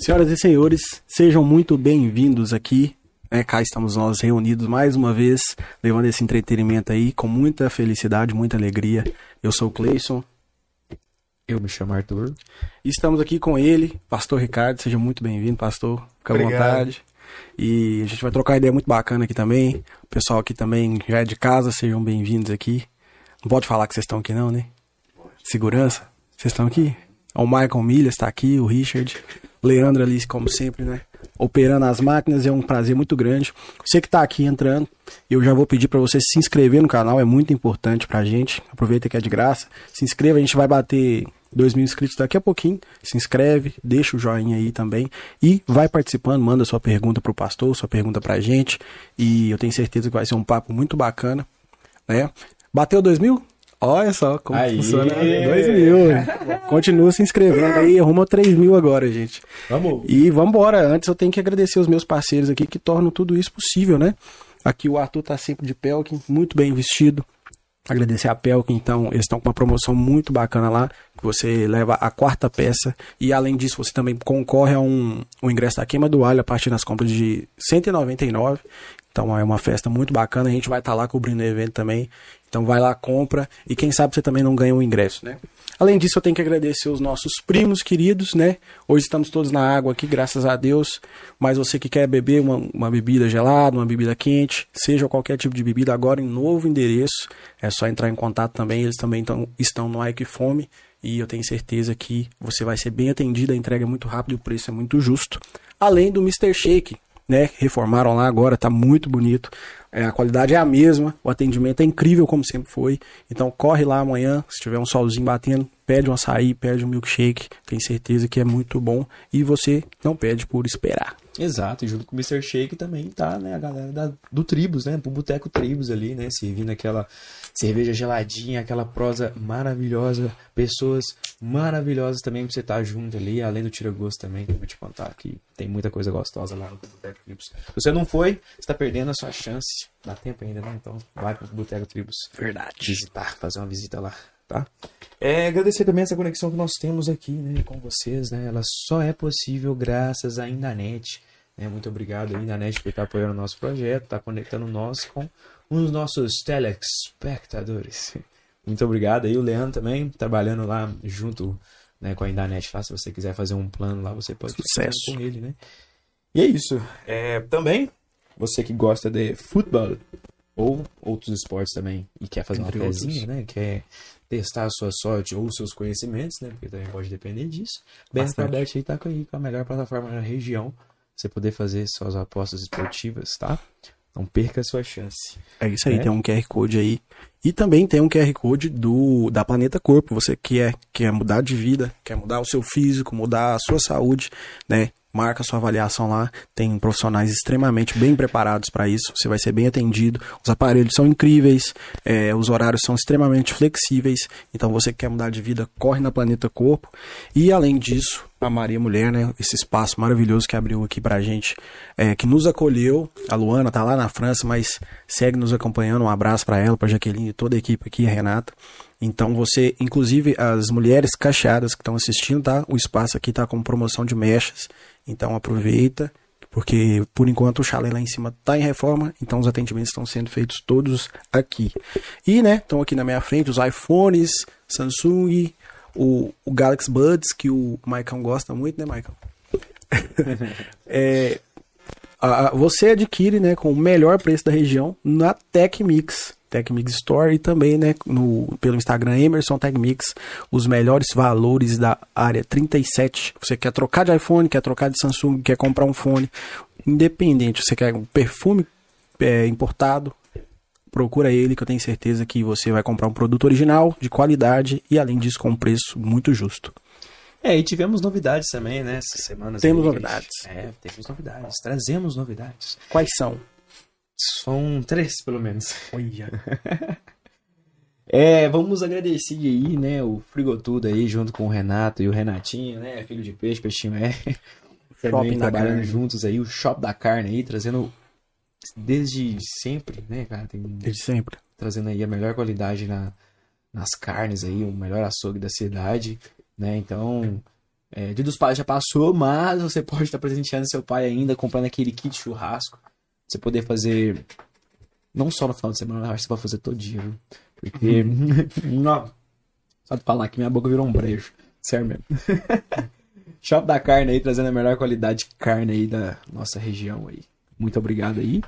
Senhoras e senhores, sejam muito bem-vindos aqui. É, cá estamos nós reunidos mais uma vez, levando esse entretenimento aí com muita felicidade, muita alegria. Eu sou o Cleison. Eu me chamo Arthur. E estamos aqui com ele, Pastor Ricardo. Seja muito bem-vindo, pastor. Fica à Obrigado. vontade. E a gente vai trocar ideia muito bacana aqui também. O pessoal aqui também já é de casa, sejam bem-vindos aqui. Não pode falar que vocês estão aqui não, né? Segurança? Vocês estão aqui? O Michael Milhas está aqui, o Richard. Leandro ali, como sempre, né? Operando as máquinas, é um prazer muito grande. Você que está aqui entrando, eu já vou pedir para você se inscrever no canal, é muito importante pra gente. Aproveita que é de graça. Se inscreva, a gente vai bater 2 mil inscritos daqui a pouquinho. Se inscreve, deixa o joinha aí também. E vai participando, manda sua pergunta pro pastor, sua pergunta pra gente. E eu tenho certeza que vai ser um papo muito bacana, né? Bateu 2 mil? Olha só como Aí. funciona. 2 mil. Continua se inscrevendo aí, arruma 3 mil agora, gente. Vamos. E vamos embora. Antes eu tenho que agradecer os meus parceiros aqui que tornam tudo isso possível, né? Aqui o Arthur tá sempre de Pelkin, muito bem vestido. Agradecer a Pelkin, então, eles estão com uma promoção muito bacana lá, que você leva a quarta peça e além disso você também concorre a um, um ingresso da queima do alho a partir das compras de 199. Então é uma festa muito bacana, a gente vai estar lá cobrindo o evento também. Então vai lá, compra e quem sabe você também não ganha um ingresso, né? Além disso, eu tenho que agradecer os nossos primos queridos, né? Hoje estamos todos na água aqui, graças a Deus. Mas você que quer beber uma, uma bebida gelada, uma bebida quente, seja qualquer tipo de bebida, agora em novo endereço, é só entrar em contato também. Eles também tão, estão no Ike Fome e eu tenho certeza que você vai ser bem atendido. A entrega é muito rápida e o preço é muito justo. Além do Mr. Shake, né? Reformaram lá agora, tá muito bonito. É, a qualidade é a mesma, o atendimento é incrível como sempre foi. Então corre lá amanhã, se tiver um solzinho batendo, pede um açaí, pede um milkshake, tenho certeza que é muito bom e você não pede por esperar. Exato, e junto com o Mr. Shake também tá, né, a galera da- do Tribus, né, pro Boteco Tribus ali, né, servindo aquela cerveja geladinha, aquela prosa maravilhosa, pessoas maravilhosas também pra você estar junto ali, além do tira-gosto também, que eu vou te contar que tem muita coisa gostosa lá no Boteco Tribus. Se você não foi, você tá perdendo a sua chance, dá tempo ainda, né, então vai pro Boteco Tribus. Verdade. visitar, fazer uma visita lá, tá? É, agradecer também essa conexão que nós temos aqui, né, com vocês, né? Ela só é possível graças à Indanet, né? Muito obrigado aí, Indanet, por estar apoiando o nosso projeto, tá conectando nós com os nossos telespectadores. Muito obrigado aí, o Leandro também, trabalhando lá junto, né, com a Indanet lá, se você quiser fazer um plano lá, você pode fazer Sucesso. com ele, né? E é isso. É, também, você que gosta de futebol ou outros esportes também e quer fazer Entre uma pezinha, né? Quer testar a sua sorte ou os seus conhecimentos, né? Porque também pode depender disso. BR Bastante. Bet aí tá com aí com a melhor plataforma na região. Você poder fazer suas apostas esportivas, tá? Não perca a sua chance. É isso aí, É. tem um QR Code aí. E também tem um QR Code do da Planeta Corpo. Você quer, quer mudar de vida, quer mudar o seu físico, mudar a sua saúde, né? Marca sua avaliação lá. Tem profissionais extremamente bem preparados para isso. Você vai ser bem atendido. Os aparelhos são incríveis, é, os horários são extremamente flexíveis. Então você que quer mudar de vida, corre na Planeta Corpo. E além disso, a Maria Mulher, né? Esse espaço maravilhoso que abriu aqui pra gente, é, que nos acolheu. A Luana tá lá na França, mas segue nos acompanhando. Um abraço pra ela, pra Jaqueline e toda a equipe aqui, a Renata. Então você, inclusive as mulheres cacheadas que estão assistindo, tá? O espaço aqui tá com promoção de mechas. Então aproveita, porque por enquanto o chalé lá em cima tá em reforma, então os atendimentos estão sendo feitos todos aqui. E, né, estão aqui na minha frente os iPhones, Samsung, o, o Galaxy Buds, que o Maicon gosta muito, né, Maicon? É, a- você adquire, né, com o melhor preço da região na TechMix. TechMix Store e também, né, no, pelo Instagram Emerson TechMix, os melhores valores da área 37. Você quer trocar de iPhone, quer trocar de Samsung, quer comprar um fone, independente, você quer um perfume é, importado, procura ele que eu tenho certeza que você vai comprar um produto original, de qualidade e além disso com um preço muito justo. É, e tivemos novidades também, né? Essas semanas. Temos aí, novidades. É, temos novidades. Trazemos novidades. Quais são? São três, pelo menos. Olha. É, vamos agradecer aí, né, o Frigotudo aí, junto com o Renato e o Renatinho, né, filho de peixe, peixinho é. Também trabalhando carne. juntos aí, o Shop da Carne aí, trazendo desde sempre, né, cara, tem, Desde sempre. trazendo aí a melhor qualidade na, nas carnes aí, o melhor açougue da cidade, né, então É, dia dos pais já passou, mas você pode estar presenteando seu pai ainda, comprando aquele kit churrasco. Você poder fazer. Não só no final de semana, eu acho que você pode fazer todo dia, viu? Porque. não. Só de falar que minha boca virou um brejo. Sério mesmo. Shop da carne aí, trazendo a melhor qualidade de carne aí da nossa região aí. Muito obrigado aí.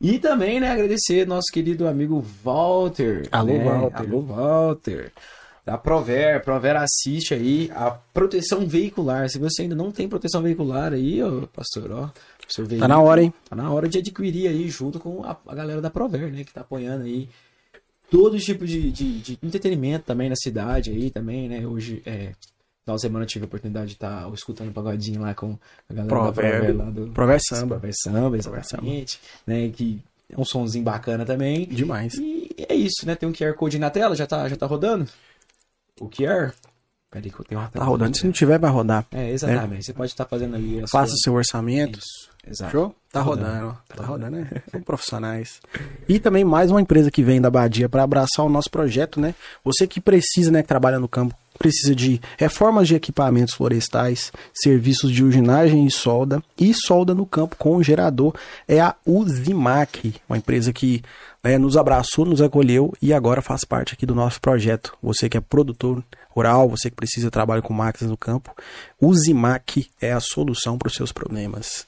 E também, né, agradecer nosso querido amigo Walter. Alô, né? Walter. Alô, Walter. Da Prover. Prover assiste aí a proteção veicular. Se você ainda não tem proteção veicular aí, ó, pastor, ó. Seu Tá na hora, hein? Tá na hora de adquirir aí junto com a, a galera da Prover, né? Que tá apoiando aí todo tipo de, de, de entretenimento também na cidade aí também, né? Hoje, é, final de semana eu tive a oportunidade de estar escutando um pagodinho lá com a galera Prover. da Prover lá do Prover Samba. Prover Samba, exatamente. Né? Que é um sonzinho bacana também. Demais. E é isso, né? Tem um QR Code na tela, já tá, já tá rodando? O QR? Peraí que eu tenho uma Tá rodando. Se não tiver, vai rodar. É, exatamente. Você pode estar fazendo ali Faça o sua... seu orçamento. Isso, exato. Show? Tá rodando. rodando, ó. Tá rodando, né? São profissionais. E também mais uma empresa que vem da Badia para abraçar o nosso projeto, né? Você que precisa, né, que trabalha no campo, precisa de reformas de equipamentos florestais, serviços de usinagem e solda e solda no campo com gerador, é a Uzimac, uma empresa que né, nos abraçou, nos acolheu e agora faz parte aqui do nosso projeto. Você que é produtor rural, você que precisa de trabalho com máquinas no campo, Uzimac é a solução para os seus problemas.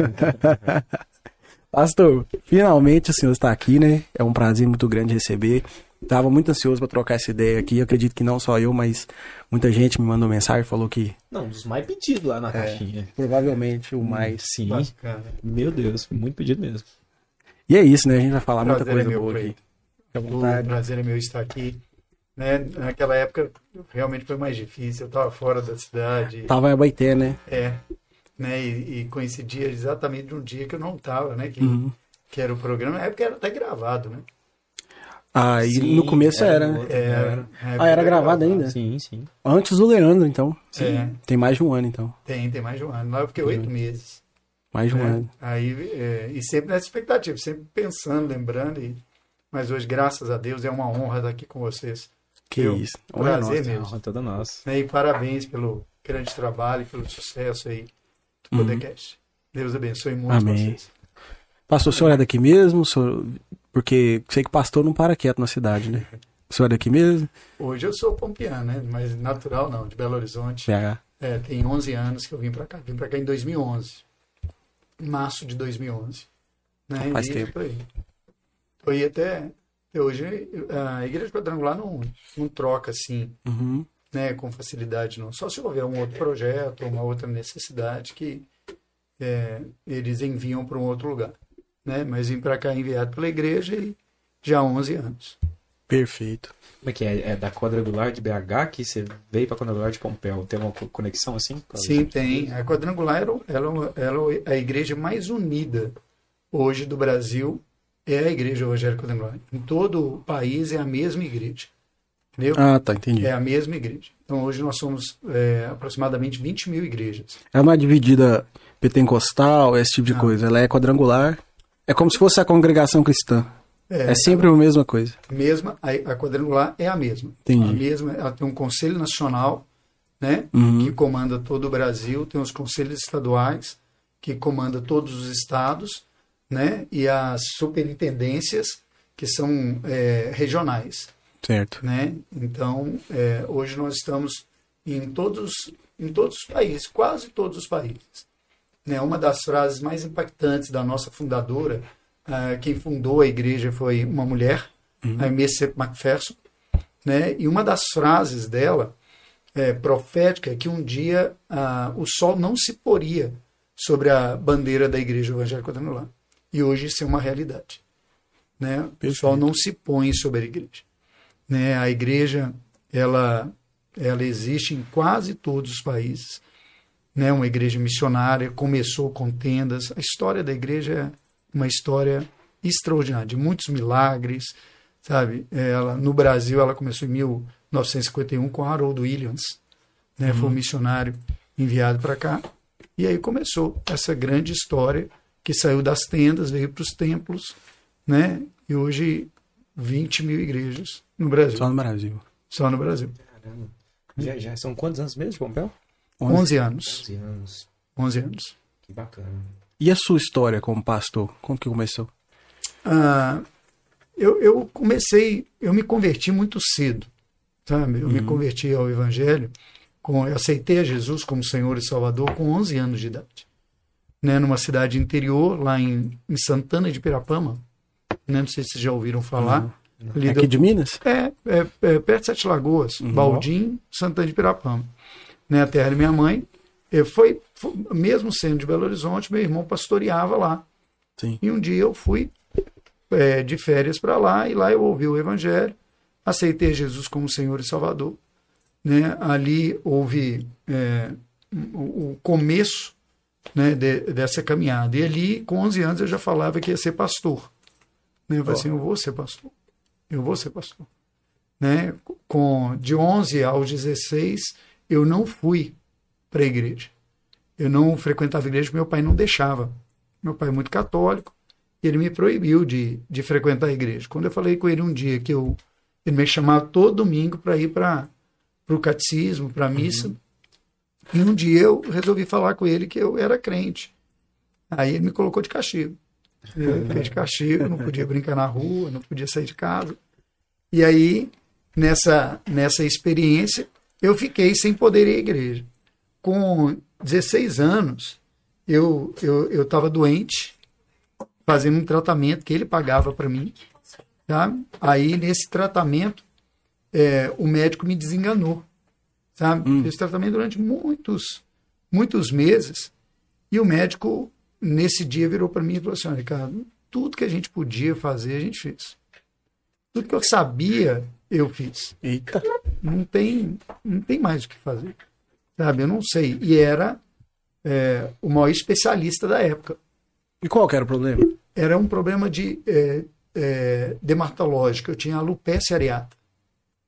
Pastor, finalmente o senhor está aqui, né? É um prazer muito grande receber. Tava muito ansioso para trocar essa ideia aqui. Eu acredito que não só eu, mas muita gente me mandou mensagem e falou que Não, um dos mais pedidos lá na caixinha. provavelmente o mais. Sim. Bacana. Meu Deus, muito pedido mesmo. E é isso, né? A gente vai falar muita Prazer coisa é meu, boa aqui. O prazer é meu estar aqui. Né? Naquela época realmente foi mais difícil. Eu estava fora da cidade. Tava em Abaité, né? É. Né? E, e coincidia exatamente num dia que eu não estava, né? Que, Uhum. que era o programa. Na época era até gravado, né? Ah, e Sim, no começo era, no né? outro, Era, era. na Ah, era gravado ainda? Sim, sim. Antes do Leandro, então. É, Tem mais de um ano, então. tem, tem mais de um ano. Lá eu fiquei oito meses. Mais de um né? ano. Aí, é, e sempre nessa expectativa, sempre pensando, lembrando. E, mas hoje, graças a Deus, é uma honra estar aqui com vocês. Que Eu- isso. Olha prazer nossa. mesmo. Honra toda nossa. Né? E parabéns pelo grande trabalho, pelo sucesso aí do Uhum. podcast. Deus abençoe muito Amém. vocês. Pastor, o senhor é daqui mesmo? Senhor- Porque sei que pastor não para quieto na cidade, né? O senhor é daqui mesmo? Hoje eu sou pompiano, né? Mas natural não, de Belo Horizonte. BH. É, tem 11 anos que eu vim para cá. Vim para cá em 2011. Em março de 2011. Né? Faz E tempo. Foi, foi até, até hoje. A igreja quadrangular não, não troca assim, Uhum. Né, com facilidade, não. Só se houver um outro projeto, uma outra necessidade que é, eles enviam para um outro lugar. Né? Mas vim para cá enviado pela igreja e já há 11 anos. Perfeito. Como é que é? É da quadrangular de BH que você veio pra quadrangular de Pompéu? Tem uma co- conexão assim? Sim, tem. A quadrangular ela, ela, ela é a igreja mais unida hoje do Brasil. É a igreja evangélica quadrangular. Em todo o país é a mesma igreja. Entendeu? Ah, tá, entendi. É a mesma igreja. Então hoje nós somos é, aproximadamente 20 mil igrejas. É uma dividida pentecostal, esse tipo de Não. coisa. Ela é quadrangular. É como se fosse a congregação cristã. É, sempre a mesma coisa. mesma, a, a quadrangular é a mesma. Entendi. A mesma, ela tem um conselho nacional, né, Uhum. que comanda todo o Brasil, tem os conselhos estaduais que comanda todos os estados, né, e as superintendências que são é, regionais, Certo. né. Então, é, hoje nós estamos em todos, em todos os países, quase todos os países. Né, uma das frases mais impactantes da nossa fundadora, ah, quem fundou a igreja foi uma mulher, a M.C. Macpherson, né? E uma das frases dela, é, profética, é que um dia ah, o sol não se poria sobre a bandeira da igreja evangélica quadrangular. E hoje isso é uma realidade. Né? O sol não se põe sobre a igreja. Né? A igreja, ela, ela existe em quase todos os países. Né? Uma igreja missionária, começou com tendas. A história da igreja é uma história extraordinária, de muitos milagres, sabe? Ela, no Brasil, ela começou em 1951 com Harold Williams, né? Foi um missionário enviado para cá. E aí começou essa grande história que saiu das tendas, veio para os templos, né? E hoje 20 mil igrejas no Brasil, Só no Brasil. só no Brasil. Já, já são quantos anos mesmo de Pompeu? 11 anos. 11 anos. 11 anos. Que bacana. E a sua história como pastor? Como que começou? Ah, eu, eu comecei, eu me converti muito cedo, sabe? Eu me converti ao Evangelho, com, eu aceitei a Jesus como Senhor e Salvador com 11 anos de idade. Né, numa cidade interior, lá em, em Santana de Pirapama. Né, não sei se vocês já ouviram falar. Ali Aqui de Minas? é, é, é perto de Sete Lagoas, Baldim, Santana de Pirapama. Né, a terra da minha mãe. Foi, foi- mesmo sendo de Belo Horizonte, meu irmão pastoreava lá. Sim. E um dia eu fui eh, de férias para lá e lá eu ouvi o Evangelho, aceitei Jesus como Senhor e Salvador. Né? Ali houve eh, o, o começo né, de- dessa caminhada. E ali, com 11 anos, eu já falava que ia ser pastor. Né? Eu falei assim, eu vou ser pastor. Eu vou ser pastor. Né? Com, de 11 aos 16, eu não fui para a igreja. Eu não frequentava a igreja porque meu pai não deixava. Meu pai é muito católico e ele me proibiu de, de frequentar a igreja. Quando eu falei com ele um dia que eu, ele me chamava todo domingo para ir para o catecismo, para a missa, e um dia eu resolvi falar com ele que eu era crente. Aí ele me colocou de castigo. Eu fiquei de castigo, não podia brincar na rua, não podia sair de casa. E aí, nessa, nessa experiência, eu fiquei sem poder ir à igreja. Com 16 anos, eu eu eu estava doente, fazendo um tratamento que ele pagava para mim. Tá? Aí, nesse tratamento, é, o médico me desenganou. Sabe? Fiz tratamento durante muitos, muitos meses. E o médico, nesse dia, virou para mim e falou assim: Ricardo, tudo que a gente podia fazer, a gente fez. Tudo que eu sabia, eu fiz. Eita. Não tem, não tem mais o que fazer. Sabe? Eu não sei. E era é, o maior especialista da época. E qual que era o problema? Era um problema de é, é, dermatológico. Eu tinha alopecia areata.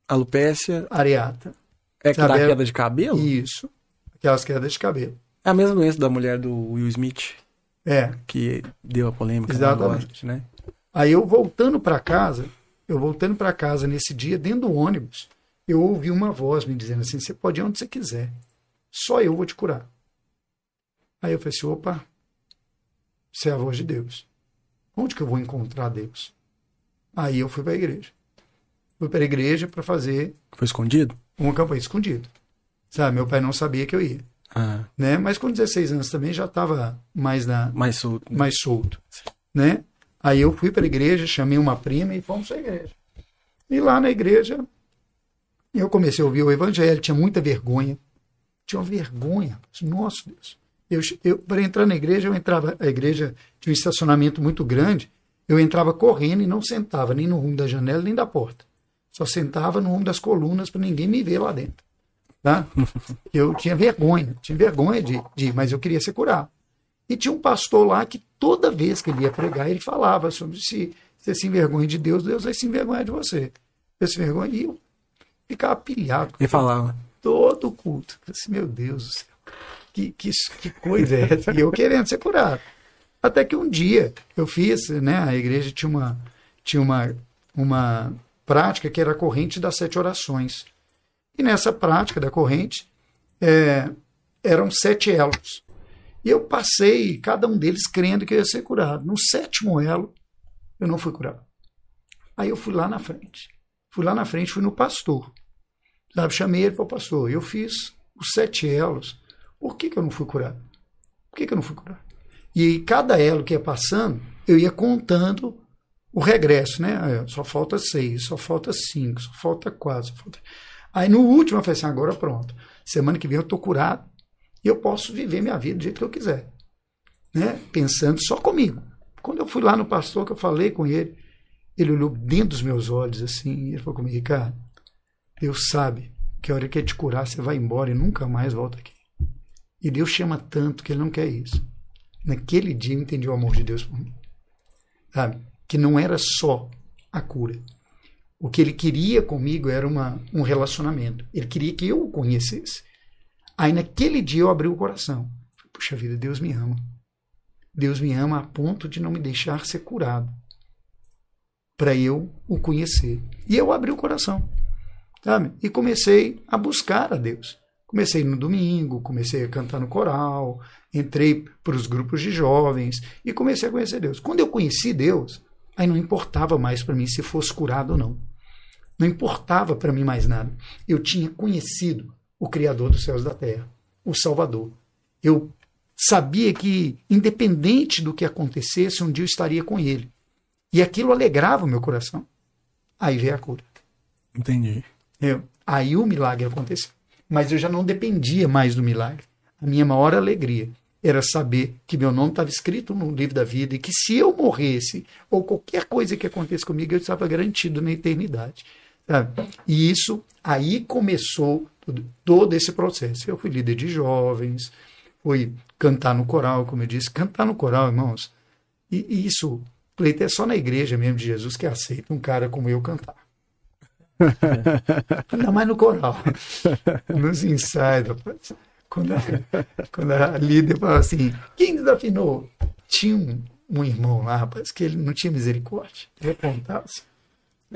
Alopécia areata. é que dá queda de cabelo? Isso. Aquelas quedas de cabelo. É a mesma doença da mulher do Will Smith, É. que deu a polêmica. Exatamente. Né? Aí eu voltando para casa, eu voltando para casa nesse dia, dentro do ônibus, eu ouvi uma voz me dizendo assim: você pode ir onde você quiser, só eu vou te curar. Aí eu falei assim: opa, isso é a voz de Deus. Onde que eu vou encontrar Deus? Aí eu fui para a igreja. Fui para a igreja para fazer Foi escondido? uma campanha escondida. Sabe, meu pai não sabia que eu ia. Ah, Né? Mas com 16 anos também já estava mais na, mais solto. né? mais solto, né? Aí eu fui para a igreja, chamei uma prima e fomos para a igreja. E lá na igreja eu comecei a ouvir o evangelho, tinha muita vergonha. Tinha uma vergonha. Nossa Deus. Eu, eu, para entrar na igreja, eu entrava, a igreja tinha um estacionamento muito grande, eu entrava correndo e não sentava nem no rumo da janela nem da porta. Só sentava no rumo das colunas para ninguém me ver lá dentro. Tá? Eu tinha vergonha, tinha vergonha de, de ir, mas eu queria ser curado. E tinha um pastor lá que toda vez que ele ia pregar, ele falava sobre se você se envergonha de Deus, Deus vai se envergonhar de você. Eu se envergonha e eu ficava pilhado. Ele falava. Todo o culto. Eu falei assim, meu Deus do céu, que, que, que coisa é essa? E eu querendo ser curado. Até que um dia eu fiz, né? A igreja tinha uma, tinha uma, uma prática que era a corrente das sete orações. E nessa prática da corrente, é, eram sete elos. E eu passei cada um deles crendo que eu ia ser curado. No sétimo elo, eu não fui curado. Aí eu fui lá na frente. Fui lá na frente, fui no pastor. Sabe, chamei ele para o pastor. Eu fiz os sete elos. Por que, que eu não fui curado? Por que, que eu não fui curado? E aí, cada elo que ia passando, eu ia contando o regresso, né? Ó, só falta seis, só falta cinco, só falta quatro. Só falta... Aí no último eu falei assim, agora pronto. Semana que vem eu tô curado e eu posso viver minha vida do jeito que eu quiser. Né? Pensando só comigo. Quando eu fui lá no pastor, que eu falei com ele, ele olhou dentro dos meus olhos assim, e ele falou comigo, Ricardo, Deus sabe que a hora que ele te curar, você vai embora e nunca mais volta aqui. E Deus chama tanto que ele não quer isso. Naquele dia eu entendi o amor de Deus por mim. Sabe? Que não era só a cura. O que ele queria comigo era uma, um relacionamento. Ele queria que eu o conhecesse. Aí naquele dia eu abri o coração. Puxa vida, Deus me ama. Deus me ama a ponto de não me deixar ser curado. Para eu o conhecer. E eu abri o coração. sabe? E comecei a buscar a Deus. Comecei no domingo, comecei a cantar no coral, entrei para os grupos de jovens e comecei a conhecer Deus. Quando eu conheci Deus, aí não importava mais para mim se fosse curado ou não. Não importava para mim mais nada. Eu tinha conhecido o Criador dos céus e da terra, o Salvador. Eu sabia que, independente do que acontecesse, um dia eu estaria com Ele. E aquilo alegrava o meu coração. Aí veio a cura. Entendi. Eu, aí o milagre aconteceu. Mas eu já não dependia mais do milagre. A minha maior alegria era saber que meu nome estava escrito no livro da vida e que se eu morresse ou qualquer coisa que acontecesse comigo, eu estava garantido na eternidade. Sabe? E isso, aí começou todo, todo esse processo. Eu fui líder de jovens, fui cantar no coral, como eu disse, cantar no coral, irmãos. E, e isso, Cleiton, é só na igreja mesmo de Jesus que aceita um cara como eu cantar. Ainda mais no coral. Nos ensaios, rapaz. Quando a, quando a líder falava assim, quem desafinou? Tinha um, um irmão lá, rapaz, que ele não tinha misericórdia. Ele apontava assim.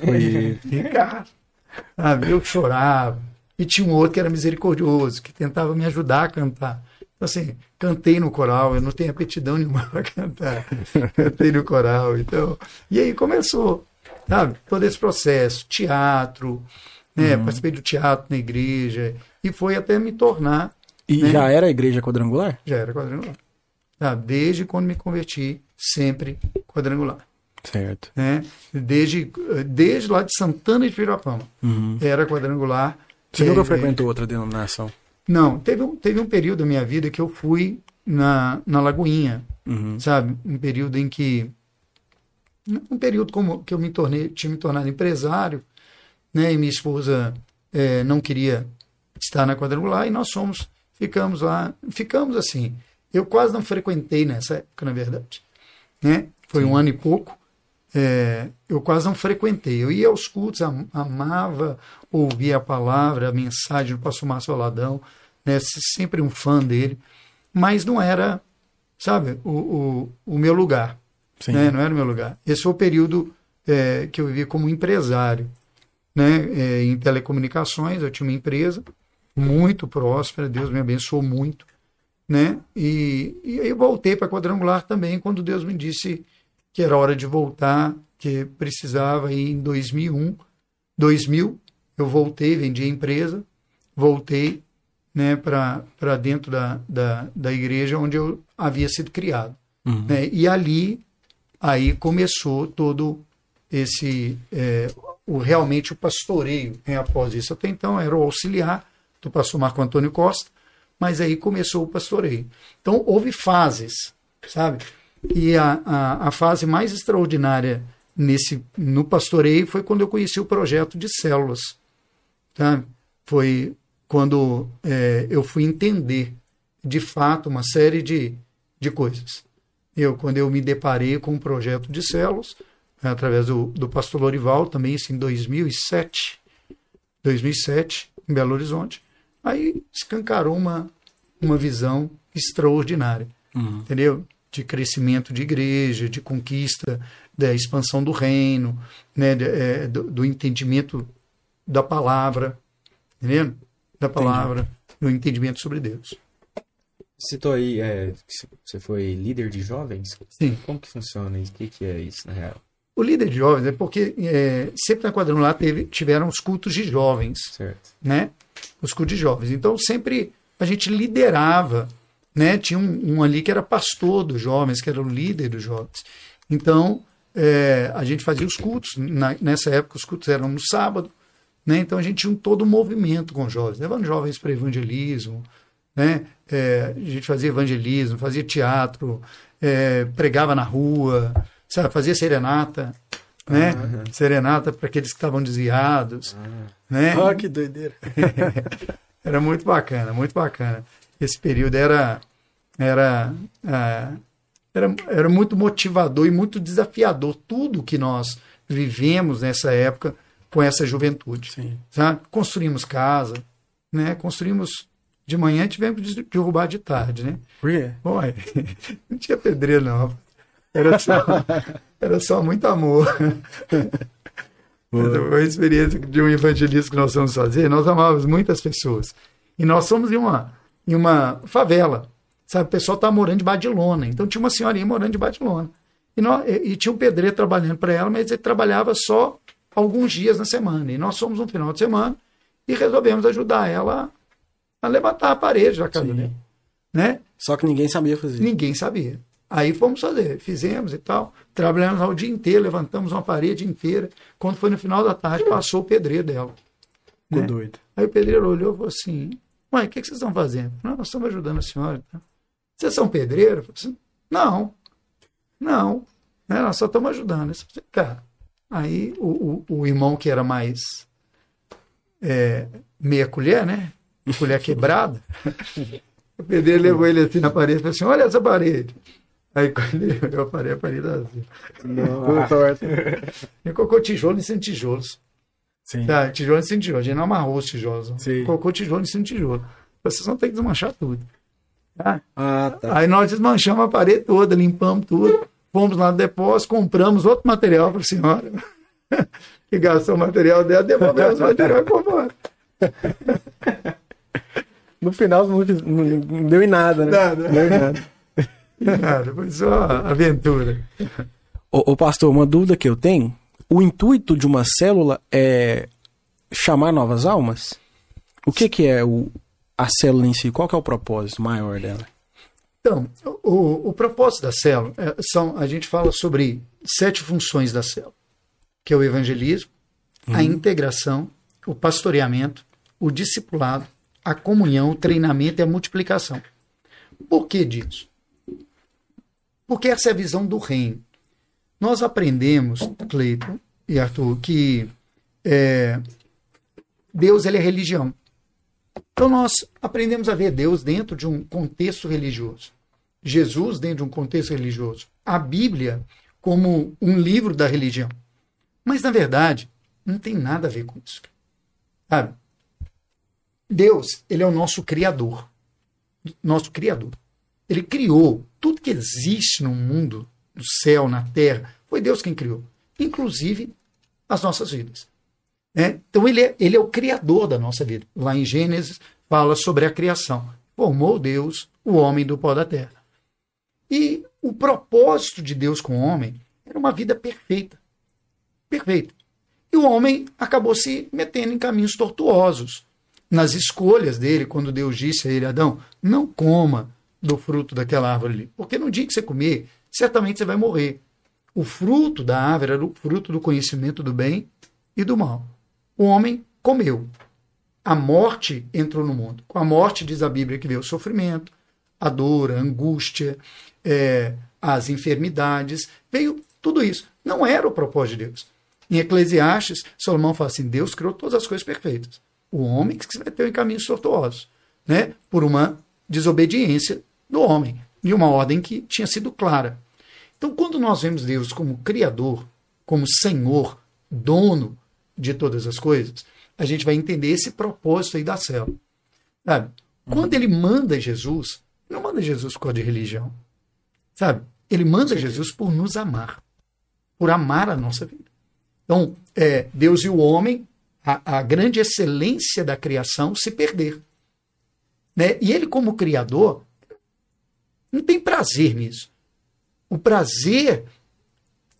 E, cara, sabe, eu chorava. E tinha um outro que era misericordioso, que tentava me ajudar a cantar. Então, assim, cantei no coral, eu não tenho aptidão nenhuma para cantar. cantei no coral, então. E aí começou, sabe, todo esse processo, teatro, né? Uhum. Participei do teatro na igreja, e foi até me tornar. E né? já era a igreja quadrangular? Já era quadrangular. Sabe? Desde quando me converti, sempre quadrangular. Certo. Né? Desde, desde lá de Santana de Pirapama. Uhum. Era quadrangular. Você nunca frequentou outra denominação? Não, teve um, teve um período da minha vida que eu fui na, na Lagoinha, uhum. sabe? Um período em que. Um período como que eu me tornei, tinha me tornado empresário, né? E minha esposa é, não queria estar na quadrangular e nós fomos, ficamos lá, ficamos assim. Eu quase não frequentei nessa época, na verdade. Né? Foi Sim. um ano e pouco. É, eu quase não frequentei. Eu ia aos cultos, amava ouvir a palavra, a mensagem do pastor Márcio Aladão, né, sempre um fã dele, mas não era, sabe, o, o, o meu lugar. Né, não era o meu lugar. Esse foi o período é, que eu vivi como empresário. Né, é, em telecomunicações, eu tinha uma empresa muito próspera, Deus me abençoou muito. Né? E, e aí eu voltei para quadrangular também, quando Deus me disse que era hora de voltar, que precisava ir em 2001, 2000, eu voltei, vendi a empresa, voltei né, para dentro da, da, da igreja onde eu havia sido criado. Uhum. Né? E ali, aí começou todo esse, é, o, realmente o pastoreio né, após isso. Até então era o auxiliar do pastor Marco Antônio Costa, mas aí começou o pastoreio. Então houve fases, sabe? E a, a, a fase mais extraordinária nesse no pastoreio foi quando eu conheci o projeto de células. Tá? Foi quando é, eu fui entender de fato uma série de, de coisas. Eu, quando eu me deparei com um projeto de células, através do, do pastor Lorival, também isso em 2007, 2007, em Belo Horizonte, aí escancarou uma, uma visão extraordinária, uhum. entendeu? De crescimento de igreja, de conquista, da expansão do reino, né, é, do, do, entendimento da palavra, entendeu? Da palavra, Entendi. do entendimento sobre Deus. Citou aí, é, você foi líder de jovens? Sim. Como que funciona isso? O que, que é isso, na real? O líder de jovens é porque é, sempre na quadrangular teve, tiveram os cultos de jovens. Certo. Né? Os cultos de jovens. Então sempre a gente liderava né? Tinha um, um, ali que era pastor dos jovens, que era o líder dos jovens. Então, é, a gente fazia os cultos. Na, nessa época, os cultos eram no sábado. Né? Então, a gente tinha um todo um movimento com jovens, levando jovens para evangelismo. Né? É, a gente fazia evangelismo, fazia teatro, é, pregava na rua, sabe? fazia serenata. Né? Uhum. Serenata para aqueles que estavam desviados. Uhum. Né? Oh, que doideira! era muito bacana, muito bacana esse período era, era, é, era, era muito motivador e muito desafiador tudo que nós vivemos nessa época com essa juventude. Sim. Sabe? Construímos casa, né? construímos de manhã tivemos que derrubar de tarde, né? Por quê? Não tinha pedreiro, não. Era só, era só muito amor. Foi a experiência de um evangelista que nós fomos fazer. Nós amávamos muitas pessoas. E nós fomos em uma, em uma favela. Sabe, o pessoal estava morando debaixo de lona. Então tinha uma senhorinha morando debaixo de lona. E, nós, e, e tinha um pedreiro trabalhando para ela, mas ele trabalhava só alguns dias na semana. E nós fomos um final de semana e resolvemos ajudar ela a levantar a parede da casa dele. Né? Só que ninguém sabia fazer. Ninguém sabia. Aí fomos fazer, fizemos e tal. Trabalhamos lá o dia inteiro, levantamos uma parede inteira. Quando foi no final da tarde, passou o pedreiro dela. Ficou né? doido. Aí o pedreiro olhou e falou assim: Mãe, o que, que vocês estão fazendo? Não, nós estamos ajudando a senhora. tá? Vocês são pedreiro? Eu falei assim, não, não. Né, nós só estamos ajudando. Cara, aí o, o, o irmão que era mais é, meia colher, né? Colher quebrada. o pedreiro levou ele assim na parede e falou assim: Olha essa parede. Aí quando ele olhou a parede, a parede assim. Ele colocou tijolo em cima de tijolos. Sim. Tá, tijolo em cima de tijolo. A gente não amarrou os tijolos. Sim. Colocou tijolo em cima de tijolo. Vocês vão ter que desmanchar tudo. Tá? Ah, tá. Aí nós desmanchamos a parede toda, limpamos tudo. Fomos lá no depósito, compramos outro material para a senhora. que gastou o material dela, devolvemos o material e embora. No final não, não- não deu em nada, né? Nada. Não deu em nada. Nada, foi só aventura. Ô, ô, pastor, uma dúvida que eu tenho. O intuito de uma célula é chamar novas almas? O que, que é o, a célula em si? Qual é o propósito maior dela? Então, o, o propósito da célula é, são, a gente fala sobre sete funções da célula, que é o evangelismo, a integração, o pastoreamento, o discipulado, a comunhão, o treinamento e a multiplicação. Por que disso? Porque essa é a visão do reino. Nós aprendemos, Cleiton e Arthur, que é, Deus ele é religião. Então nós aprendemos a ver Deus dentro de um contexto religioso. Jesus dentro de um contexto religioso. A Bíblia como um livro da religião. Mas na verdade, não tem nada a ver com isso. Sabe? Deus, ele é o nosso criador. Nosso criador. Ele criou tudo que existe no mundo, no céu, na terra, foi Deus quem criou, inclusive as nossas vidas. né? Então ele é, ele é o criador da nossa vida. Lá em Gênesis fala sobre a criação. Formou Deus o homem do pó da terra. E o propósito de Deus com o homem era uma vida perfeita. Perfeita. E o homem acabou se metendo em caminhos tortuosos. Nas escolhas dele, quando Deus disse a ele, Adão, não coma do fruto daquela árvore ali. Porque no dia que você comer, certamente você vai morrer. O fruto da árvore era o fruto do conhecimento do bem e do mal. O homem comeu. A morte entrou no mundo. Com a morte, diz a Bíblia, que veio o sofrimento, a dor, a angústia, é, as enfermidades, veio tudo isso. Não era o propósito de Deus. Em Eclesiastes, Salomão fala assim: Deus criou todas as coisas perfeitas. O homem que se meteu em caminhos tortuosos, né? por uma desobediência do homem, de uma ordem que tinha sido clara. Então, quando nós vemos Deus como Criador, como Senhor, dono de todas as coisas, a gente vai entender esse propósito aí da célula. Sabe? Quando ele manda Jesus, não manda Jesus por causa de religião. Sabe? Ele manda Jesus por nos amar, por amar a nossa vida. Então, é, Deus e o homem, a, a grande excelência da criação, se perder. Né? E ele, como Criador, não tem prazer nisso. O prazer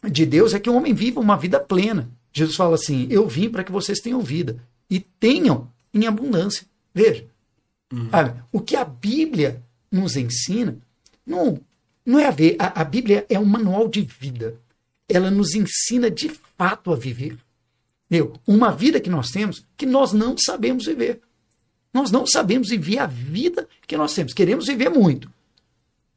de Deus é que o homem viva uma vida plena. Jesus fala assim: Eu vim para que vocês tenham vida e tenham em abundância. Veja, sabe, o que a Bíblia nos ensina não, não é a ver. A, a Bíblia é um manual de vida. Ela nos ensina de fato a viver. Entendeu? Uma vida que nós temos que nós não sabemos viver. Nós não sabemos viver a vida que nós temos. Queremos viver muito.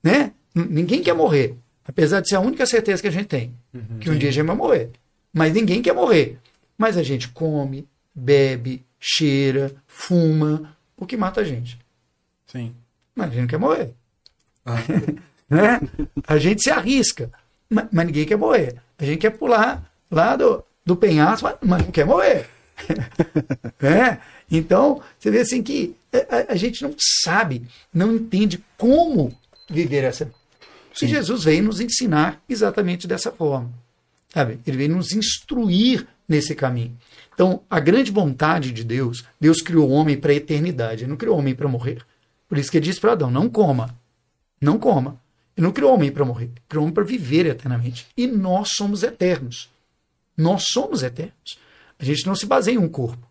Né? Ninguém quer morrer. Apesar de ser a única certeza que a gente tem. que um dia a gente vai morrer. Mas ninguém quer morrer. Mas a gente come, bebe, cheira, fuma, o que mata a gente. Sim. Mas a gente não quer morrer. Ah. né? A gente se arrisca, mas, mas ninguém quer morrer. A gente quer pular lá do, do penhasco, mas, mas não quer morrer. é? Então, você vê assim que a, a gente não sabe, não entende como viver essa. E Jesus veio nos ensinar exatamente dessa forma. Sabe? Ele veio nos instruir nesse caminho. Então, a grande vontade de Deus, Deus criou o homem para a eternidade, ele não criou o homem para morrer. Por isso que ele disse para Adão: não coma, não coma. Ele não criou o homem para morrer, ele criou o homem para viver eternamente. E nós somos eternos. Nós somos eternos. A gente não se baseia em um corpo.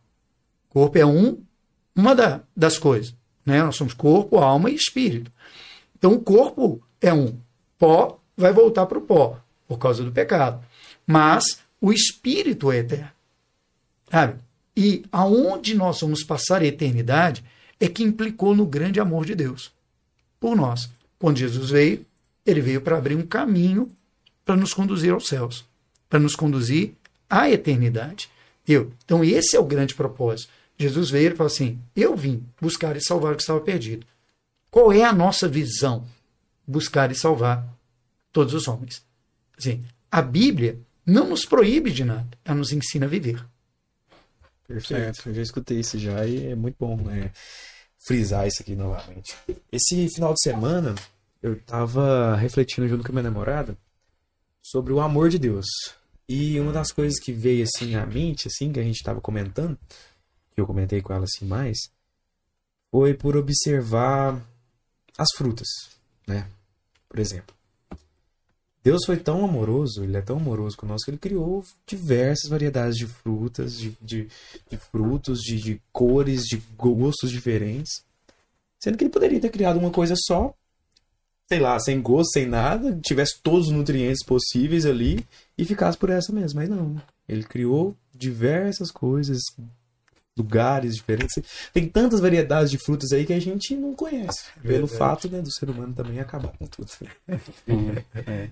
O corpo é um, uma da, das coisas. Né? Nós somos corpo, alma e espírito. Então, o corpo é um. Pó vai voltar para o pó, por causa do pecado. Mas o espírito é eterno. Sabe? E aonde nós vamos passar a eternidade é que implicou no grande amor de Deus por nós. Quando Jesus veio, ele veio para abrir um caminho para nos conduzir aos céus, para nos conduzir à eternidade. Então, esse é o grande propósito. Jesus veio e falou assim: Eu vim buscar e salvar o que estava perdido. Qual é a nossa visão? Buscar e salvar todos os homens. Assim, a Bíblia não nos proíbe de nada, ela nos ensina a viver. Perfeito. Eu já escutei isso já e é muito bom né, frisar isso aqui novamente. Esse final de semana eu tava refletindo junto com a minha namorada sobre o amor de Deus. E uma das coisas que veio assim à mente, assim, que a gente tava comentando, que eu comentei com ela assim mais, foi por observar as frutas, né? Por exemplo, Deus foi tão amoroso, ele é tão amoroso conosco que ele criou diversas variedades de frutas, de, de, de frutos, de, de, cores, de gostos diferentes. Sendo que ele poderia ter criado uma coisa só, sei lá, sem gosto, sem nada, tivesse todos os nutrientes possíveis ali e ficasse por essa mesma. Mas não. Ele criou diversas coisas, lugares diferentes. Tem tantas variedades de frutas aí que a gente não conhece. É pelo fato né, do ser humano também acabar com tudo. é.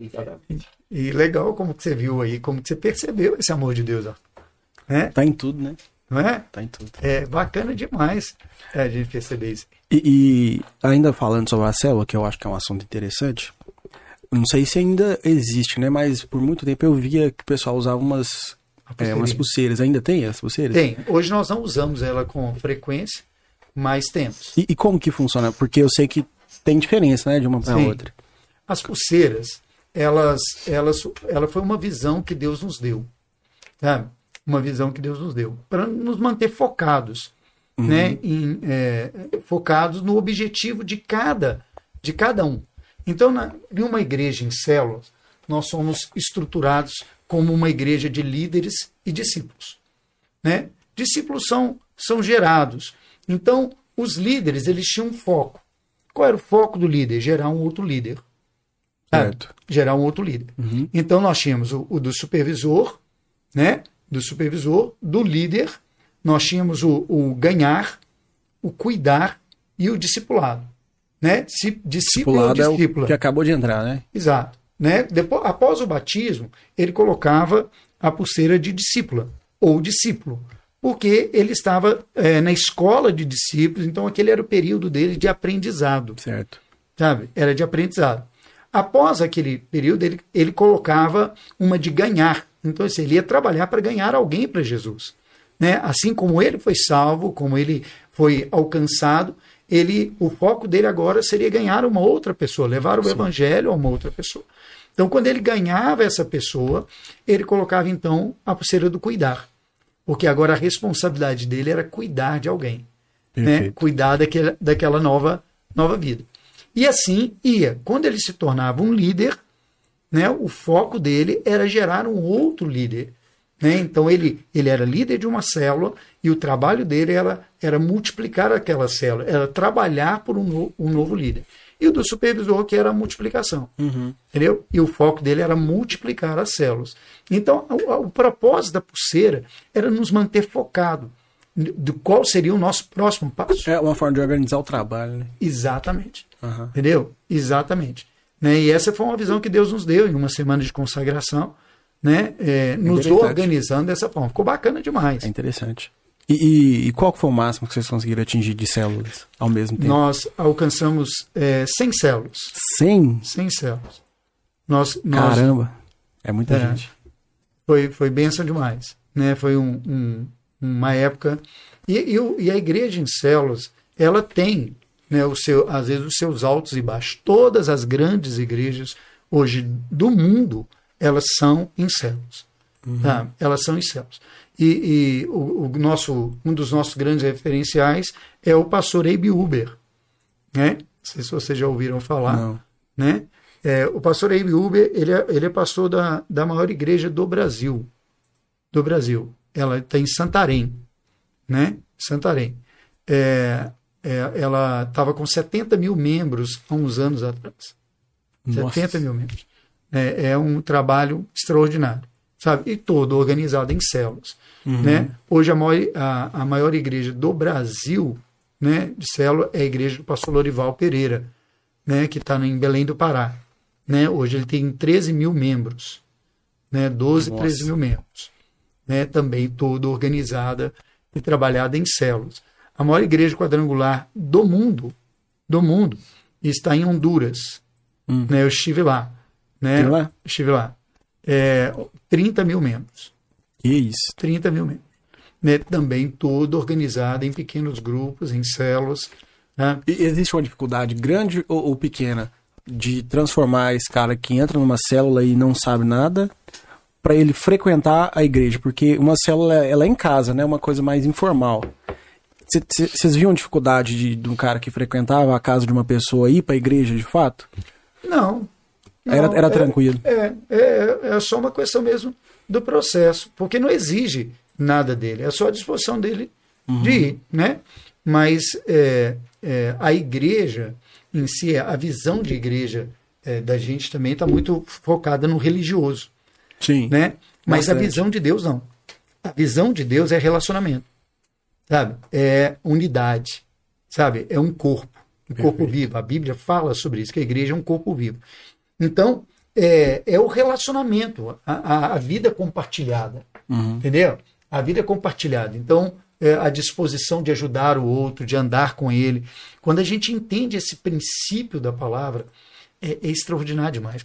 Exatamente. E legal como que você viu aí, como que você percebeu esse amor de Deus. Ó. É? Tá em tudo, né? Não é? Tá em tudo. É bacana demais é, a gente perceber isso. E, e, ainda falando sobre a célula, que eu acho que é um assunto interessante, não sei se ainda existe, né? Mas por muito tempo eu via que o pessoal usava umas, é, umas pulseiras. Ainda tem as pulseiras? Tem. Hoje nós não usamos ela com frequência, mas temos. E, e como que funciona? Porque eu sei que tem diferença, né? De uma para outra. As pulseiras, elas, elas, ela foi uma visão que Deus nos deu, sabe? Uma visão que Deus nos deu para nos manter focados, uhum. né? Em, é, focados no objetivo de cada, de cada um. Então, na, em uma igreja em células, nós somos estruturados como uma igreja de líderes e discípulos, né? Discípulos são são gerados. Então, os líderes eles tinham um foco. Qual era o foco do líder? Gerar um outro líder. Certo. Gerar um outro líder. Uhum. Então nós tínhamos o, o, do supervisor, né? Do supervisor, do líder, nós tínhamos o, o ganhar, o cuidar e o discipulado. Né? Discípulo ou discípula. É o que acabou de entrar, né? Exato. Né? Depois, após o batismo, ele colocava a pulseira de discípula ou discípulo, porque ele estava é, na escola de discípulos, então aquele era o período dele de aprendizado. Certo. Sabe? Era de aprendizado. Após aquele período, ele, ele colocava uma de ganhar. Então, assim, ele ia trabalhar para ganhar alguém para Jesus. Né? Assim como ele foi salvo, como ele foi alcançado, ele, o foco dele agora seria ganhar uma outra pessoa, levar o Sim. evangelho a uma outra pessoa. Então, quando ele ganhava essa pessoa, ele colocava então a pulseira do cuidar. Porque agora a responsabilidade dele era cuidar de alguém. Né? Cuidar daquela, daquela nova, nova vida. E assim ia. Quando ele se tornava um líder, né, o foco dele era gerar um outro líder. Né? Então ele, ele era líder de uma célula e o trabalho dele era, era multiplicar aquela célula, era trabalhar por um, no, um novo líder. E o do supervisor, que era a multiplicação. Uhum. Entendeu? E o foco dele era multiplicar as células. Então, o, o propósito da pulseira era nos manter focado de qual seria o nosso próximo passo. É uma forma de organizar o trabalho, né? Exatamente. Uhum. Entendeu? Exatamente. Né? E essa foi uma visão que Deus nos deu em uma semana de consagração, né? É, nos organizando dessa forma. Ficou bacana demais. É interessante. E, e, e, qual foi o máximo que vocês conseguiram atingir de células ao mesmo tempo? Nós alcançamos é, 100 células. 100? 100 células. Nós, nós, Caramba, é muita é, gente. Foi, foi bênção demais. Né? Foi um, um, uma época... E, e, e a igreja em células, ela tem né, o seu, às vezes os seus altos e baixos. Todas as grandes igrejas hoje do mundo, elas são em células. Uhum. Tá? Elas são em células. E, e o, o, nosso, um dos nossos grandes referenciais é o pastor Abe Uber. Né? Não sei se vocês já ouviram falar. Não. Né? É, o pastor Abe Uber ele é, ele é pastor da, da maior igreja do Brasil. Do Brasil. Ela está em Santarém. Né? Santarém. É, é, ela estava com 70 mil membros há uns anos atrás. Nossa. 70 mil membros. É, é, um trabalho extraordinário, sabe? E todo organizado em células. Uhum. Né? Hoje a maior, a, a, maior igreja do Brasil né, de célula é a igreja do pastor Lorival Pereira, né, que está em Belém do Pará. Né? Hoje ele tem 13 mil membros, né? 12, Nossa. 13 mil membros. Né? Também toda organizada e trabalhada em células a maior igreja quadrangular do mundo, do mundo, está em Honduras. Hum. Né, eu estive lá. Né, lá? Estive lá. É, 30 mil membros. Que isso? 30 mil membros. Né, também toda organizada em pequenos grupos, em células. Né? Existe uma dificuldade grande ou, ou pequena de transformar esse cara que entra numa célula e não sabe nada para ele frequentar a igreja? Porque uma célula ela é em casa, né? Uma coisa mais informal. Vocês viam dificuldade de, de, um cara que frequentava a casa de uma pessoa ir para a igreja de fato? Não. Não era, era é, tranquilo. É, é, é só uma questão mesmo do processo, porque não exige nada dele, é só a disposição dele uhum. de ir, né? Mas é, é, a igreja em si, a visão de igreja é, da gente também está muito focada no religioso. Sim. Né? Mas Bastante. a visão de Deus não. A visão de Deus é relacionamento sabe? É unidade, sabe? É um corpo, um Perfeito. corpo vivo. A Bíblia fala sobre isso, que a igreja é um corpo vivo. Então, é, é o relacionamento, a, a, a vida compartilhada, uhum. entendeu? A vida compartilhada. Então, é a disposição de ajudar o outro, de andar com ele. Quando a gente entende esse princípio da palavra, é, é extraordinário demais,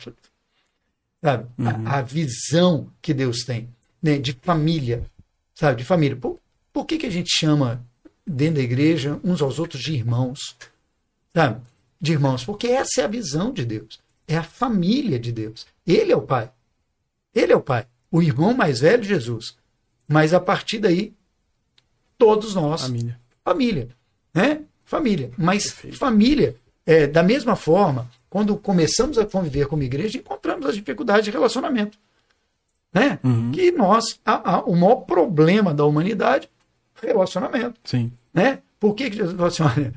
Sabe? Uhum. A, a, visão que Deus tem né? de família, sabe? De família. Pô, por que, que a gente chama dentro da igreja uns aos outros de irmãos? Sabe? De irmãos, porque essa é a visão de Deus. É a família de Deus. Ele é o Pai. Ele é o Pai. O irmão mais velho Jesus. Mas a partir daí, todos nós. Família. Família. Né? Família. Mas Perfeito. família, é, da mesma forma, quando começamos a conviver como igreja, encontramos as dificuldades de relacionamento. Né? Uhum. Que nós, a, a, o maior problema da humanidade relacionamento. Sim. Né? Por que, que Jesus falou assim, olha,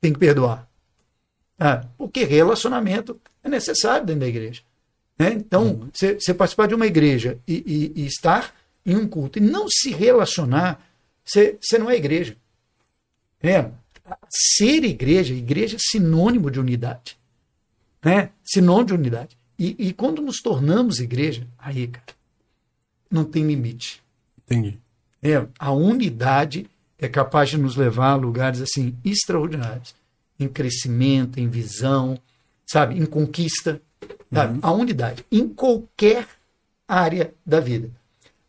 tem que perdoar? Ah, porque relacionamento é necessário dentro da igreja. Né? Então, você uhum. participar de uma igreja e, e, e, estar em um culto e não se relacionar, você não é igreja. É, ser igreja, igreja é sinônimo de unidade. Né? Sinônimo de unidade. E, e quando nos tornamos igreja, aí, cara, não tem limite. Entendi. É, a unidade é capaz de nos levar a lugares assim extraordinários, em crescimento, em visão, sabe, em conquista, sabe? Uhum. A unidade em qualquer área da vida.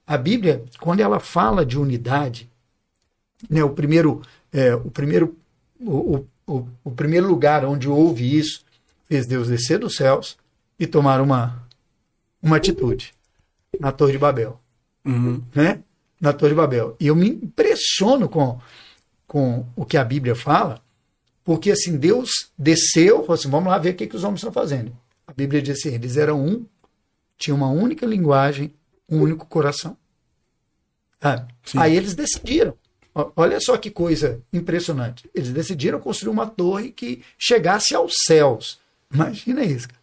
A Bíblia, quando ela fala de unidade, né, o primeiro, é, o primeiro, o, o, o primeiro lugar onde houve isso fez Deus descer dos céus e tomar uma uma atitude na Torre de Babel, uhum. né? na Torre de Babel. E eu me impressiono com, com o que a Bíblia fala, porque assim, Deus desceu, falou assim, vamos lá ver o que, que os homens estão fazendo. A Bíblia diz assim, eles eram um, tinham uma única linguagem, um único coração. Ah, aí eles decidiram. Olha só que coisa impressionante. Eles decidiram construir uma torre que chegasse aos céus. Imagina isso. Cara.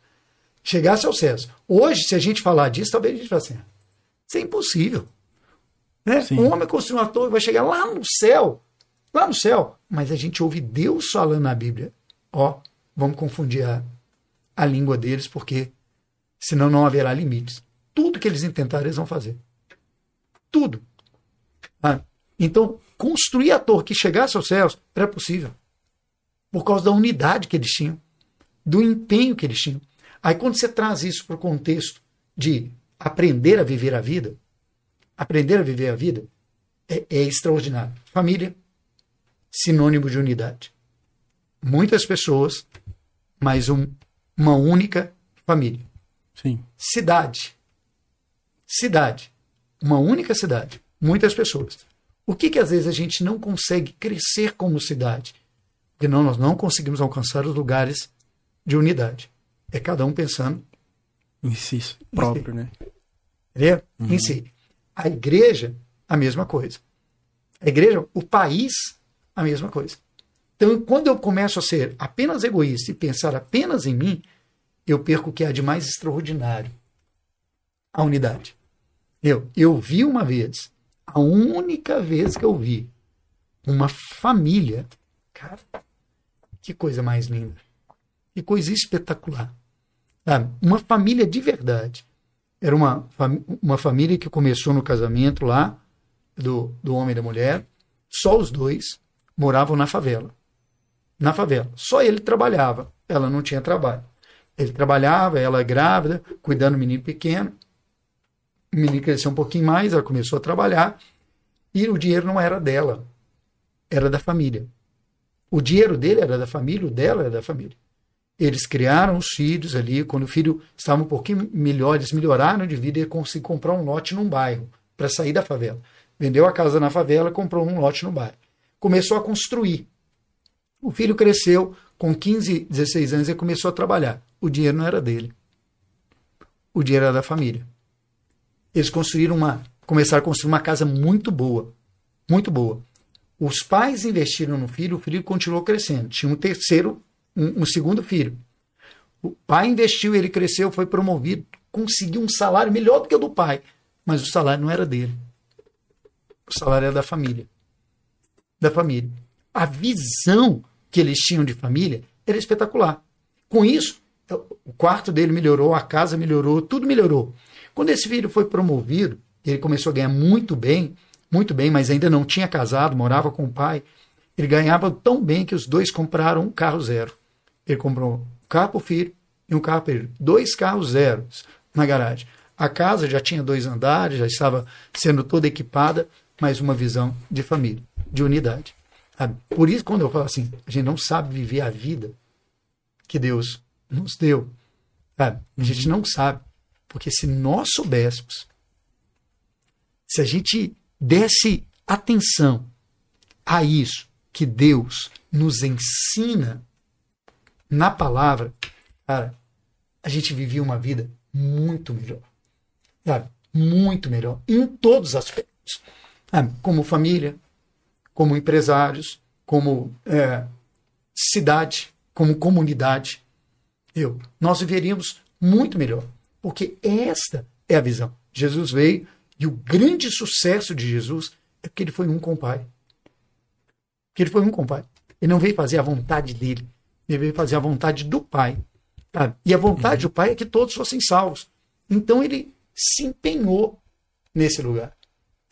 Chegasse aos céus. Hoje, se a gente falar disso, talvez a gente fale assim: isso é impossível. Né? Um homem construiu uma torre vai chegar lá no céu. Lá no céu. Mas a gente ouve Deus falando na Bíblia. Ó, vamos confundir a, a língua deles, porque senão não haverá limites. Tudo que eles intentarem, eles vão fazer. Tudo. Ah, então, construir a torre que chegasse aos céus era possível. Por causa da unidade que eles tinham, do empenho que eles tinham. Aí, quando você traz isso para o contexto de aprender a viver a vida, aprender a viver a vida é, é extraordinário. Família, sinônimo de unidade. Muitas pessoas, mas um, uma única família. Sim. Cidade. Cidade. uma única cidade, muitas pessoas. O que que às vezes a gente não consegue crescer como cidade? Porque não, nós não conseguimos alcançar os lugares de unidade. É cada um pensando Em si próprio, né? entendeu? em si. A igreja, a mesma coisa. A igreja, o país, a mesma coisa. Então, quando eu começo a ser apenas egoísta e pensar apenas em mim, eu perco o que há de mais extraordinário: a unidade. Eu, eu vi uma vez, a única vez que eu vi, uma família. Cara, que coisa mais linda. Que coisa espetacular. Sabe? Uma família de verdade. Era uma, uma família que começou no casamento lá, do, do homem e da mulher. Só os dois moravam na favela. Na favela. Só ele trabalhava. Ela não tinha trabalho. Ele trabalhava, ela grávida, cuidando do menino pequeno. O menino cresceu um pouquinho mais, ela começou a trabalhar. E o dinheiro não era dela, era da família. O dinheiro dele era da família, o dela era da família. Eles criaram os filhos ali. Quando o filho estava um pouquinho melhor, eles melhoraram de vida e conseguiram comprar um lote num bairro para sair da favela. Vendeu a casa na favela, comprou um lote no bairro. Começou a construir. O filho cresceu, com 15, 16 anos, ele começou a trabalhar. O dinheiro não era dele. O dinheiro era da família. Eles construíram uma, começaram a construir uma casa muito boa, muito boa. Os pais investiram no filho, o filho continuou crescendo. Tinha um terceiro, um, um segundo filho. O pai investiu, ele cresceu, foi promovido, conseguiu um salário melhor do que o do pai, mas o salário não era dele. O salário era da família. Da família. A visão que eles tinham de família era espetacular. Com isso, o quarto dele melhorou, a casa melhorou, tudo melhorou. Quando esse filho foi promovido, ele começou a ganhar muito bem, muito bem, mas ainda não tinha casado, morava com o pai. Ele ganhava tão bem que os dois compraram um carro zero. Ele comprou um carro para o filho e um carro para ele. Dois carros zeros na garagem. A casa já tinha dois andares, já estava sendo toda equipada, mas uma visão de família, de unidade. Sabe? Por isso, quando eu falo assim, a gente não sabe viver a vida que Deus nos deu. Sabe? A gente não sabe. Porque se nós soubéssemos, se a gente desse atenção a isso que Deus nos ensina na palavra, cara, a gente vivia uma vida muito melhor. Sabe? Muito melhor. Em todos os aspectos. Sabe? Como família, como empresários, como é, cidade, como comunidade. Eu, nós viveríamos muito melhor. Porque esta é a visão. Jesus veio e o grande sucesso de Jesus é porque ele foi um com o Pai. Porque ele foi um com o Pai. Ele não veio fazer a vontade dele. Ele veio fazer a vontade do Pai. Sabe? E a vontade do Pai é que todos fossem salvos. Então ele se empenhou nesse lugar.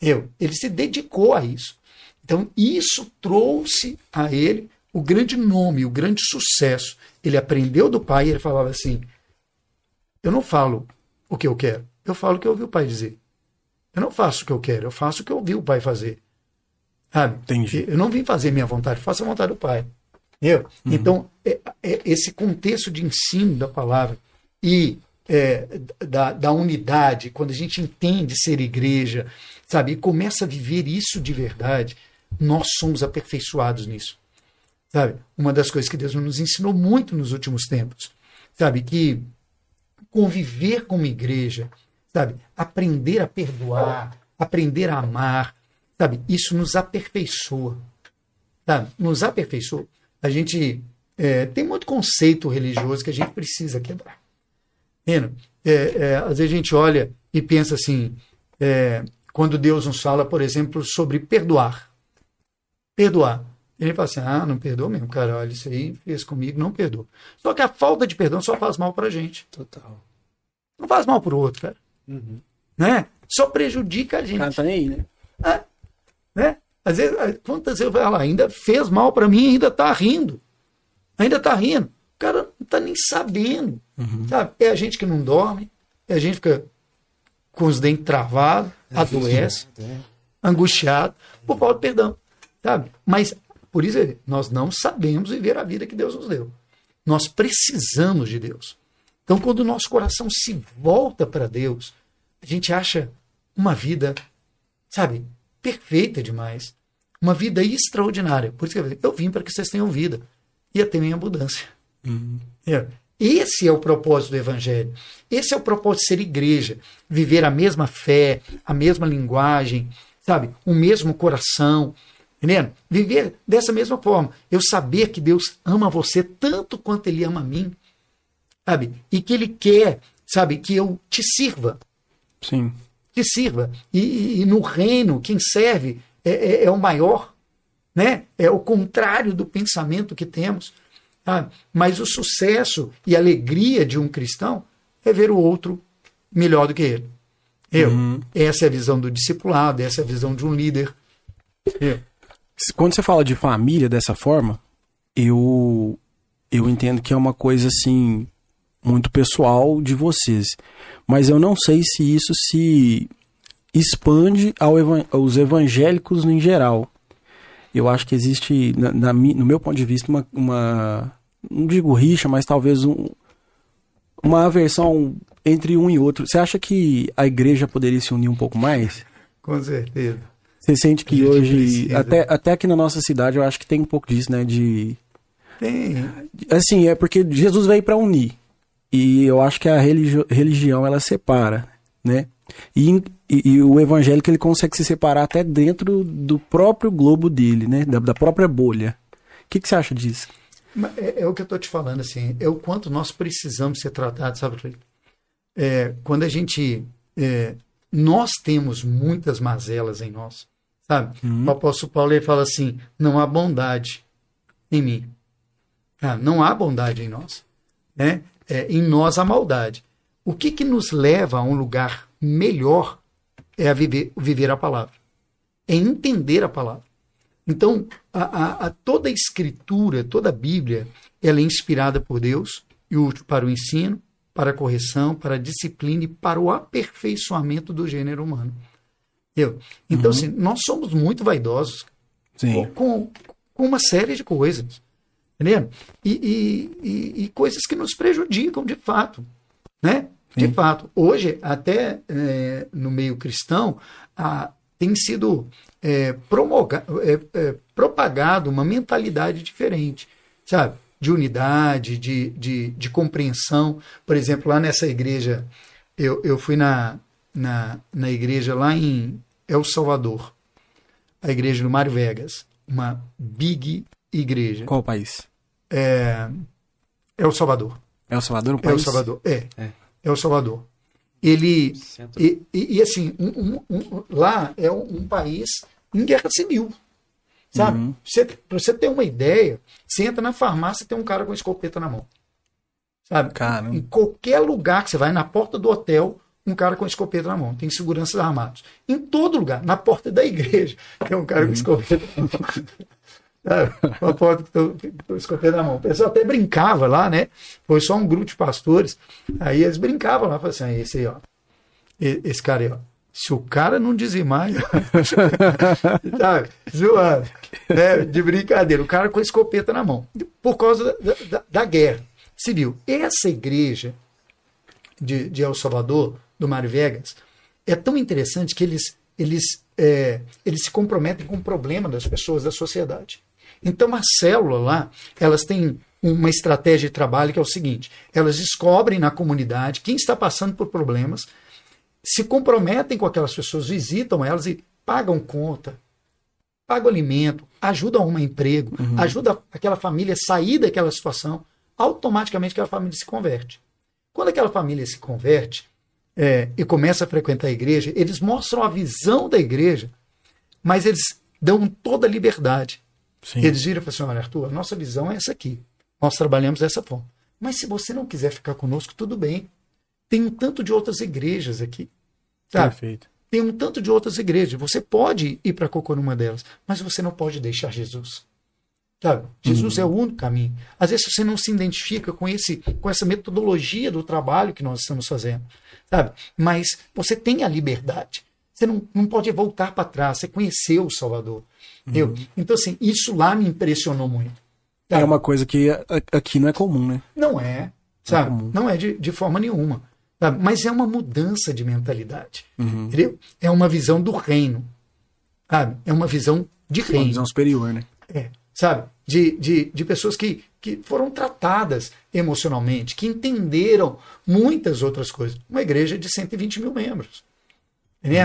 Eu, ele se dedicou a isso. Então isso trouxe a ele o grande nome, o grande sucesso. Ele aprendeu do pai e ele falava assim: Eu não falo o que eu quero, eu falo o que eu ouvi o pai dizer. Eu não faço o que eu quero, eu faço o que eu ouvi o pai fazer. Sabe? Entendi. Eu não vim fazer minha vontade, faço a vontade do pai. Entendeu? Então, é, é esse contexto de ensino da palavra e é, da, da unidade, quando a gente entende ser igreja, sabe, e começa a viver isso de verdade, nós somos aperfeiçoados nisso. Sabe? Uma das coisas que Deus nos ensinou muito nos últimos tempos, sabe, que conviver como igreja, sabe, aprender a perdoar, aprender a amar, sabe, isso nos aperfeiçoa, sabe, nos aperfeiçoa. A gente é, tem muito conceito religioso que a gente precisa quebrar. Vendo? É, é, às vezes a gente olha e pensa assim, é, quando Deus nos fala, por exemplo, sobre perdoar. Perdoar. Ele fala assim: ah, não perdoa mesmo, cara, olha, isso aí fez comigo, não perdoa. Só que a falta de perdão só faz mal pra gente. Total. Não faz mal pro outro, cara. Uhum. Né? Só prejudica a gente. tá nem aí, né? É, né? Às vezes, quantas vezes ela ainda fez mal pra mim, ainda tá rindo. Ainda tá rindo. O cara não tá nem sabendo. Sabe? É a gente que não dorme, é a gente que fica com os dentes travados, adoece, É. angustiado, por falta de perdão. Sabe? Mas, por isso, nós não sabemos viver a vida que Deus nos deu. Nós precisamos de Deus. Então, quando o nosso coração se volta para Deus, a gente acha uma vida, sabe, perfeita demais. Uma vida extraordinária. Por isso que eu, vim para que vocês tenham vida e a tenham em abundância. É. Esse é o propósito do Evangelho. Esse é o propósito de ser igreja. Viver a mesma fé, a mesma linguagem, sabe? O mesmo coração. Entendendo? Viver dessa mesma forma. Eu saber que Deus ama você tanto quanto Ele ama a mim. Sabe? E que Ele quer, sabe, que eu te sirva. Sim. Te sirva. E, e- e no reino, quem serve é, é- é o maior. Né? É o contrário do pensamento que temos. sabe? Mas o sucesso e a alegria de um cristão é ver o outro melhor do que ele. Eu. Essa é a visão do discipulado, essa é a visão de um líder. Eu. Quando você fala de família dessa forma, eu eu entendo que é uma coisa assim muito pessoal de vocês, mas eu não sei se isso se expande ao evan- aos evangélicos em geral. Eu acho que existe, na, na no meu ponto de vista, uma, uma não digo rixa, mas talvez um, uma aversão entre um e outro. Você acha que a igreja poderia se unir um pouco mais? Com certeza. Você sente que hoje, precisa. até, até aqui na nossa cidade, eu acho que tem um pouco disso, né? De. Tem. Assim, é porque Jesus veio para unir. E eu acho que a religi- religião ela separa, né? E, e- e o evangélico ele consegue se separar até dentro do próprio globo dele, né? Da, da própria bolha. O que, que você acha disso? É, é o que eu estou te falando, assim, é o quanto nós precisamos ser tratados, sabe, Cleiton? É, quando a gente. é, nós temos muitas mazelas em nós, sabe? O apóstolo Paulo ele fala assim: não há bondade em mim. Ah, não há bondade em nós. Né? É, em nós há maldade. O que, que nos leva a um lugar melhor é a viver, viver a palavra, é entender a palavra. Então, a, a- a- toda a escritura, toda a Bíblia, ela é inspirada por Deus e útil para o ensino, para a correção, para a disciplina e para o aperfeiçoamento do gênero humano. Entendeu? Então, assim, nós somos muito vaidosos com, com, com uma série de coisas. Entendeu? E, e- e- e coisas que nos prejudicam de fato. Né? De fato. Hoje, até é, no meio cristão, a- tem sido é, promoga- é, é, propagado uma mentalidade diferente, sabe? De unidade, de, de, de compreensão. Por exemplo, lá nessa igreja, eu, eu fui na, na, na igreja lá em El Salvador, a igreja do Mário Vegas, uma big igreja. Qual país? É, El Salvador. É o Salvador, um É país? o Salvador. É. É. É o Salvador. Ele. E, e- e, assim, um- um- um- lá é um, um país em guerra civil. Sabe? Uhum. Você, pra você ter uma ideia, você entra na farmácia e tem um cara com escopeta na mão. Sabe? Caramba. Em qualquer lugar que você vai, na porta do hotel, um cara com escopeta na mão. Tem seguranças armados. Em todo lugar. Na porta da igreja, tem um cara com escopeta na mão. Uma porta com escopeta na mão. O pessoal até brincava lá, né? Foi só um grupo de pastores. Aí eles brincavam lá, falavam assim: "Ah, esse aí, ó. Esse cara aí, ó. Se o cara não dizimar, sabe? Zoando. Né? De brincadeira. O cara com a escopeta na mão. Por causa da, da- da guerra civil. Essa igreja de, de El Salvador, do Mário Vegas, é tão interessante que eles, eles, é, eles se comprometem com o problema das pessoas, da sociedade. Então, a célula lá, elas têm uma estratégia de trabalho que é o seguinte: elas descobrem na comunidade quem está passando por problemas, se comprometem com aquelas pessoas, visitam elas e pagam conta, pagam alimento, ajudam a arrumar emprego, ajuda aquela família a sair daquela situação, automaticamente aquela família se converte. Quando aquela família se converte é, e começa a frequentar a igreja, eles mostram a visão da igreja, mas eles dão toda a liberdade. Sim. Eles viram e falam assim: olha, Arthur, a nossa visão é essa aqui. Nós trabalhamos dessa forma. Mas se você não quiser ficar conosco, tudo bem. Tem um tanto de outras igrejas aqui. Sabe? Perfeito. Tem um tanto de outras igrejas. Você pode ir para qualquer uma delas, mas você não pode deixar Jesus. Sabe? Jesus é o único caminho. Às vezes você não se identifica com, esse, com essa metodologia do trabalho que nós estamos fazendo. Sabe? Mas você tem a liberdade. Você não, não pode voltar para trás. Você conheceu o Salvador. Eu, então, assim, isso lá me impressionou muito. É uma coisa que aqui não é comum, né? Não é, sabe? comum. Não é de, de forma nenhuma. sabe? mas é uma mudança de mentalidade. Uhum. Entendeu? É uma visão do reino. Sabe? É uma visão de Uma reino. visão superior, né? É, sabe? De, de, de pessoas que, que foram tratadas emocionalmente, que entenderam muitas outras coisas. Uma igreja de 120 mil membros. Entendeu?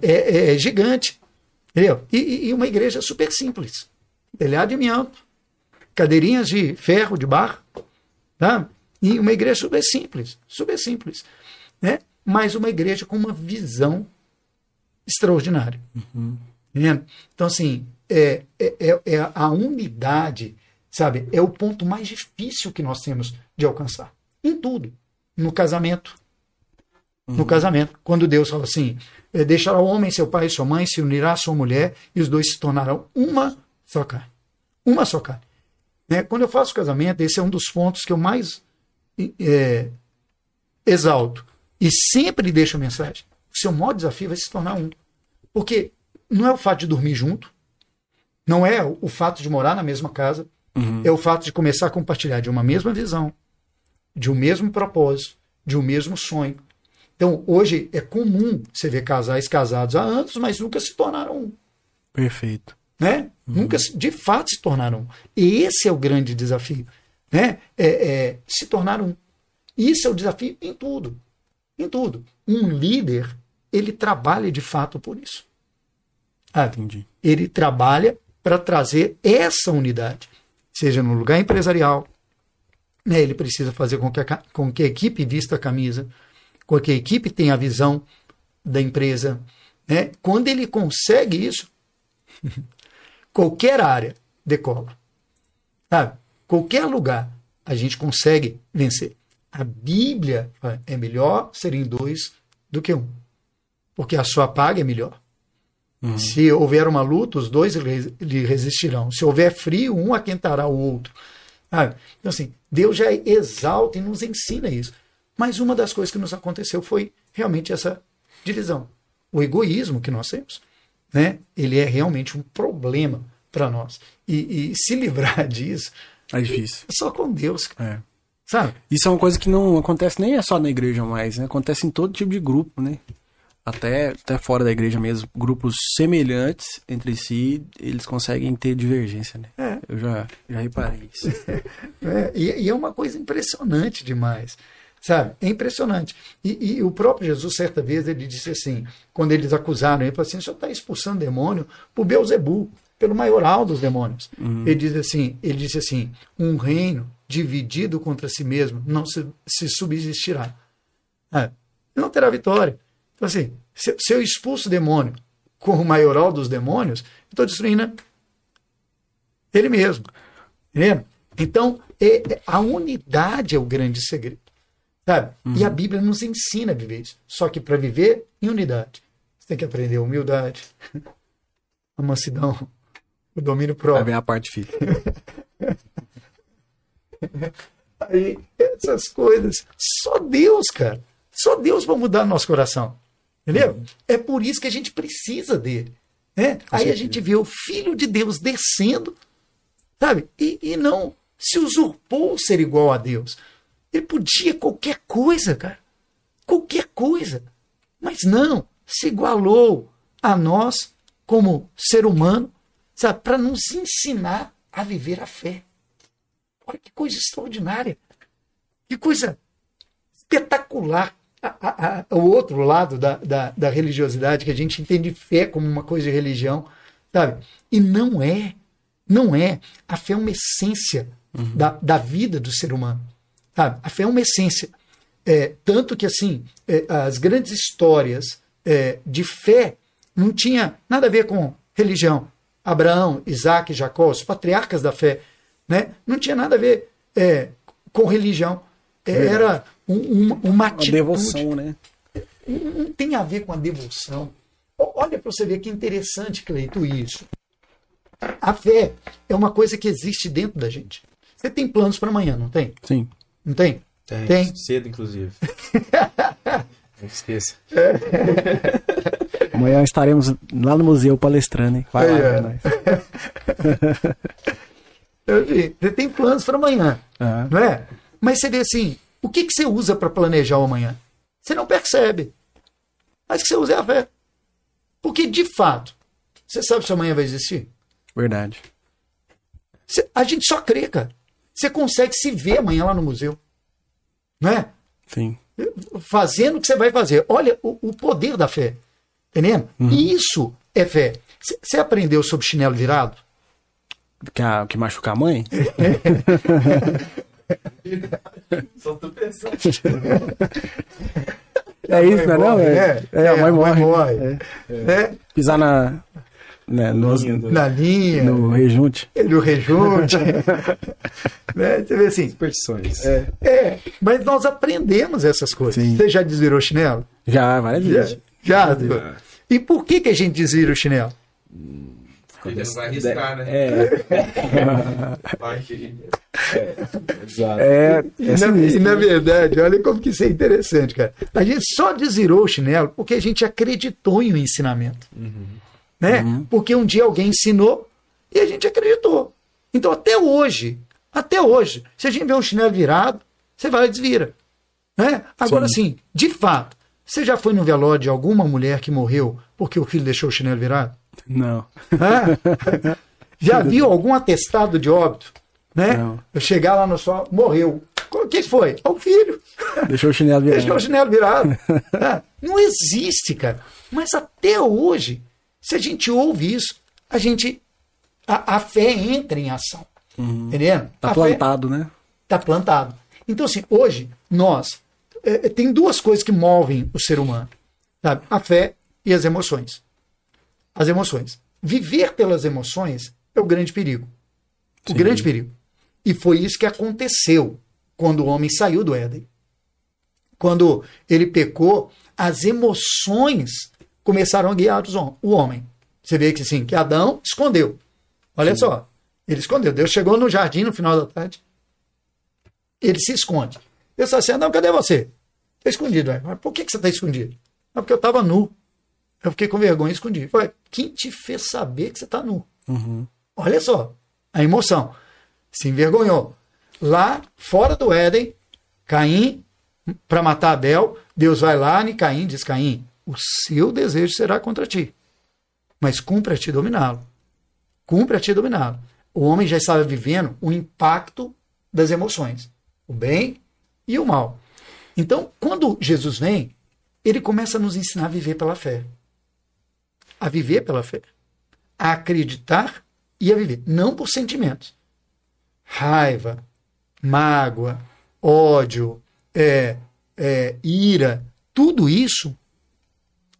É, é- é gigante. Entendeu? E, e- uma igreja super simples. Telhado de amianto, cadeirinhas de ferro, de barro. Tá? E uma igreja super simples. Super simples. Né? Mas uma igreja com uma visão extraordinária. Entendendo? Então, assim, é, é, é- é a unidade, sabe? É o ponto mais difícil que nós temos de alcançar. Em tudo. No casamento. No casamento. Quando Deus fala assim: é, deixará o homem seu pai e sua mãe, se unirá à sua mulher, e os dois se tornarão uma só carne. Uma só carne. Né? Quando eu faço casamento, esse é um dos pontos que eu mais é, exalto. E sempre deixo a mensagem: o seu maior desafio vai se tornar um. Porque não é o fato de dormir junto, não é o fato de morar na mesma casa, é o fato de começar a compartilhar de uma mesma visão, de um mesmo propósito, de um mesmo sonho. Então, hoje é comum você ver casais casados há anos, mas nunca se tornaram um. Perfeito. Né? Nunca, se- de fato, se tornaram um. E esse é o grande desafio. Né? É, é, se tornar um. Isso é o desafio em tudo. Em tudo. Um líder, ele trabalha de fato por isso. Ah, Entendi. ele trabalha para trazer essa unidade, seja no lugar empresarial, né, ele precisa fazer com que, a, com que a equipe vista a camisa, com que a equipe tenha a visão da empresa. Né? Quando ele consegue isso, qualquer área decola. Sabe? Qualquer lugar a gente consegue vencer. A Bíblia fala, é melhor serem dois do que um, porque a sua paga é melhor. Se houver uma luta, os dois lhe resistirão. Se houver frio, um aquentará o outro. Sabe? Então, assim, Deus já exalta e nos ensina isso. Mas uma das coisas que nos aconteceu foi realmente essa divisão. O egoísmo que nós temos. Né? Ele é realmente um problema para nós. E, e se livrar disso É difícil. é só com Deus, É. sabe? Isso é uma coisa que não acontece nem é só na igreja mais, né? Acontece em todo tipo de grupo, né? Até, até fora da igreja mesmo, grupos semelhantes entre si, eles conseguem ter divergência, né? É. Eu já, já reparei isso. É, e, e é uma coisa impressionante demais, sabe? É impressionante. E, e o próprio Jesus, certa vez, ele disse assim, quando eles acusaram, ele falou assim, o senhor está expulsando demônio por Beuzebu, pelo maioral dos demônios. Ele diz assim, ele disse assim, um reino dividido contra si mesmo não se, se subsistirá. É, não terá vitória. Então, assim, se, se eu expulso o demônio com o maioral dos demônios, eu estou destruindo ele mesmo. Entendeu? Então, é- é- a unidade é o grande segredo. Sabe? E a Bíblia nos ensina a viver isso. Só que para viver em unidade, você tem que aprender a humildade, a mansidão, o domínio próprio. vem a parte difícil. Aí, essas coisas. Só Deus, cara. Só Deus vai mudar nosso coração. Entendeu? É por isso que a gente precisa dele. Né? Aí a certeza. gente vê o Filho de Deus descendo, sabe? E, e não se usurpou ser igual a Deus. Ele podia qualquer coisa, cara. Qualquer coisa. Mas não, se igualou a nós como ser humano, sabe? Para nos ensinar a viver a fé. Olha que coisa extraordinária. Que coisa espetacular. A- a- o outro lado da, da, da religiosidade, que a gente entende fé como uma coisa de religião, sabe? E não é. Não é. A fé é uma essência da, da vida do ser humano. Sabe? A fé é uma essência. É, tanto que, assim, é, as grandes histórias é, de fé não tinha nada a ver com religião. Abraão, Isaac, Jacó, os patriarcas da fé, né? não tinha nada a ver é, com religião. É, era um- um- uma Uma atitude devoção, né? não tem a ver com a devoção. Olha para você ver que interessante, Cleito, isso. A fé é uma coisa que existe dentro da gente. Você tem planos para amanhã, não tem? Sim. Não tem? Tem. Tem. Cedo, inclusive. Não esqueça. Amanhã estaremos lá no museu palestrando, hein? Vai lá, é. vi. Você tem planos para amanhã, Ah, não é? Mas você vê assim, O que, que você usa para planejar o amanhã? Você não percebe. Mas que você usa é a fé. Porque, de fato, você sabe se amanhã vai existir? Verdade. Você- a gente só crê, cara. Você consegue se ver amanhã lá no museu. Né? Sim. Fazendo o que você vai fazer. Olha o, o poder da fé. Entendendo? Isso é fé. Você- aprendeu sobre chinelo virado? Que, a, que machuca a mãe? Só tô pensando. É isso, não é não? É, é, a mãe morre. morre. É. Né? Pisar na. Né, no, Na linha, no rejunte. no rejunte. né? Você vê assim. Superstições. É, mas nós aprendemos essas coisas. Sim. Você já desvirou chinelo? Já, várias vezes. Já. já. E por que, que a gente desvira o chinelo? Ele não vai arriscar, né? É, Vai que- exato. É, E é na, sinistro. e na verdade, olha como que isso é interessante, cara. A gente só desvirou o chinelo porque a gente acreditou em um ensinamento. Né? Porque um dia alguém ensinou e a gente acreditou. Então, até hoje, até hoje, se a gente vê um chinelo virado, você vai e desvira. Né? Agora, sim, de fato, você já foi no velório de alguma mulher que morreu porque o filho deixou o chinelo virado? Não. Hã? Já viu algum atestado de óbito? Né? Não. Eu chegar lá no sol, morreu. O que foi? É o filho. Deixou o chinelo virado. Deixou o chinelo virado. Ah, Não existe, cara. Mas até hoje, se a gente ouve isso, a gente. A, a fé entra em ação. Entendendo? Tá a fé plantado, né? tá plantado. Então, assim, hoje, nós. é, tem duas coisas que movem o ser humano: sabe? a fé e as emoções. As emoções. Viver pelas emoções é o grande perigo. O Sim. grande perigo. E foi isso que aconteceu quando o homem saiu do Éden. Quando ele pecou, as emoções começaram a guiar o homem. Você vê que assim, que Adão escondeu. Olha só, ele escondeu. Deus chegou no jardim no final da tarde. Ele se esconde. Deus fala assim: Adão, cadê você? Estou escondido. Mas por que, que você está escondido? Não, porque eu estava nu. Eu fiquei com vergonha e escondi. Ué, quem te fez saber que você está nu? Uhum. Olha só, a emoção. Se envergonhou. Lá, fora do Éden, Caim, para matar Abel, Deus vai lá em Caim, diz Caim, o seu desejo será contra ti. Mas cumpre a ti dominá-lo. Cumpre a ti dominá-lo. O homem já estava vivendo o impacto das emoções. O bem e o mal. Então, quando Jesus vem, ele começa a nos ensinar a viver pela fé. A viver pela fé a acreditar e a viver, não por sentimentos. Raiva, mágoa, ódio, é, é, ira, tudo isso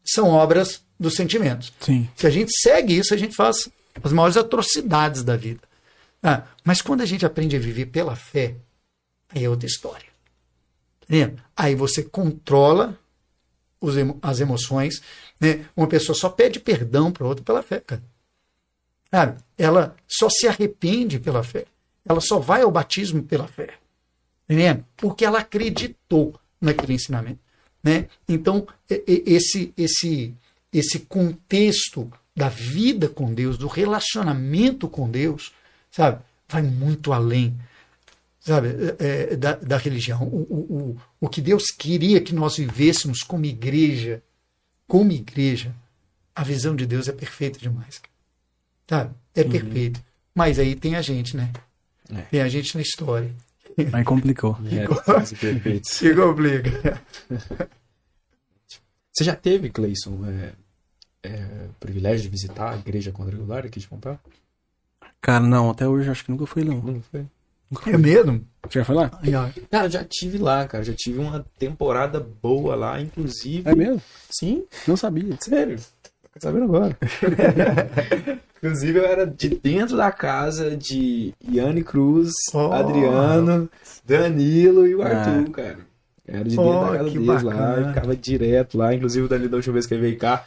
são obras dos sentimentos. Sim. Se a gente segue isso, a gente faz as maiores atrocidades da vida. Ah, mas quando a gente aprende a viver pela fé, aí é outra história. Entendeu? Aí você controla as emoções. Né? Uma pessoa só pede perdão para outra pela fé, cara. Sabe? Ela só se arrepende pela fé. Ela só vai ao batismo pela fé. Entendeu? Porque ela acreditou naquele ensinamento. Né? Então, esse, esse, esse contexto da vida com Deus, do relacionamento com Deus, sabe, vai muito além sabe, é, é, da, da religião. O, o, o, o que Deus queria que nós vivêssemos como igreja, como igreja, a visão de Deus é perfeita demais. Sabe? É perfeito. Mas aí tem a gente, né? É. Tem a gente na história. Aí complicou. É, quase perfeito. Se complica. Você já teve, Cleison, é, é, privilégio de visitar a igreja quadrangular aqui de Pompeu? Cara, não, até hoje acho que nunca fui, não. Não foi? É mesmo? Você já foi lá? Cara, eu já tive lá, cara. Já tive uma temporada boa lá, inclusive. É mesmo? Sim, Não sabia. sério. Tá sabendo agora. inclusive, eu era de dentro da casa de Yane Cruz, Oh. Adriano, Danilo e o Arthur, Ah. cara. Era de dentro Oh, da casa deles lá, bacana. eu ficava direto lá. Inclusive, o Danilo, da última vez que ele veio cá,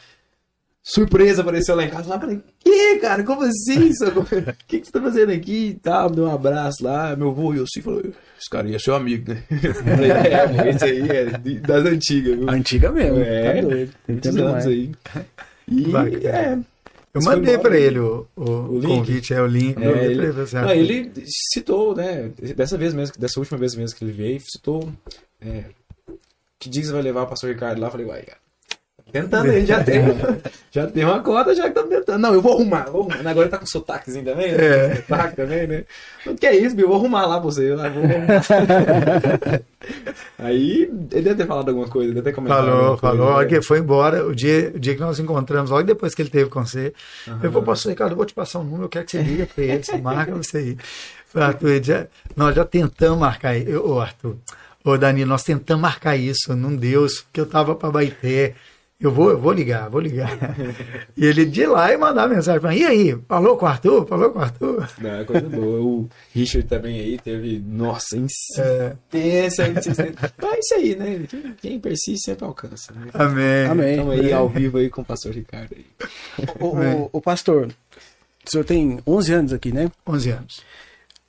surpresa, apareceu lá em casa. Lá, falei, que, cara? Como assim? O que, que você tá fazendo aqui e tal? Me deu um abraço lá. Meu avô e eu assim, falou, esse cara aí é seu amigo, né? Falei, é, esse aí é das antigas, viu? Antiga mesmo. É, tá doido. Tem Muitos anos aí. E, Bacana. é, Eu mandei para ele o, o, O link? convite, é o link. É, ele- ele, assim, Não, ele citou, né? Dessa vez mesmo, dessa última vez mesmo que ele veio, citou É, que dia que você vai levar o pastor Ricardo lá? Falei, uai, cara. Tentando, a gente já tem, já tem uma cota, já que estamos tentando. Não, eu vou arrumar, vou arrumar. Agora ele tá com sotaquezinho também, né? É. Sotaque também, né? Não que é isso, Bill, eu vou arrumar lá pra você. Eu vou arrumar. Aí ele deve ter falado alguma coisa, deve ter comentado. Falou, coisa, falou. né? Que foi embora o dia, o dia que nós encontramos, logo depois que ele teve com você. Eu vou, pastor Ricardo, eu vou te passar um número, eu quero que você liga para ele, você marca você aí. Falei, Arthur, já, nós já tentamos marcar. Ô, Arthur, ô, Danilo, nós tentamos marcar isso, não deu, porque eu tava para Baité. Eu vou, eu vou ligar, vou ligar. E ele de lá e mandar mensagem para mim. E aí, falou com o Arthur? Falou com o Arthur? Não, é coisa boa. O Richard também aí teve, nossa, É. insistência, insistência. Então é isso aí, né? Quem, quem persiste sempre alcança, né? Amém. Amém. Estamos aí ao vivo aí com o pastor Ricardo aí. O, o, o pastor, o senhor tem 11 anos aqui, né? 11 anos.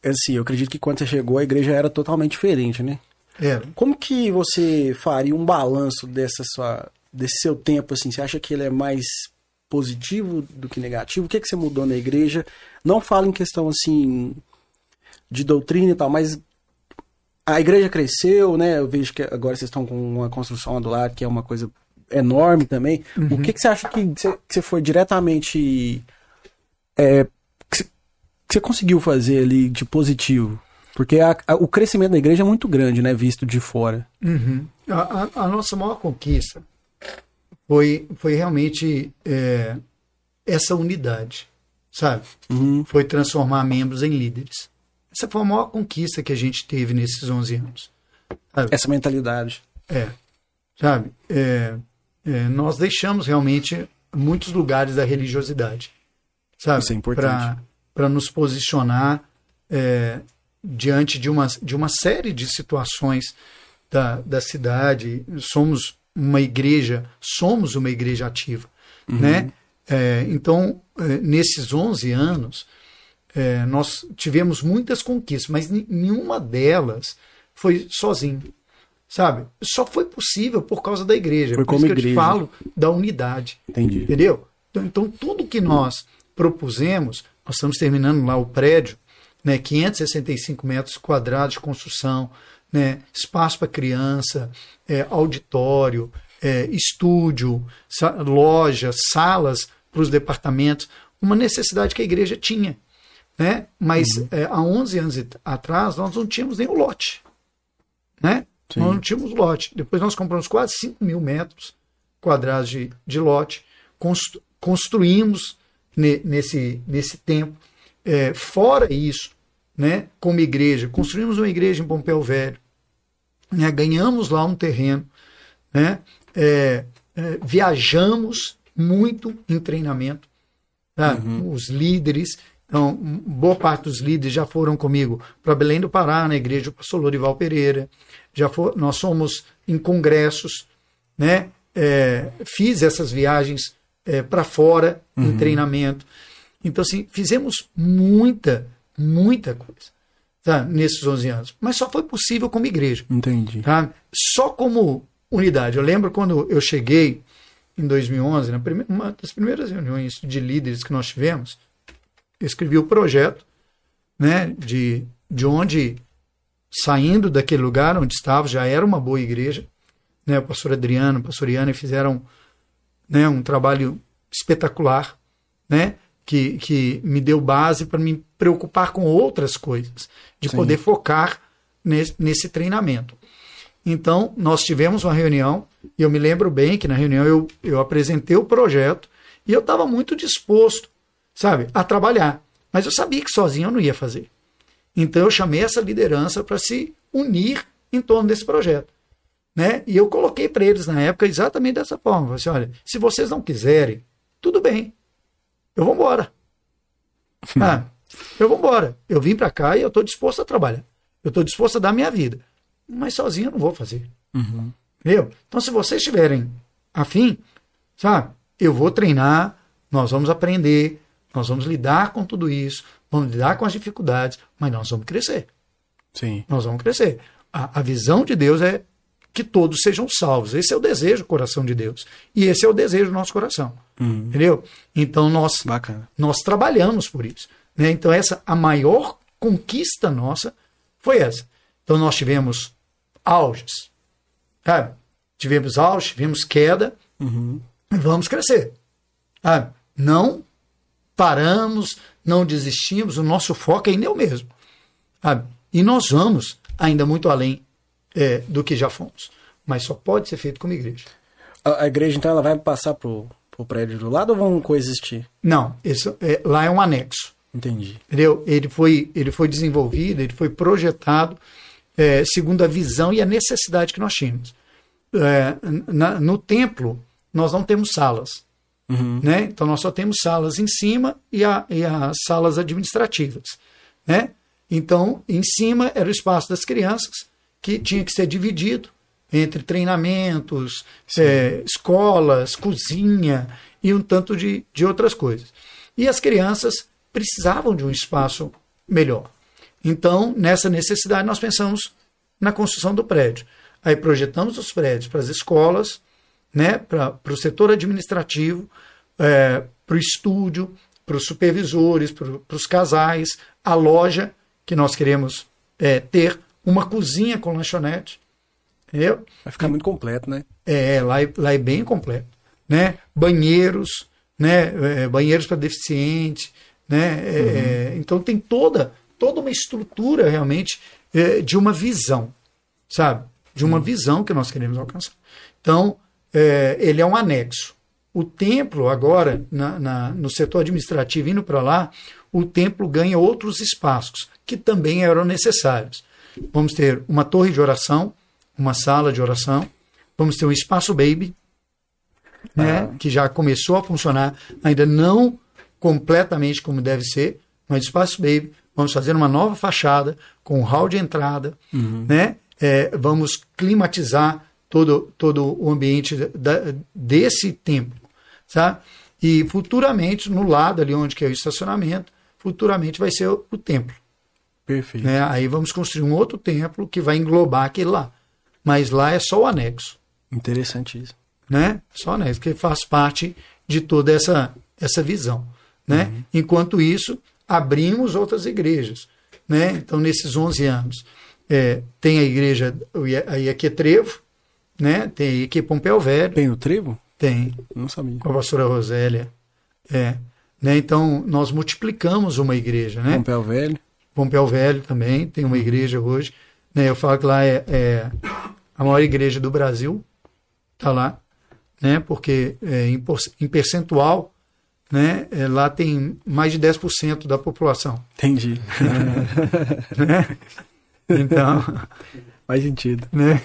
Assim, eu acredito que quando você chegou a igreja era totalmente diferente, né? É, Como que você faria um balanço dessa sua, desse seu tempo, assim? Você acha que ele é mais positivo do que negativo? O que, que você mudou na igreja? Não fala em questão, assim, de doutrina e tal, mas a igreja cresceu, né? Eu vejo que agora vocês estão com uma construção do lado, que é uma coisa enorme também. O que, que você acha que você, foi diretamente... é, que você- conseguiu fazer ali de positivo? Porque a- a- o crescimento da igreja é muito grande, né? Visto de fora. Uhum. A- a nossa maior conquista foi, foi realmente é, essa unidade, sabe? Uhum. Foi transformar membros em líderes. Essa foi a maior conquista que a gente teve nesses 11 anos. Sabe? Essa mentalidade. É, sabe? É, é, nós deixamos realmente muitos lugares da religiosidade, sabe? Isso é importante. Para nos posicionar é, diante de uma, de uma série de situações da, da cidade. Somos uma igreja, somos uma igreja ativa, né? É, então, é, nesses 11 anos, é, nós tivemos muitas conquistas, mas nenhuma delas foi sozinho sabe? Só foi possível por causa da igreja. Foi por como isso que eu te igreja. falo da unidade, Entendi. entendeu? Então, então, tudo que nós propusemos, nós estamos terminando lá o prédio, né, 565 metros quadrados de construção, né, espaço para criança, é, auditório, é, estúdio, sa- lojas, salas para os departamentos, uma necessidade que a igreja tinha. Né? Mas é, há 11 anos atrás nós não tínhamos nem o lote. Né? Sim. Nós não tínhamos lote. Depois nós compramos quase 5 mil metros quadrados de, de lote, constru- construímos ne- nesse, nesse tempo. É, fora isso, né, como igreja, construímos uma igreja em Pompeu Velho, né, ganhamos lá um terreno, né, é, é, viajamos muito em treinamento, tá? os líderes, então, boa parte dos líderes já foram comigo para Belém do Pará, na igreja do pastor Lorival Pereira, já for, nós somos em congressos, né, é, fiz essas viagens para fora em treinamento, então assim, fizemos muita, muita coisa tá, nesses 11 anos, mas só foi possível como igreja Entendi. tá? Só como unidade. Eu lembro quando eu cheguei em 2011, na primeira, uma das primeiras reuniões de líderes que nós tivemos, eu escrevi o projeto, né, de, de onde, saindo daquele lugar onde estava, já era uma boa igreja, né, o pastor Adriano, o pastor Iana fizeram né, um trabalho espetacular, né, que, que me deu base para me preocupar com outras coisas, de Sim. poder focar nesse, nesse treinamento. Então, nós tivemos uma reunião, e eu me lembro bem que na reunião eu, eu apresentei o projeto e eu estava muito disposto, sabe, a trabalhar. Mas eu sabia que sozinho eu não ia fazer. Então, eu chamei essa liderança para se unir em torno desse projeto. Né? E eu coloquei para eles na época exatamente dessa forma. Assim, olha, se vocês não quiserem, tudo bem, eu vou embora. Ah, eu vou embora. Eu vim para cá e eu estou disposto a trabalhar. Eu estou disposto a dar minha vida. Mas sozinho eu não vou fazer. Entendeu? Então, se vocês estiverem afim, sabe, eu vou treinar, nós vamos aprender, nós vamos lidar com tudo isso, vamos lidar com as dificuldades, mas nós vamos crescer. Sim. Nós vamos crescer. A, a visão de Deus é que todos sejam salvos. Esse é o desejo do coração de Deus. E esse é o desejo do nosso coração. Entendeu? Então nós Bacana. nós trabalhamos por isso. Né? Então, essa a maior conquista nossa foi essa. Então, nós tivemos auges, Sabe? Tivemos auge, tivemos queda, Uhum. vamos crescer. Sabe? Não paramos, não desistimos, o nosso foco ainda é o mesmo. Sabe? E nós vamos ainda muito além é, do que já fomos. Mas só pode ser feito como igreja. A, a igreja, então, ela vai passar pro, pro prédio do lado ou vão coexistir? Não, isso, é, lá é um anexo. Entendi. Entendeu? Ele foi, ele foi desenvolvido, ele foi projetado é, segundo a visão e a necessidade que nós tínhamos. É, na- no templo, nós não temos salas. Uhum. Né? Então, nós só temos salas em cima e, a- e as salas administrativas. Né? Então, em cima era o espaço das crianças, que tinha que ser dividido entre treinamentos, é, escolas, cozinha e um tanto de, de outras coisas. E as crianças precisavam de um espaço melhor. Então, nessa necessidade, nós pensamos na construção do prédio. Aí projetamos os prédios para as escolas, né, para o setor administrativo, é, para o estúdio, para os supervisores, para os casais, a loja, que nós queremos é, ter, uma cozinha com lanchonete. Entendeu? Vai ficar muito completo, né? É, lá, é- lá é bem completo. Né? Banheiros, né? é, banheiros para deficiente. Né? É, então tem toda, toda uma estrutura realmente é, de uma visão, sabe? De uma visão que nós queremos alcançar. Então, é, ele é um anexo. O templo, agora, na- na- no setor administrativo, indo para lá, o templo ganha outros espaços que também eram necessários. Vamos ter uma torre de oração, uma sala de oração, vamos ter um espaço baby, né, que já começou a funcionar, ainda não completamente como deve ser, mas espaço baby, vamos fazer uma nova fachada com um hall de entrada, né, é, vamos climatizar todo, todo o ambiente da- desse templo, sabe? E futuramente, no lado ali onde que é o estacionamento, futuramente vai ser o, o templo. Perfeito. Né? Aí vamos construir um outro templo que vai englobar aquele lá. Mas lá é só o anexo Interessantíssimo. né? Só anexo, que faz parte de toda essa, essa visão, né? Enquanto isso, abrimos outras igrejas, né? Então, nesses 11 anos, é, tem a igreja, o Ia- a Iaque Trevo, né? Tem a Iaque Pompeu Velho, Tem o trevo? tem Não sabia. com a pastora Rosélia, é, né? Então, nós multiplicamos uma igreja, né? Pompeu Velho. Pompeu Velho também tem uma igreja hoje. Né? Eu falo que lá é, é a maior igreja do Brasil, tá lá, né? Porque é, em, por- em percentual, né? é, lá tem mais de 10% da população. Entendi. Então, Faz sentido. né?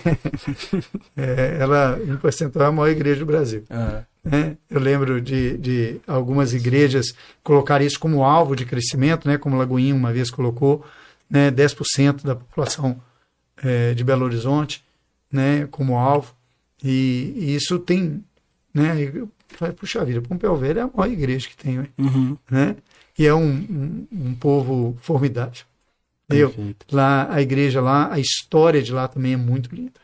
É, ela em percentual é a maior igreja do Brasil. Ah, né? Eu lembro de, de algumas igrejas colocar isso como alvo de crescimento, né? como Lagoinha uma vez colocou, né? 10% da população eh, de Belo Horizonte né? como alvo. E, e isso tem. Né? Falei, Puxa vida, Pompeu Velho é a maior igreja que tem. uhum. Né? E é um, um, um povo formidável. Eu, lá a igreja lá, a história de lá também é muito linda,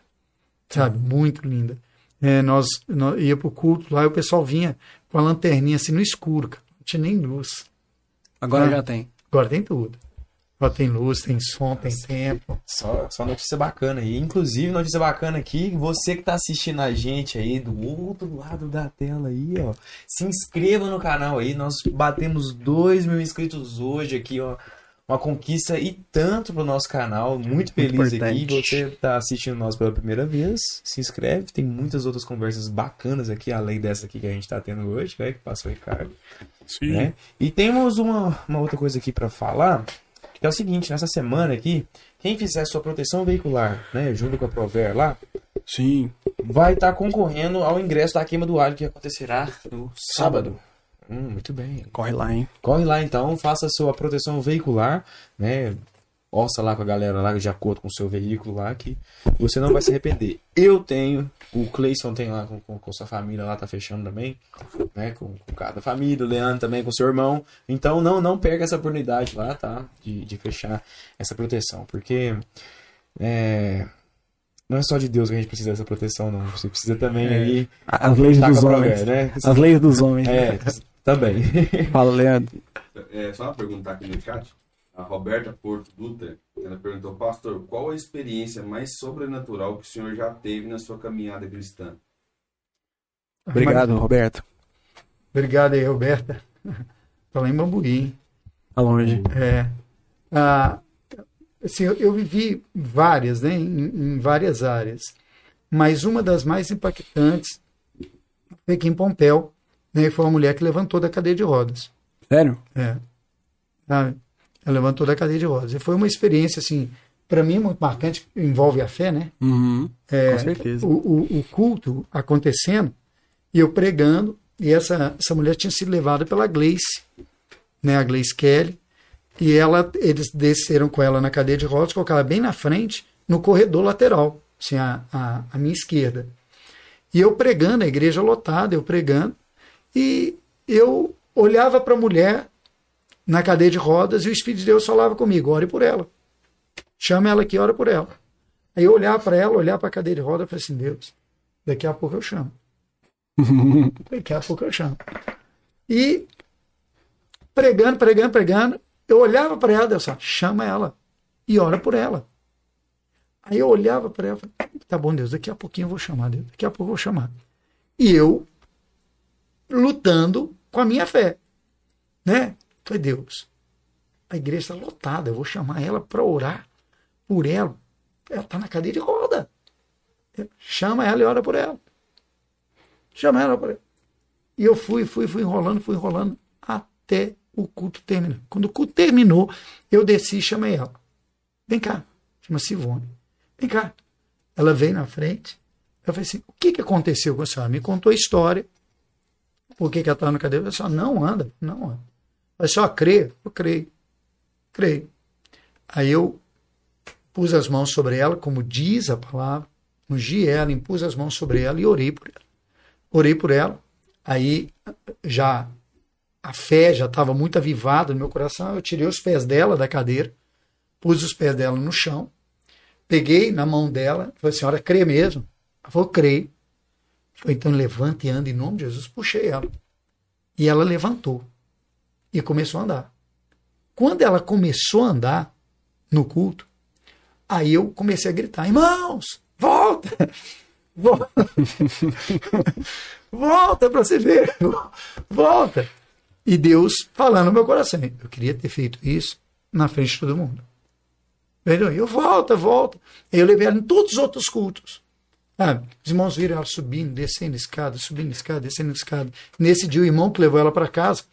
sabe? Muito linda. É, nós, nós ia pro culto lá e o pessoal vinha com a lanterninha assim no escuro, cara. não tinha nem luz. Agora Ah. já tem. Agora tem tudo. Agora tem luz, tem som, tem tempo. Só, só notícia bacana aí. Inclusive, notícia bacana aqui, você que tá assistindo a gente aí do outro lado da tela aí, ó. Se inscreva no canal aí. Nós batemos 2 mil inscritos hoje aqui, ó. Uma conquista e tanto pro nosso canal. Muito feliz aqui. importante. Você tá assistindo nós pela primeira vez, se inscreve. Tem muitas outras conversas bacanas aqui, além dessa aqui que a gente tá tendo hoje, né? Que passou o Ricardo. Sim. né? E temos uma, uma outra coisa aqui pra falar, que é o seguinte, nessa semana aqui, quem fizer sua proteção veicular, né, junto com a Prover lá, Sim. vai estar concorrendo ao ingresso da queima do alho que acontecerá no sábado. Hum, muito bem. Corre lá, hein? Corre lá então, faça a sua proteção veicular, né? Orça lá com a galera lá de acordo com o seu veículo lá que você não vai se arrepender. Eu tenho, o Cleison tem lá com, com, com sua família lá, tá fechando também, né? Com, com cada família, o Leandro também com seu irmão. Então não, não perca essa oportunidade lá, tá? De, de fechar essa proteção, porque é, não é só de Deus que a gente precisa dessa proteção, não. Você precisa também aí. As leis taca dos homens. né? As leis dos homens. É, também. Fala, Leandro. É só perguntar aqui no chat. a Roberta Porto Dutra, ela perguntou, pastor, qual a experiência mais sobrenatural que o senhor já teve na sua caminhada cristã? Obrigado, Roberto. Obrigado aí, Roberta. Tá lá em Bambuí, hein? Tá longe. É. Ah, assim, eu, eu vivi várias, né, em, em várias áreas, mas uma das mais impactantes foi aqui em Pompéu, né, foi uma mulher que levantou da cadeia de rodas. Sério? É. Sabe? Ela levantou da cadeia de rodas. E foi uma experiência, assim, para mim muito marcante, envolve a fé, né? Uhum, É, com certeza. O, o, o culto acontecendo e eu pregando, e essa, essa mulher tinha sido levada pela Gleice, né, a Gleice Kelly, e ela, eles desceram com ela na cadeia de rodas, colocaram ela bem na frente, no corredor lateral, assim, a, a, a minha esquerda. E eu pregando, a igreja lotada, eu pregando, e eu olhava para a mulher na cadeia de rodas e o Espírito de Deus falava comigo: ore por ela. Chama ela aqui, ora por ela. Aí eu olhar para ela, olhar para a cadeira de rodas e falei assim: Deus, daqui a pouco eu chamo. daqui a pouco eu chamo. E pregando, pregando, pregando, eu olhava para ela, Deus, chama ela e ora por ela. Aí eu olhava para ela e tá bom, Deus, daqui a pouquinho eu vou chamar, Deus, daqui a pouco eu vou chamar. E eu lutando com a minha fé, né? Falei, Deus, a igreja está lotada, eu vou chamar ela para orar por ela. Ela está na cadeira de roda. Chama ela e ora por ela. Chama ela por ela. E eu fui, fui, fui enrolando, fui enrolando até o culto terminar. Quando o culto terminou, eu desci e chamei ela. Vem cá, chama Sivone. Vem cá. Ela veio na frente. Eu falei assim: o que, que aconteceu com a senhora? Me contou a história. Por que, que ela estava na cadeira? Eu assim: não anda, não anda. A senhora crê? Eu creio. Creio. Aí eu pus as mãos sobre ela, como diz a palavra, ungi ela, impus as mãos sobre ela e orei por ela. Orei por ela. Aí já a fé já estava muito avivada no meu coração. Eu tirei os pés dela da cadeira, pus os pés dela no chão, peguei na mão dela, falei, senhora, crê mesmo? Ela falou, creio. Falei, então levanta e anda em nome de Jesus. Puxei ela. E ela levantou e começou a andar. Quando ela começou a andar no culto, aí eu comecei a gritar: irmãos, volta! Volta, volta para você ver, volta. E Deus falando no meu coração: eu queria ter feito isso na frente de todo mundo. Eu volta, volta. Eu levei ela em todos os outros cultos. Ah, os irmãos viram ela subindo, descendo escada, subindo escada, descendo escada. Nesse dia, o irmão que levou ela para casa,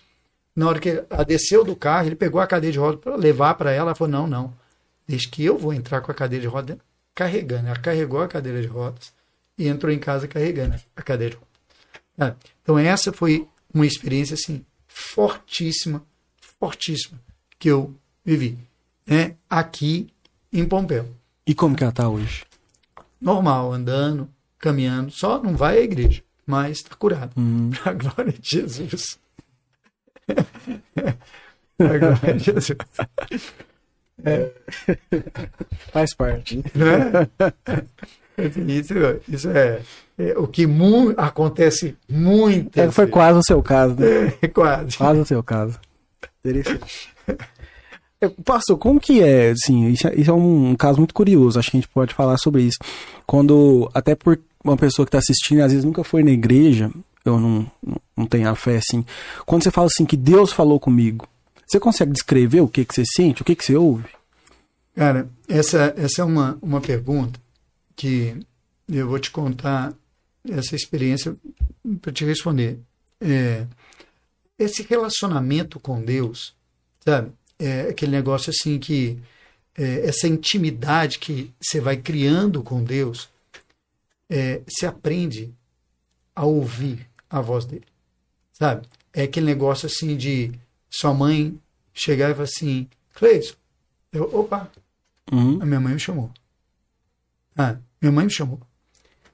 na hora que ela desceu do carro, ele pegou a cadeira de roda para levar para ela. Ela falou: Não, não. Desde que eu vou entrar com a cadeira de roda carregando. Ela carregou a cadeira de rodas e entrou em casa carregando a cadeira. Ah, então, essa foi uma experiência assim, fortíssima, fortíssima, que eu vivi. Né? Aqui em Pompeu. E como que ela tá hoje? Normal, andando, caminhando. Só não vai à igreja, mas está curado. Hum. A glória de Jesus. A glória de Jesus. Faz parte. Né? Isso, isso é, é o que mu acontece muito. É, foi quase o seu caso, né? É, quase. Quase o seu caso. Interessante. É, Pastor, como que é, assim, isso, é- isso é um caso muito curioso, acho que a gente pode falar sobre isso. Quando, até por uma pessoa que está assistindo, às vezes nunca foi na igreja, eu não, não- tenho a fé, assim, quando você fala assim, que Deus falou comigo, você consegue descrever o que, que você sente, o que, que você ouve? Cara, essa, essa é uma, uma pergunta que eu vou te contar essa experiência para te responder. É, esse relacionamento com Deus, sabe? É aquele negócio assim que é, essa intimidade que você vai criando com Deus, é, você aprende a ouvir a voz dele, sabe? É aquele negócio assim de sua mãe chegar e falar assim, Cleison, eu, opa, Uhum. a minha mãe me chamou. Ah, minha mãe me chamou.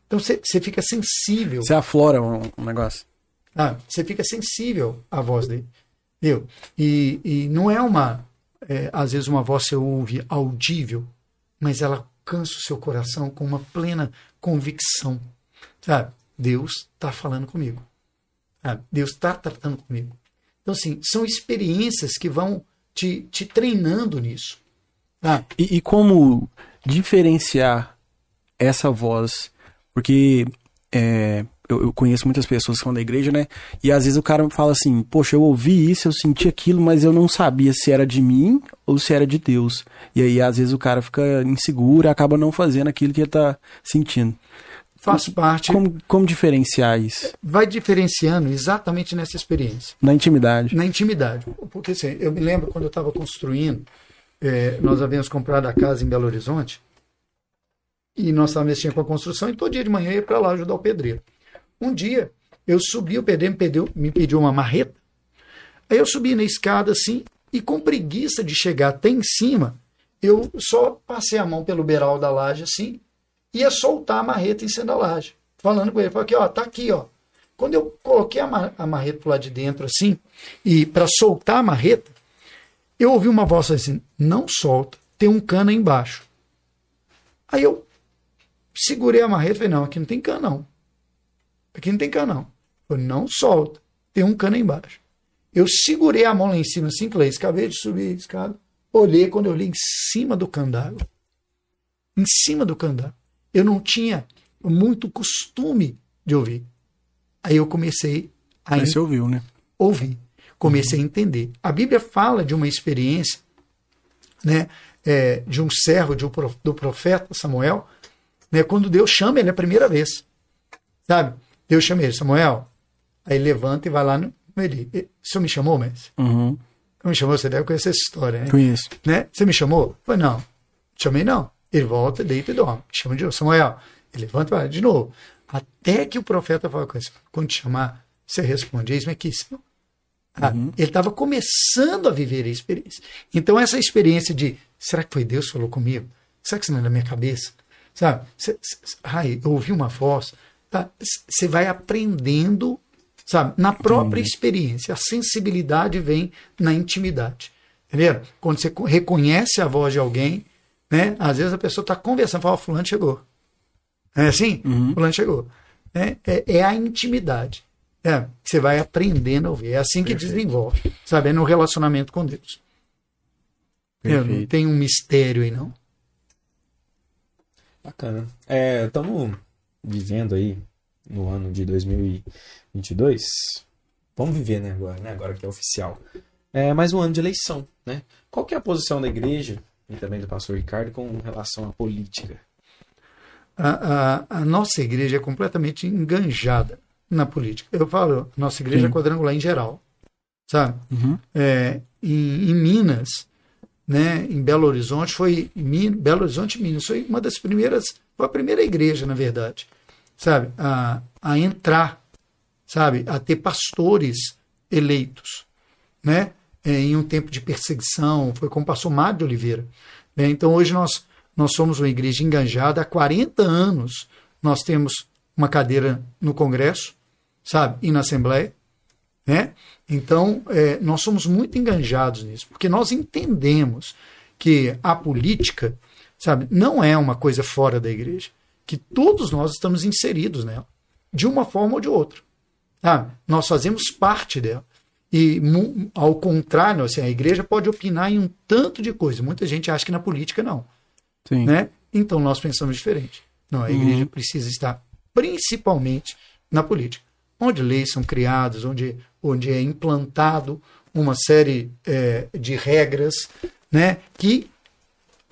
Então você você fica sensível. Você aflora um, um negócio. Ah, você fica sensível à voz dele. Viu? E, e não é uma. é, às vezes uma voz você ouve audível, mas ela alcança o seu coração com uma plena convicção. Sabe? Deus está falando comigo. Sabe? Deus está tratando comigo. Então, assim, são experiências que vão te, te treinando nisso. Tá? E, e como diferenciar essa voz? Porque é, eu, eu conheço muitas pessoas que são da igreja, né? E às vezes o cara fala assim: Poxa, eu ouvi isso, eu senti aquilo, mas eu não sabia se era de mim ou se era de Deus. E aí às vezes o cara fica inseguro e acaba não fazendo aquilo que ele tá sentindo. Faz parte. Como, como diferenciar isso? Vai diferenciando exatamente nessa experiência. Na intimidade. Na intimidade. Porque assim, eu me lembro quando eu estava construindo, é, nós havíamos comprado a casa em Belo Horizonte e nós estávamos mexendo com a construção e todo dia de manhã eu ia para lá ajudar o pedreiro. Um dia eu subi, o pedreiro me pediu, me pediu uma marreta, aí eu subi na escada assim e com preguiça de chegar até em cima, eu só passei a mão pelo beiral da laje assim ia soltar a marreta em cima da laje. Falando com ele, falei aqui, ó, tá aqui, ó. Quando eu coloquei a, mar a marreta pro lado de dentro assim, e para soltar a marreta, eu ouvi uma voz assim: não solta, tem um cano aí embaixo. Aí eu segurei a marreta e falei: não, aqui não tem cano, não. Aqui não tem cano, não. Eu não solta, tem um cano aí embaixo. Eu segurei a mão lá em cima assim, falei: acabei de subir a escada. Olhei quando eu olhei em cima do cano d'água. Em cima do cano d'água eu não tinha muito costume de ouvir. Aí eu comecei a Aí você ouviu, né? ouvir, comecei uhum. a entender. A Bíblia fala de uma experiência, né, é, de um servo de um, do profeta Samuel, né, quando Deus chama ele a primeira vez, sabe? Deus chama ele, Samuel, aí levanta e vai lá no ele. O senhor me chamou, mas? Uhum. Me chamou, você deve conhecer essa história, né? Conheço. Né? Você me chamou? Foi não. Chamei não. Ele volta, deita e dorme. Chama de novo. Samuel, ele levanta e vai de novo. Até que o profeta fala com ele, quando te chamar, você responde, eis-me aqui, Senhor. Ah, uhum. Ele estava começando a viver a experiência. Então, essa experiência de, será que foi Deus que falou comigo? Será que isso não é na minha cabeça? Sabe? Ai, eu ouvi uma voz. Você tá? vai aprendendo, sabe? Na própria Entendi. experiência. A sensibilidade vem na intimidade. Entendeu? Quando você reconhece a voz de alguém, né? Às vezes a pessoa está conversando, fala, fulano chegou. É assim? Uhum. Fulano chegou. É, é, é, a intimidade. É, você vai aprendendo a ouvir. É assim que Perfeito. desenvolve. Sabe? É no relacionamento com Deus. É, não tem um mistério aí, não. Bacana. Estamos é, vivendo aí no ano de 2022. Vamos viver, né, agora, né? Agora que é oficial. É mais um ano de eleição, né? Qual que é a posição da igreja e também do pastor Ricardo com relação à política? A, a, a nossa igreja é completamente enganjada na política. Eu falo, nossa igreja é Sim. é quadrangular em geral, sabe? Uhum. É, em, em, Minas, né, em Belo Horizonte, foi em Belo Horizonte, Minas, foi uma das primeiras, foi a primeira igreja, na verdade, sabe, a, a entrar, sabe, a ter pastores eleitos, né? é, em um tempo de perseguição, foi como passou Mário de Oliveira. Né? Então hoje nós, nós somos uma igreja enganjada, há 40 anos nós temos uma cadeira no Congresso, sabe, e na Assembleia, né? Então, é, nós somos muito enganjados nisso, porque nós entendemos que a política, sabe, não é uma coisa fora da igreja, que todos nós estamos inseridos nela, de uma forma ou de outra. Sabe? Nós fazemos parte dela. E, ao contrário, assim, a igreja pode opinar em um tanto de coisa. Muita gente acha que na política não. Sim. Né? Então nós pensamos diferente. Não, a uhum. igreja precisa estar principalmente na política, onde leis são criadas, onde, onde é implantado uma série é, de regras né, que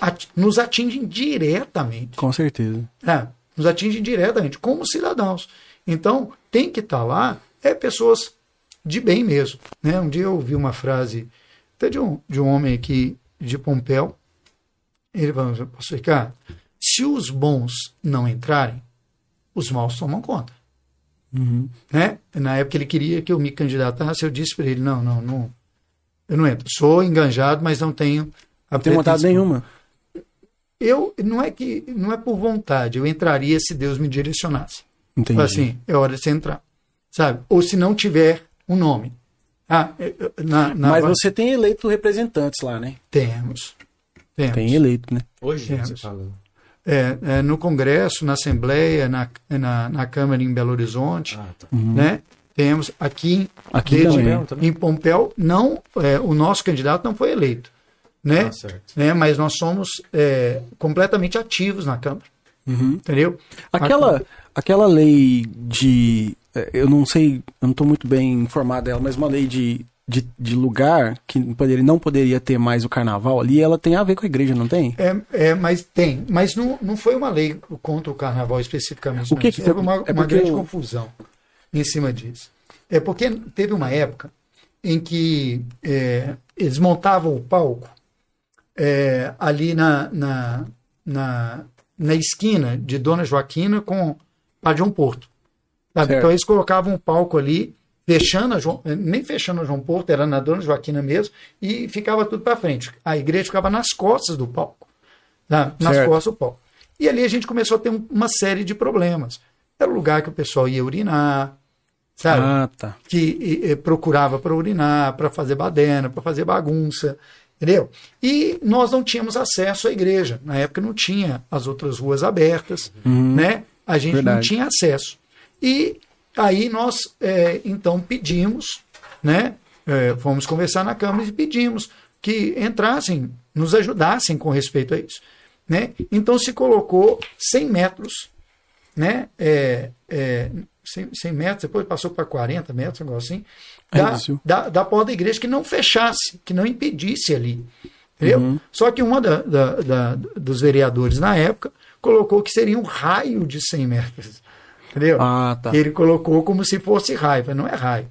at nos atingem diretamente. Com certeza. É, nos atingem diretamente, como cidadãos. Então, tem que estar lá é pessoas de bem mesmo. Né? Um dia eu ouvi uma frase até de um, de um homem aqui de Pompéu. Ele falou, pastor Ricardo, se os bons não entrarem, os maus tomam conta. Uhum. Né? Na época ele queria que eu me candidatasse, eu disse para ele, não, não, não, eu não entro. Sou enganjado, mas não tenho a Não tenho vontade nenhuma. Eu, não é que, não é por vontade, eu entraria se Deus me direcionasse. Entendi. Assim, é hora de você entrar, sabe? Ou se não tiver um nome. Ah, é, é, na, na... Mas você tem eleito representantes lá, né? Temos. temos. Tem eleito, né? Hoje temos. você fala. É, é, no Congresso, na Assembleia, na, na, na, Câmara em Belo Horizonte, ah, tá. uhum. né? Temos aqui, Aqui desde- também. em Pompéu, não, é, o nosso candidato não foi eleito, né? Certo. né? Mas nós somos é, completamente ativos na Câmara, Uhum. entendeu? Aquela, aquela lei de. eh, Eu não sei, eu não estou muito bem informado dela, mas uma lei de, de, de lugar que poderia, não poderia ter mais o carnaval ali, ela tem a ver com a igreja, não tem? É, é, mas tem, mas não, não foi uma lei contra o carnaval especificamente. O que que- Teve uma, é uma grande eu- confusão em cima disso. É porque teve uma época em que é, eles montavam o palco é, ali na, na, na, na esquina de Dona Joaquina com Padre João Porto. sabe? Então eles colocavam um palco ali, fechando a João, nem fechando a João Porto, era na Dona Joaquina mesmo, e ficava tudo para frente. A igreja ficava nas costas do palco na- nas Certo. costas do palco. E ali a gente começou a ter um- uma série de problemas. Era o lugar que o pessoal ia urinar, sabe? Ah, tá. que e, e, procurava para urinar, para fazer baderna, para fazer bagunça, entendeu? E nós não tínhamos acesso à igreja. Na época não tinha as outras ruas abertas, né? A gente não Verdade. tinha acesso. E aí nós, é, então, pedimos, né? É, fomos conversar na Câmara e pedimos que entrassem, nos ajudassem com respeito a isso. Né? Então se colocou 100 metros né? É, é, 100, 100 metros, depois passou para 40 metros, um negócio assim, da, da, da porta da igreja que não fechasse, que não impedisse ali. Entendeu? Uhum. Só que uma da, da- da- dos vereadores na época colocou que seria um raio de 100 metros. Entendeu? Ah, tá. Ele colocou como se fosse raio. Mas não é raio.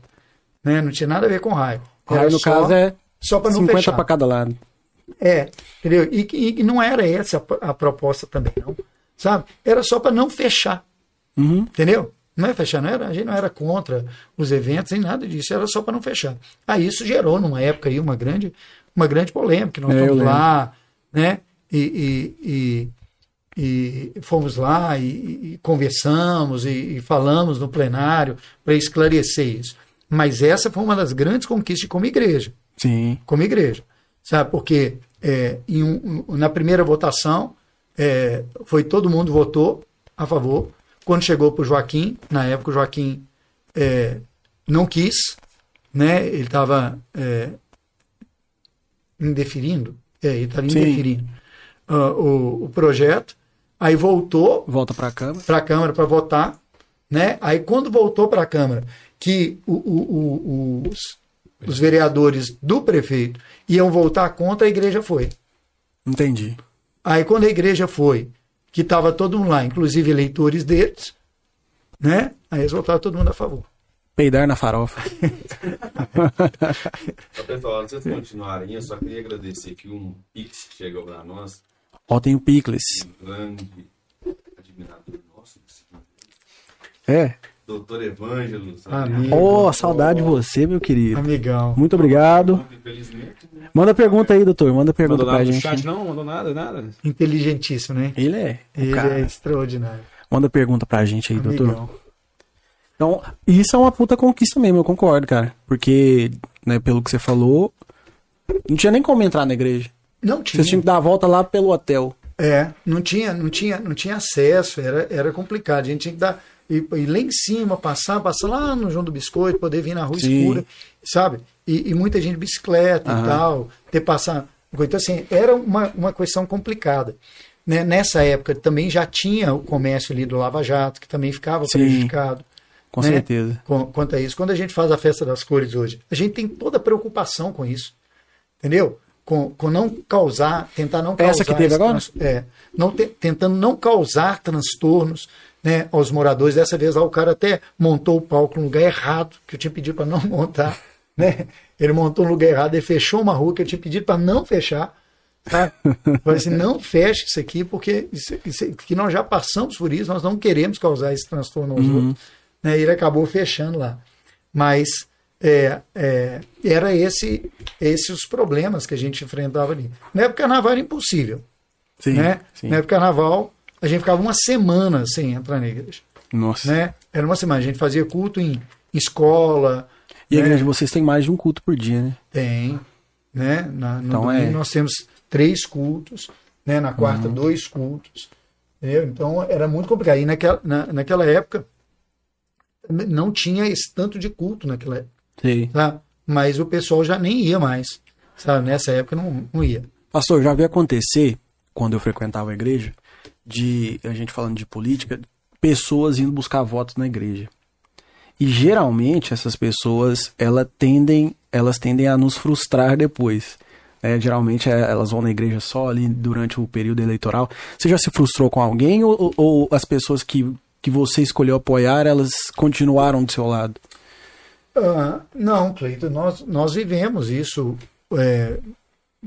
Né? Não tinha nada a ver com raio. Era Aí, no só- caso, é só para não 50 fechar. para cada lado. É, entendeu? E, e- e não era essa a, a proposta também, não. Sabe? Era só para não fechar. Uhum. Entendeu? Não é fechar, não era, a gente não era contra os eventos, nem nada disso, era só para não fechar. Aí isso gerou, numa época aí, uma grande, uma grande polêmica. que Nós É, fomos lembro. lá, né? E, e- e- e fomos lá e, e conversamos e, falamos no plenário para esclarecer isso. Mas essa foi uma das grandes conquistas como igreja Sim. como igreja, sabe? Porque é, um- na primeira votação é, foi todo mundo votou a favor. Quando chegou para o Joaquim, na época o Joaquim é, não quis, né? Ele estava é, indeferindo, é, ele estava indeferindo ah, o, o projeto. Aí voltou Volta para a Câmara. para a Câmara para votar, né? Aí quando voltou para a Câmara, que o- o- o- os, os vereadores do prefeito iam votar contra, a igreja foi. Entendi. Aí quando a igreja foi, que estava todo mundo lá, inclusive eleitores deles, né? Aí eles votaram todo mundo a favor. Peidar na farofa. Só pessoal, antes de continuarem, eu só queria agradecer que um Pix que chegou para nós, Ó, tem o Picles. um grande admirador nosso, É. doutor Evângelo. Amigo. Ó, saudade de você, meu querido. Amigão. Muito obrigado. Infelizmente? Manda pergunta aí, doutor. Manda pergunta Mandou pra gente. chat, não? Mandou nada, nada. Inteligentíssimo, né? Ele é. o Ele cara. é extraordinário. Manda pergunta pra gente aí, doutor. Amigão. Então, isso é uma puta conquista mesmo, eu concordo, cara. Porque, né, pelo que você falou, não tinha nem como entrar na igreja. Não tinha. Vocês tinham que dar a volta lá pelo hotel. É, não tinha, não tinha, não tinha acesso, era, era complicado. A gente tinha que dar ir, ir lá em cima, passar, passar lá no João do Biscoito, poder vir na rua Sim. escura, sabe? E, e muita gente de bicicleta Aham. e tal, ter passar. Então, assim, era uma, uma questão complicada. Né? Nessa época também já tinha o comércio ali do Lava Jato, que também ficava Sim. prejudicado Com né? certeza. com- quanto a isso. Quando a gente faz a festa das cores hoje, a gente tem toda a preocupação com isso. Entendeu? Com, com não causar, tentar não causar. Essa que teve agora? É. Não te- tentando não causar transtornos né, aos moradores. Dessa vez lá o cara até montou o palco no lugar errado, que eu tinha pedido para não montar. Né? Ele montou no lugar errado, ele fechou uma rua que eu tinha pedido para não fechar. Tá? Falei assim, não feche isso aqui, porque isso, isso- que nós já passamos por isso, nós não queremos causar esse transtorno aos outros. Né? Ele acabou fechando lá. Mas é, é, era esse, esses os problemas que a gente enfrentava ali. Na época, carnaval era impossível. Sim. né? sim. Na época, carnaval, a gente ficava uma semana sem entrar na igreja. Nossa. Né? Era uma semana. A gente fazia culto em escola. E a né? igreja de vocês tem mais de um culto por dia, né? Tem. Né? Na, Então, é. nós temos três cultos, né? na quarta, Uhum. dois cultos. Entendeu? Então era muito complicado. E naquela, na, naquela época, não tinha esse tanto de culto naquela época. Sei. Tá? Mas o pessoal já nem ia mais. Sabe? Nessa época não, não ia. Pastor, já vi acontecer, quando eu frequentava a igreja, de a gente falando de política, pessoas indo buscar votos na igreja. E geralmente essas pessoas, elas tendem, elas tendem a nos frustrar depois. É, geralmente é, elas vão na igreja só ali durante o período eleitoral. Você já se frustrou com alguém ou, ou as pessoas que, que você escolheu apoiar, elas continuaram do seu lado? Ah, não, Cleiton, nós, nós vivemos isso é,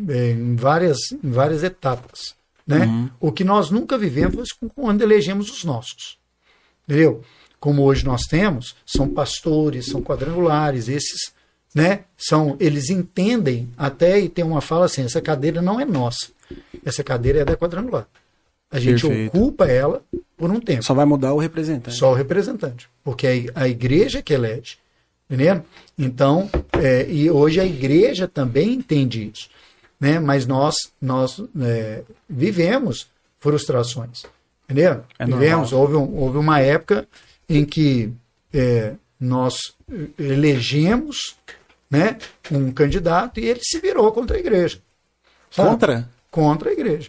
é, em, várias, em várias etapas. Né? Uhum. O que nós nunca vivemos quando elegemos os nossos. Entendeu? Como hoje nós temos, são pastores, são quadrangulares, esses, né? São, eles entendem até e tem uma fala assim: essa cadeira não é nossa, essa cadeira é da quadrangular. A gente Perfeito. ocupa ela por um tempo. Só vai mudar o representante. Só o representante. Porque é a igreja que elege. Entendeu? Então, é, e hoje a igreja também entende isso. Né? Mas nós, nós é, vivemos frustrações. Entendeu? É vivemos. Houve, um- houve uma época em que é, nós elegemos né, um candidato e ele se virou contra a igreja. sabe? Contra? contra a igreja.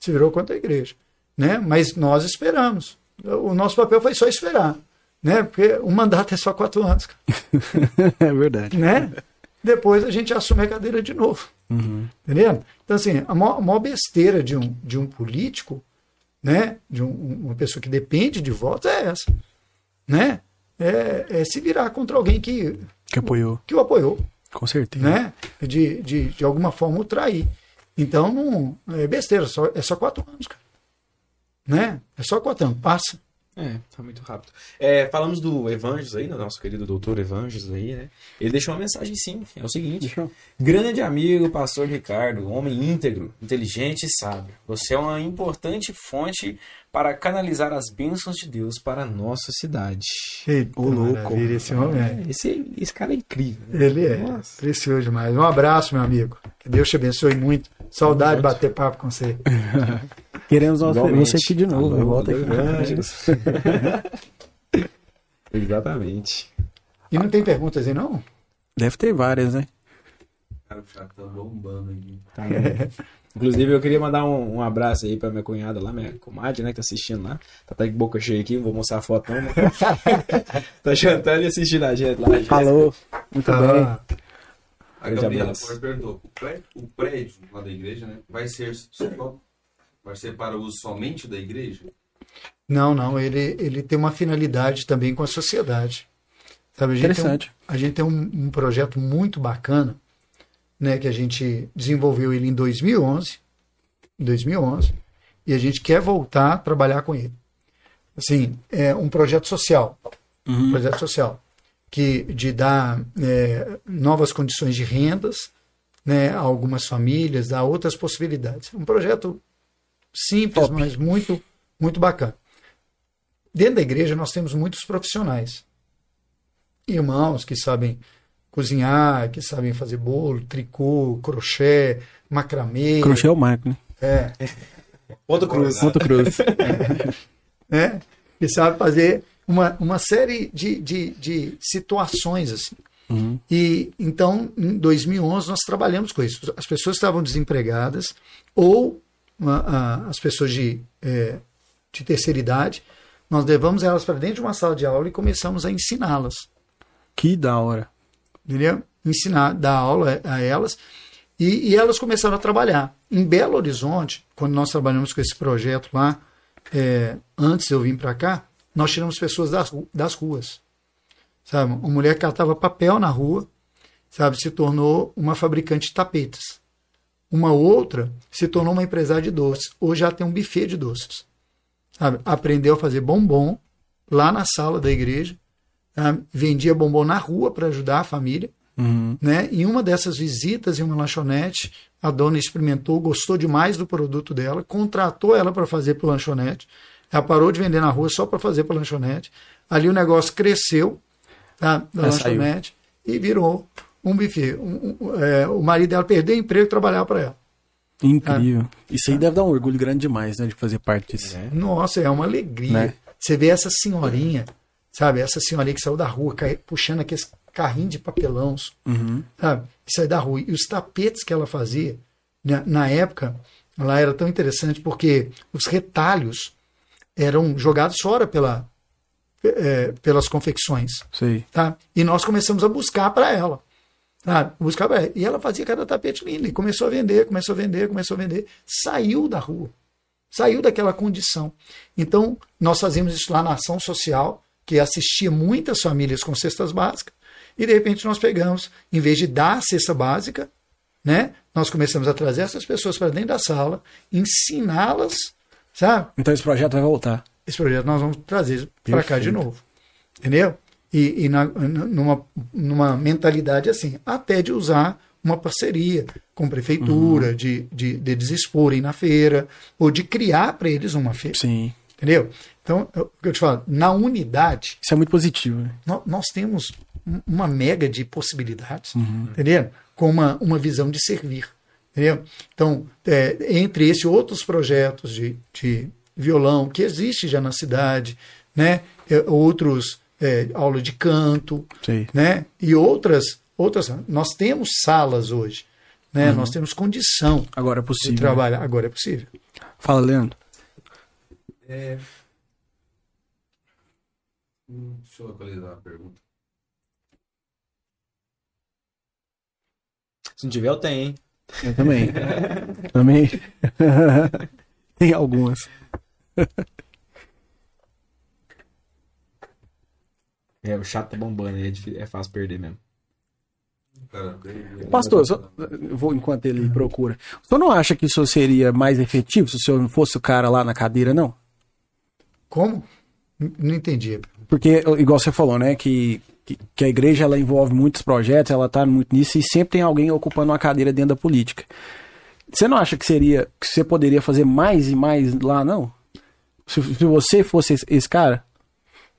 Se virou contra a igreja. Né? Mas nós esperamos. O nosso papel foi só esperar. Né? Porque o mandato é só quatro anos. é verdade. Né? Depois a gente assume a cadeira de novo. Uhum. Entendeu? Então, assim, a maior, a maior besteira de um, de um político, né? de um- uma pessoa que depende de votos, é essa. Né? É, é se virar contra alguém que, Que apoiou. que o apoiou Com certeza. né? De, de, de alguma forma o trair. Então não é besteira, só, é só quatro anos, cara. Né? É só quatro anos, passa. É, tá muito rápido. É, falamos do Evangelos aí, do nosso querido doutor Evangelos aí, né? Ele deixou uma mensagem sim, é o seguinte. Deixou. Grande amigo, pastor Ricardo, homem íntegro, inteligente e sábio. Você é uma importante fonte para canalizar as bênçãos de Deus para a nossa cidade. Eita, Ô, louco. Esse homem é. Esse, esse cara é incrível. né? Ele é Nossa. precioso demais. Um abraço, meu amigo. Que Deus te abençoe muito. Saudade de bater papo com você. Queremos você aqui de novo. Alô, Volta aqui. Exatamente. E não tem perguntas aí, não? Deve ter várias, né? Cara, o chat tá bombando aqui. Tá, né? Inclusive, eu queria mandar um, um abraço aí pra minha cunhada lá, minha comadre, né, que tá assistindo lá. Tá até de boca cheia aqui, não vou mostrar a foto não, mas... tá jantando e assistindo a gente lá. gente. Falou. Muito bem. Ah, A Grande Gabriela perguntou: o prédio, o prédio lá da igreja, né? Vai ser só, vai ser para uso somente da igreja? não, não. Ele, ele tem uma finalidade também com a sociedade. Sabe, a gente tem um- Interessante. a gente tem um, um projeto muito bacana, né, que a gente desenvolveu ele em 2011, em 2011, e a gente quer voltar a trabalhar com ele. Assim, é um projeto social, um Uhum. projeto social, que de dar é, novas condições de rendas, né, a algumas famílias, dar outras possibilidades. Um projeto simples, Top. mas muito, muito bacana. Dentro da igreja nós temos muitos profissionais, irmãos que sabem cozinhar, que sabem fazer bolo, tricô, crochê, macramê, Crochê é o Marco, né? é, Ponto cruz. Ponto Cruz. né? que sabe fazer uma, uma série de, de, de situações assim. Uhum. E então, em 2011, nós trabalhamos com isso. As pessoas estavam desempregadas ou ah, ah, as pessoas de, eh, de terceira idade, nós levamos elas para dentro de uma sala de aula e começamos a ensiná-las. Que da hora. entendeu? Ensinar, dar aula a elas. E, e elas começaram a trabalhar. Em Belo Horizonte, quando nós trabalhamos com esse projeto lá, é, antes eu vir para cá, nós tiramos pessoas das, das ruas. Sabe? Uma mulher que catava papel na rua, sabe, se tornou uma fabricante de tapetes. Uma outra se tornou uma empresária de doces. Hoje já tem um buffet de doces. Sabe? Aprendeu a fazer bombom lá na sala da igreja. sabe? Vendia bombom na rua para ajudar a família. Uhum. Né? Em uma dessas visitas em uma lanchonete, a dona experimentou, gostou demais do produto dela, contratou ela para fazer para lanchonete. Ela parou de vender na rua só para fazer para lanchonete. Ali o negócio cresceu tá, da saiu. lanchonete e virou um buffet. Um- um- é, o marido dela perdeu o emprego e trabalhava para ela. Incrível. Isso aí deve dar um orgulho grande demais, né? De fazer parte disso. É. Nossa, é uma alegria. Né? Você vê essa senhorinha, sabe? Essa senhora aí que saiu da rua, cai- puxando aqueles carrinhos de papelãos, Uhum. sabe? E saiu da rua. E os tapetes que ela fazia, na, na época, lá era tão interessante porque os retalhos eram jogados fora pela, eh, pelas confecções Sei. tá? E nós começamos a buscar para ela. Buscar pra ela. E ela fazia cada tapete lindo. E começou a vender, começou a vender, começou a vender. Saiu da rua. Saiu daquela condição. Então, nós fazíamos isso lá na ação social, que assistia muitas famílias com cestas básicas. E, de repente, nós pegamos, em vez de dar a cesta básica, né? Nós começamos a trazer essas pessoas para dentro da sala, ensiná-las, sabe? Então esse projeto vai voltar. esse projeto nós vamos trazer para cá de novo. Entendeu? E, e na- numa, numa mentalidade assim, até de usar uma parceria com prefeitura, Uhum. de, de, de eles exporem na feira, ou de criar para eles uma feira. Sim. Entendeu? Então, eu- o que eu te falo, na unidade, Isso é muito positivo, né? nó- nós temos um- uma mega de possibilidades, entendeu? Com uma, uma visão de servir, entendeu? Então, é, entre esses outros projetos de, de violão que existe já na cidade, né? É, outros é, aula de canto, Sei. né? E outras outras nós temos salas hoje, né? Nós temos condição Agora é de possível. né? trabalhar. Agora é possível. Fala, Leandro. É... Hum, Deixa eu localizar a pergunta. Se não tiver, eu tenho, hein? Eu também. também. Tem algumas. É, o chato tá bombando é, difí- é fácil perder mesmo. Pastor, só- eu vou enquanto ele procura. O senhor não acha que isso seria mais efetivo se o senhor não fosse o cara lá na cadeira, não? Como? Não entendi. Porque, igual você falou, né, que, que, que a igreja ela envolve muitos projetos, ela tá muito nisso e sempre tem alguém ocupando uma cadeira dentro da política. Você não acha que seria que você poderia fazer mais e mais lá, não? Se, se você fosse esse, esse cara?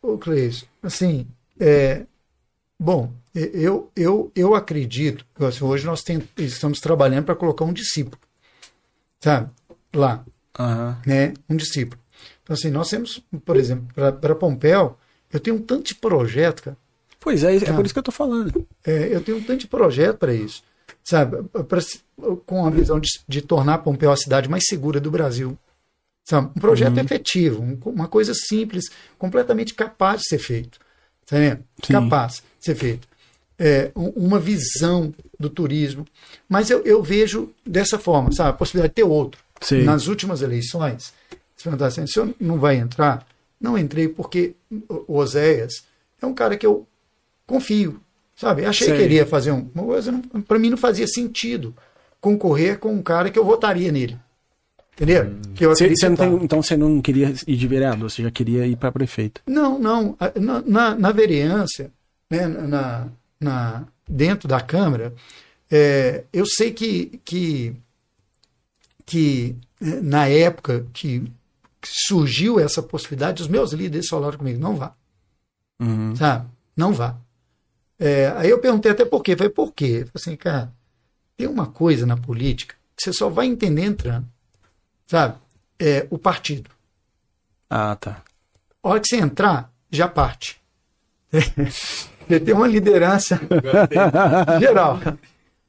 Ô, Cleis, assim, é, bom, eu, eu, eu acredito, que, assim, hoje nós tem- estamos trabalhando para colocar um discípulo, sabe, lá, Aham. né, um discípulo. Então, assim, nós temos, por exemplo, para Pompéu, eu tenho um tanto de projeto, cara, Pois é, é por isso que eu tô falando. é, eu tenho um tanto de projeto para isso, sabe, pra com a visão de, de tornar Pompéu a cidade mais segura do Brasil. Sabe? Um projeto efetivo, um- uma coisa simples, completamente capaz de ser feito. Tá? Sim. Capaz de ser feito. É, um- uma visão do turismo. Mas eu, eu vejo dessa forma, sabe? A possibilidade de ter outro. Sim. Nas últimas eleições, se perguntar assim, o senhor não vai entrar? Não entrei porque o Oséias é um cara que eu confio, sabe? Achei Sei. que ele ia fazer um- uma coisa, para mim não fazia sentido concorrer com um cara que eu votaria nele. Entendeu? Que eu Você, você não tem- acreditava. então você não queria ir de vereador, você já queria ir para prefeito. Não, não. Na, na, na vereança, né, na, na, dentro da Câmara, é, eu sei que, que, que eh, na época que surgiu essa possibilidade, os meus líderes falaram comigo, não vá, Uhum. sabe? Não vá. É, aí eu perguntei até por quê. Falei, por quê? Falei assim, cara, tem uma coisa na política que você só vai entender entrando, sabe? É o partido. Ah, tá. A hora que você entrar, já parte. Você tem uma liderança geral.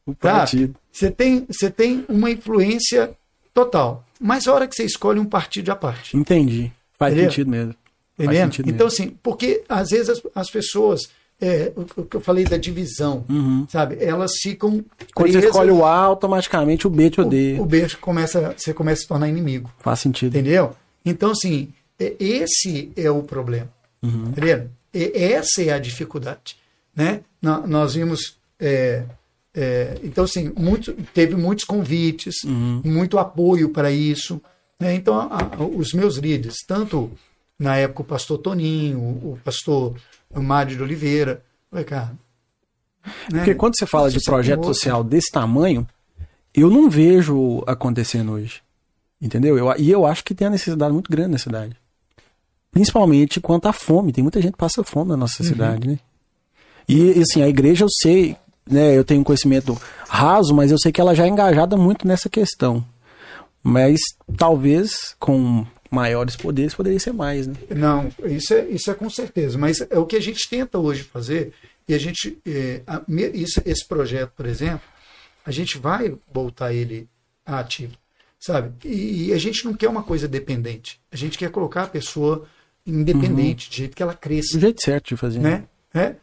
O Tá? partido. Você tem, você tem uma influência total. Mas a hora que você escolhe um partido, já parte. Entendi. Faz Entendeu? sentido mesmo. Faz sentido Então, mesmo. assim, porque às vezes as, as pessoas, é, o, que eu falei da divisão, Uhum. sabe? Elas ficam. Quando você presas, escolhe o A, automaticamente o B te odeia. o, o beijo começa, você começa a se tornar inimigo. Faz sentido. Entendeu? Então, assim, é- esse é o problema. Uhum. Entendeu? E- essa é a dificuldade. Né? Nós vimos. é, é, então, assim, muito, teve muitos convites, Uhum. muito apoio para isso. né? Então, a- a- os meus líderes, tanto na época o pastor Toninho, o, o pastor Mário de Oliveira, falei, cara. né? Porque quando você fala de projeto social desse tamanho, eu não vejo acontecendo hoje. Entendeu? Eu, e eu acho que tem a necessidade muito grande na cidade. Principalmente quanto à fome. Tem muita gente que passa fome na nossa cidade, né? E, e, assim, a igreja eu sei, né? Eu tenho um conhecimento raso, mas eu sei que ela já é engajada muito nessa questão. Mas talvez com maiores poderes, poderia ser mais, né? Não, isso é, isso é com certeza. Mas é o que a gente tenta hoje fazer, e a gente. É, a- isso- esse projeto, por exemplo, a gente vai voltar ele ativo, sabe? E, e a gente não quer uma coisa dependente. A gente quer colocar a pessoa independente, de jeito que ela cresça Do jeito certo de fazer. né? É,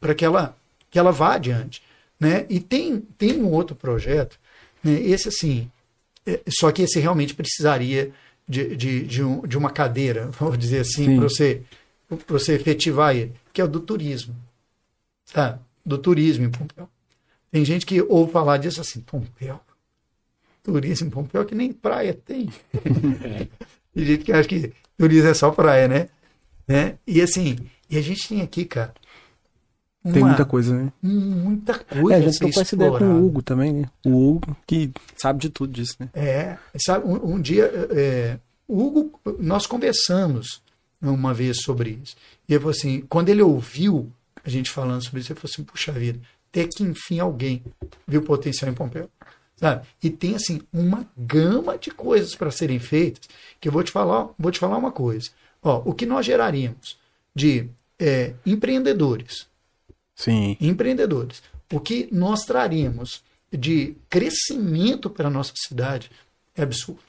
para que ela que ela vá adiante, né? E tem tem um outro projeto, né? Esse assim, é, só que esse realmente precisaria de, de, de, um- de uma cadeira, vamos dizer assim, Sim. para você para você efetivar ele, que é o do turismo, tá? Do turismo em Pompéu. Tem gente que ouve falar disso assim, Pompéu, turismo em Pompéu que nem praia tem. Tem gente que acha que turismo é só praia, né? né? E assim, e a gente tem aqui, cara. Tem uma- muita coisa, né? Muita coisa É, a gente trocou essa ideia com o Hugo também, né? O Hugo, que sabe de tudo disso, né? É, sabe, um, um dia, é, o Hugo, nós conversamos uma vez sobre isso. E ele falou assim, quando ele ouviu a gente falando sobre isso, ele falou assim, puxa vida, até que enfim alguém viu potencial em Pompeu. Sabe? E tem assim uma gama de coisas para serem feitas, que eu vou te falar, vou te falar uma coisa. Ó, o que nós geraríamos de é, empreendedores, Sim. empreendedores. O que nós traríamos de crescimento para a nossa cidade é absurdo.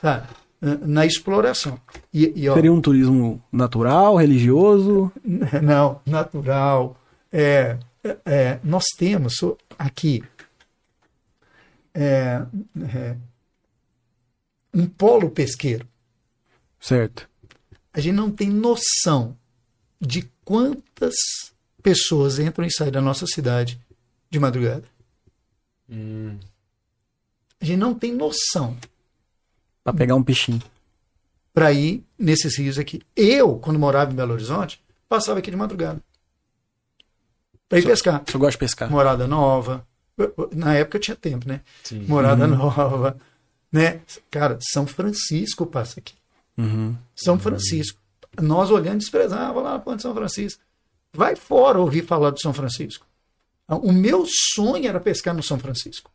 Tá? Na exploração. E, e, ó, Seria um turismo natural, religioso. não, natural. É, é, é, nós temos aqui é, é, um polo pesqueiro. Certo. A gente não tem noção de quantas pessoas entram e saem da nossa cidade de madrugada. Hum, A gente não tem noção Pra pegar um peixinho. para ir nesses rios aqui. Eu, quando morava em Belo Horizonte, passava aqui de madrugada. Para ir pescar. Você gosta de pescar? Morada Nova. Na época eu tinha tempo, né? sim. Morada Nova. Né? Cara, São Francisco passa aqui. Uhum. São Francisco. Nós olhando desprezava lá na ponte de São Francisco. Vai fora ouvir falar do São Francisco. O meu sonho era pescar no São Francisco.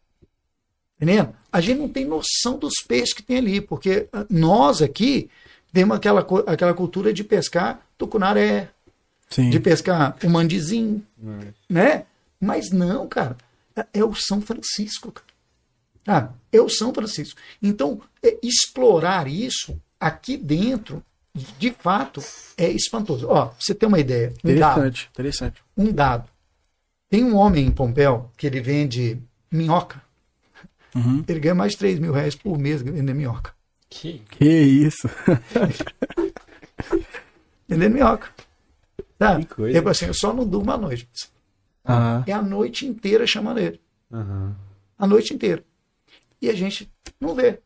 Entendendo? A gente não tem noção dos peixes que tem ali, porque ah, nós aqui temos aquela, aquela cultura de pescar tucunaré, Sim. de pescar o mandizinho, Hum. né? Mas não, cara. É- É o São Francisco, cara. Ah, é o São Francisco. Então, é, explorar isso aqui dentro, de fato, é espantoso. Ó, pra você ter uma ideia, um dado, Interessante, interessante. um dado. Tem um homem em Pompéu que ele vende minhoca. Uhum. Ele ganha mais de 3 mil reais por mês vendendo minhoca. Que Que isso. Vendendo minhoca. Sabe? Que coisa. Ele assim, eu só não durmo à noite. Ah, É a noite inteira chamando ele. Aham. a noite inteira. E a gente não vê.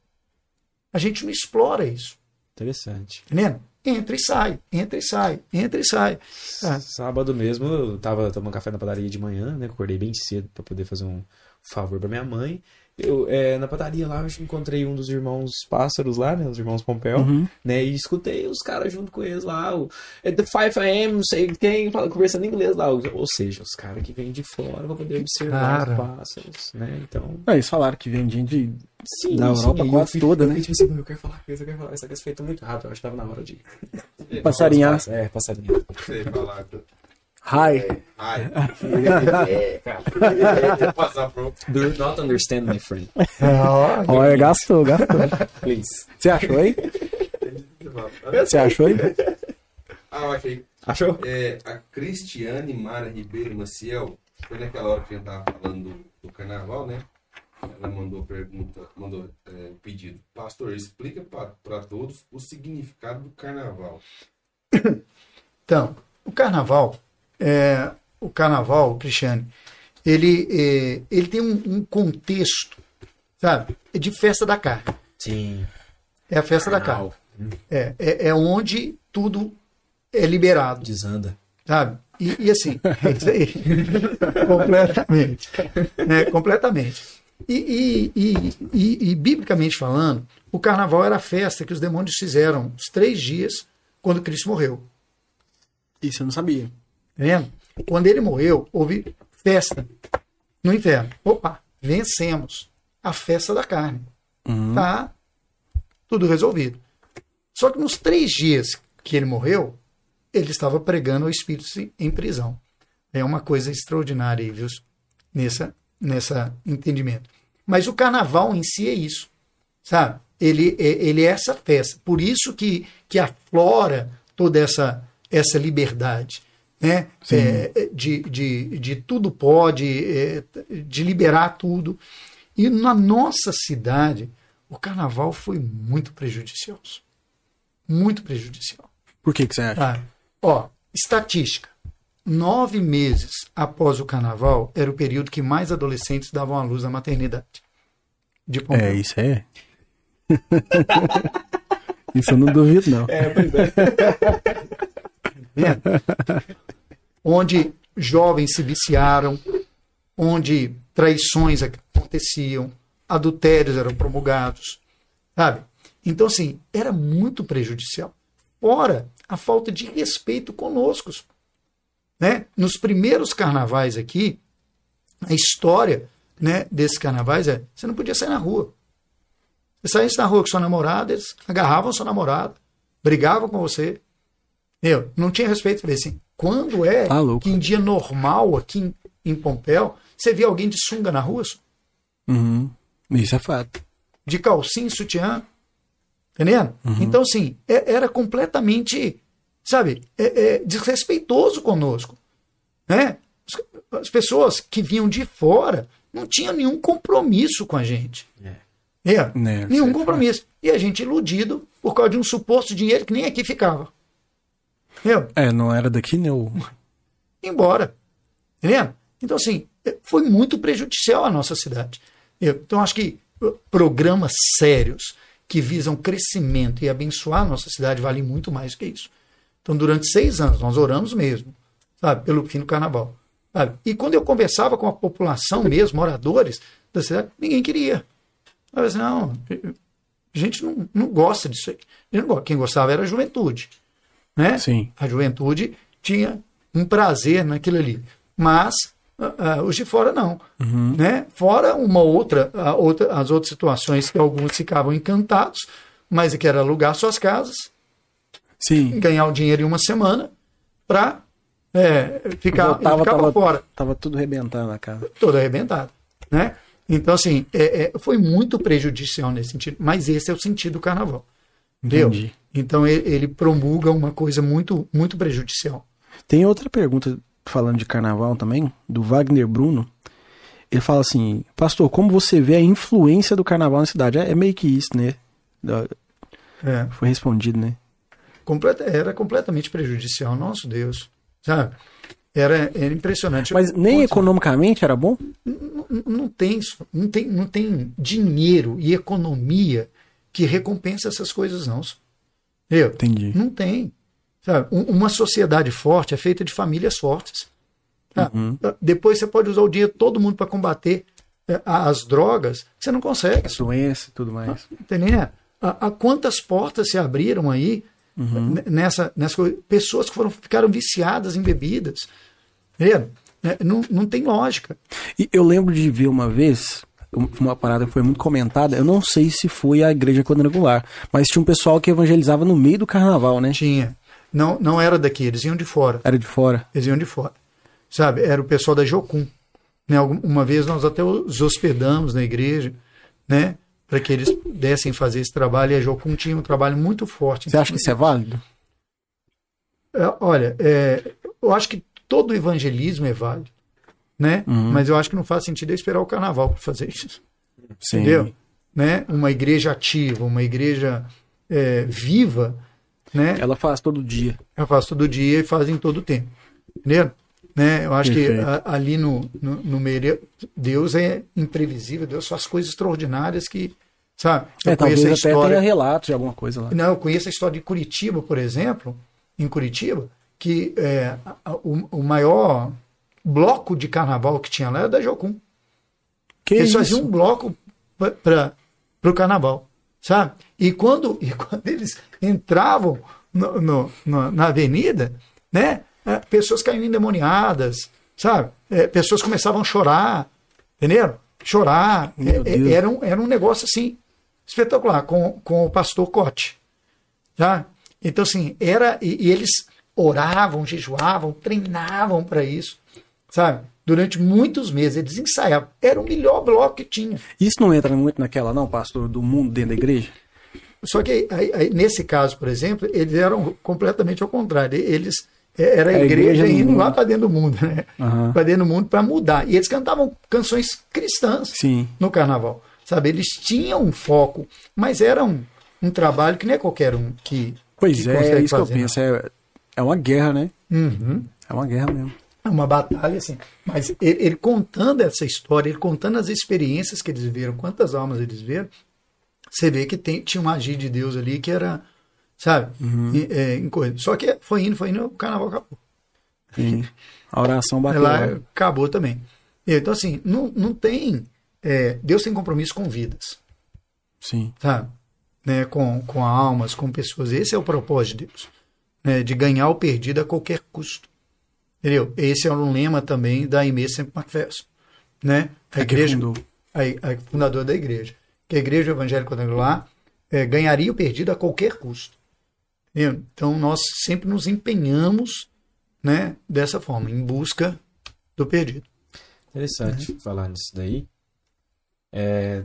A gente não explora isso. Interessante. Entendendo? Entra e sai, entra e sai, entra e sai. Ah, Sábado mesmo eu tava tomando café na padaria de manhã, né? Acordei bem cedo pra poder fazer um favor pra minha mãe. Eu, é, na padaria lá, eu encontrei um dos irmãos pássaros lá, né? Os irmãos Pompeu, Uhum. né? E escutei os caras junto com eles lá. O, é The 5 AM, não sei quem, fala- conversando em inglês lá. Ou seja, os caras que vêm de fora pra poder observar Cara. os pássaros, né? Então. Ah, eles falaram que gente de. Sim, Da Europa eu quase fui- toda, eu né? tipo assim, "Não, eu quero falar com eles, eu quero falar. Essa coisa feita muito rápido, eu acho que tava na hora de. Passarinhar. É, passarinhar. Você falar. Hi. Pro. Do not understand, my friend. Olha, gastou, gastou. Please. Você achou aí? Você achou aí? Ah, eu achei. Achou? É, a Cristiane Mara Ribeiro Maciel, foi naquela hora que a gente tava falando do, do carnaval, né? Ela mandou pergunta, mandou é, pedido. Pastor, explica para todos o significado do carnaval. Então, o carnaval, é, o carnaval, Cristiane, ele, é, ele tem um, um contexto, sabe? É de festa da carne. Sim. É a festa da carne. É, é, é onde tudo é liberado. Desanda. sabe? E, e assim, é isso aí. completamente. né? completamente. E, e, e, e- e, biblicamente falando, o carnaval era a festa que os demônios fizeram os três dias quando Cristo morreu. Isso eu não sabia. Tá vendo? Quando ele morreu, houve festa no inferno. Opa, vencemos a festa da carne. Uhum. Tá tudo resolvido. Só que nos três dias que ele morreu, ele estava pregando ao Espírito em prisão. É uma coisa extraordinária aí, viu? Nessa, nessa entendimento. Mas o carnaval em si é isso, sabe? Ele, é, ele é essa festa. Por isso que, que aflora toda essa, essa liberdade. Né? É, de, de, de tudo pode, é, de liberar tudo. E na nossa cidade, o carnaval foi muito prejudicial. Muito prejudicial. Por que, que você acha? Ah, ó, estatística. Nove meses após o carnaval era o período que mais adolescentes davam à luz à maternidade. De é, isso é. isso eu não duvido, não. É, pois é. é. Onde jovens se viciaram, onde traições aconteciam, adultérios eram promulgados, sabe? Então, assim, era muito prejudicial. Fora a falta de respeito conosco. Né? Nos primeiros carnavais aqui, a história né, desses carnavais é: você não podia sair na rua. Você saísse na rua com sua namorada, eles agarravam sua namorada, brigavam com você. Eu não tinha respeito. Assim, quando é tá que em dia normal aqui em, em Pompéu, você vê alguém de sunga na rua? Uhum. Isso é fato. De calcinha e sutiã. Entendendo? Uhum. Então, assim, é, era completamente, sabe, é, é, desrespeitoso conosco. Né? As pessoas que vinham de fora não tinham nenhum compromisso com a gente. É. É, né, nenhum compromisso. E a gente iludido por causa de um suposto dinheiro que nem aqui ficava. Entendeu? É, não era daqui, né? Embora. Entendeu? Então, assim, é, foi muito prejudicial à nossa cidade. Então, acho que uh, programas sérios que visam crescimento e abençoar a nossa cidade valem muito mais que isso. Então, durante seis anos, nós oramos mesmo, sabe, pelo fim do carnaval. Sabe? E quando eu conversava com a população mesmo, moradores da cidade, ninguém queria. Eu disse, não, a gente não, não gosta disso aí. Quem gostava era a juventude. Né? Sim. A juventude tinha um prazer naquilo ali. Mas uh, uh, os de fora não. Uhum. Né? Fora uma outra, outra, as outras situações que alguns ficavam encantados, mas que era alugar suas casas, Sim. ganhar o dinheiro em uma semana para é, ficar Voltava, tava, fora. Tava tudo arrebentando a casa. Tudo arrebentado. Né? Então, assim, é, é, foi muito prejudicial nesse sentido, mas esse é o sentido do carnaval. Entendeu? Então ele, promulga uma coisa muito, muito prejudicial. Tem outra pergunta falando de carnaval também, do Wagner Bruno. Ele fala assim, pastor, como você vê a influência do carnaval na cidade? É, é meio que isso, né? É. Foi respondido, né? Era completamente prejudicial, nosso Deus. Sabe? Era, era impressionante. Mas nem Pode economicamente era bom? Não, não, tem isso. Não tem, não tem dinheiro e economia que recompensa essas coisas, não. Eu, Entendi. Não tem. Sabe? Uma sociedade forte é feita de famílias fortes. Uhum. Depois você pode usar o dinheiro todo mundo para combater é, as drogas, você não consegue. A doença e tudo mais. Entendeu? A, a, quantas portas se abriram aí uhum. nessa, nessa pessoas que foram, ficaram viciadas em bebidas. Entendeu? É, não, não tem lógica. E eu lembro de ver uma vez uma parada que foi muito comentada. Eu não sei se foi a igreja quadrangular, mas tinha um pessoal que evangelizava no meio do carnaval, né? Tinha. Não, não era daqui, eles iam de fora. Era de fora. Eles iam de fora. Sabe, era o pessoal da Jocum. Né? Uma vez nós até os hospedamos na igreja, né? Para que eles pudessem fazer esse trabalho. E a Jocum tinha um trabalho muito forte. Você acha que isso é válido? É, olha, é, eu acho que todo evangelismo é válido, né? Uhum. Mas eu acho que não faz sentido eu esperar o carnaval para fazer isso. Sim. Entendeu? Né? Uma igreja ativa, uma igreja é, viva, né? Ela faz todo dia. Ela faz todo dia e faz em todo tempo. Entendeu? Né? Eu acho Perfeito. que a, ali no, no, no, meio, Deus é imprevisível, Deus faz coisas extraordinárias que, sabe? Eu é, talvez a história, até tenha relatos de alguma coisa lá. Não, eu conheço a história de Curitiba, por exemplo, em Curitiba, que é, o, o maior bloco de carnaval que tinha lá era da Jocum. Que Eles isso? faziam um bloco para o carnaval, sabe? E quando, e quando eles entravam no, no, no, na avenida, né? É, pessoas caíam endemoniadas, sabe? É, pessoas começavam a chorar, entendeu? Chorar. É, é, era, um, era um negócio assim espetacular com, com o pastor Cote. Já? Então, assim, era. E, e eles oravam, jejuavam, treinavam para isso, sabe? Durante muitos meses, eles ensaiavam. Era o melhor bloco que tinha. Isso não entra muito naquela, não, pastor, do mundo dentro da igreja? Só que aí, aí, nesse caso, por exemplo, eles eram completamente ao contrário. Eles era a, a igreja, igreja indo lá para dentro do mundo, né? Uhum. Para dentro do mundo para mudar. E eles cantavam canções cristãs Sim. no carnaval. Sabe? Eles tinham um foco, mas era um, um trabalho que não é qualquer um que. Pois que é, é isso fazer, que eu penso. É, é uma guerra, né? Uhum. É uma guerra mesmo. É uma batalha, assim. Mas ele, ele, contando essa história, ele contando as experiências que eles viram, quantas almas eles viram, você vê que tem, tinha um agir de Deus ali que era, sabe, uhum. em, é, em coisa. Só que foi indo, foi indo, o carnaval acabou. Sim. A oração bateu. Ela acabou também. Então, assim, não, não tem. É, Deus tem compromisso com vidas. Sim. Sabe? Né, com, com almas, com pessoas. Esse é o propósito de Deus. Né, de ganhar o perdido a qualquer custo. Entendeu? Esse é um lema também da Aimee Sempre Macpherson. Né? A é igreja, a, a fundadora da igreja. Que a igreja evangélica quadrangular é, ganharia o perdido a qualquer custo. Entendeu? Então nós sempre nos empenhamos né, dessa forma, em busca do perdido. Interessante uhum. falar nisso daí. É,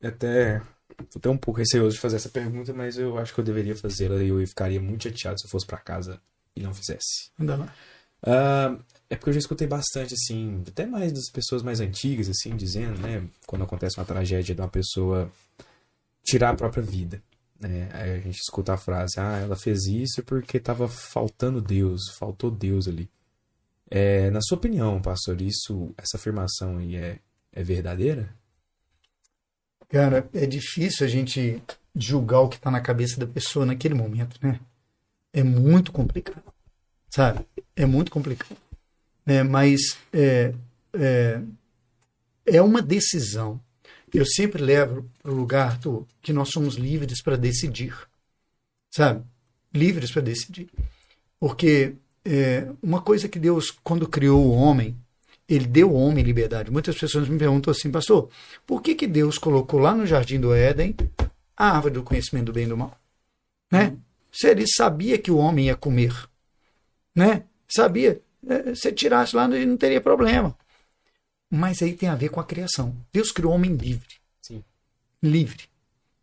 até tô até um pouco receoso de fazer essa pergunta, mas eu acho que eu deveria fazê-la e eu ficaria muito chateado se eu fosse para casa e não fizesse. Anda lá. Uh, é porque eu já escutei bastante, assim, até mais das pessoas mais antigas, assim, dizendo, né, quando acontece uma tragédia de uma pessoa tirar a própria vida. Né? Aí a gente escuta a frase, ah, ela fez isso porque estava faltando Deus, faltou Deus ali. É, na sua opinião, pastor, isso, essa afirmação aí é, é verdadeira? Cara, é difícil a gente julgar o que está na cabeça da pessoa naquele momento, né? É muito complicado sabe? É muito complicado. É, mas é, é, é uma decisão. Eu sempre levo para o lugar Arthur, que nós somos livres para decidir, sabe? Livres para decidir. Porque é, uma coisa que Deus, quando criou o homem, ele deu ao homem liberdade. Muitas pessoas me perguntam assim, pastor, por que, que Deus colocou lá no jardim do Éden a árvore do conhecimento do bem e do mal? Né? Se ele sabia que o homem ia comer, né? Sabia? É, se tirasse lá, não teria problema. Mas aí tem a ver com a criação. Deus criou o homem livre. Sim. Livre.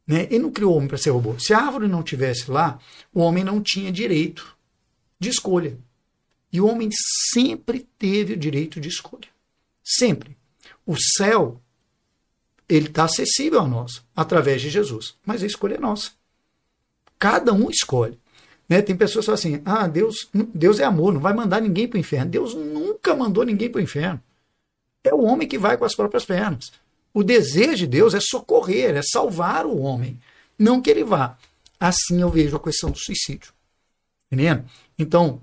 Né? Ele não criou o homem para ser robô. Se a árvore não tivesse lá, o homem não tinha direito de escolha. E o homem sempre teve o direito de escolha. Sempre. O céu, ele está acessível a nós, através de Jesus. Mas a escolha é nossa. Cada um escolhe. Né? Tem pessoas que falam assim: ah, Deus, Deus é amor, não vai mandar ninguém para o inferno. Deus nunca mandou ninguém para o inferno. É o homem que vai com as próprias pernas. O desejo de Deus é socorrer, é salvar o homem, não que ele vá. Assim eu vejo a questão do suicídio. Entendendo? Então,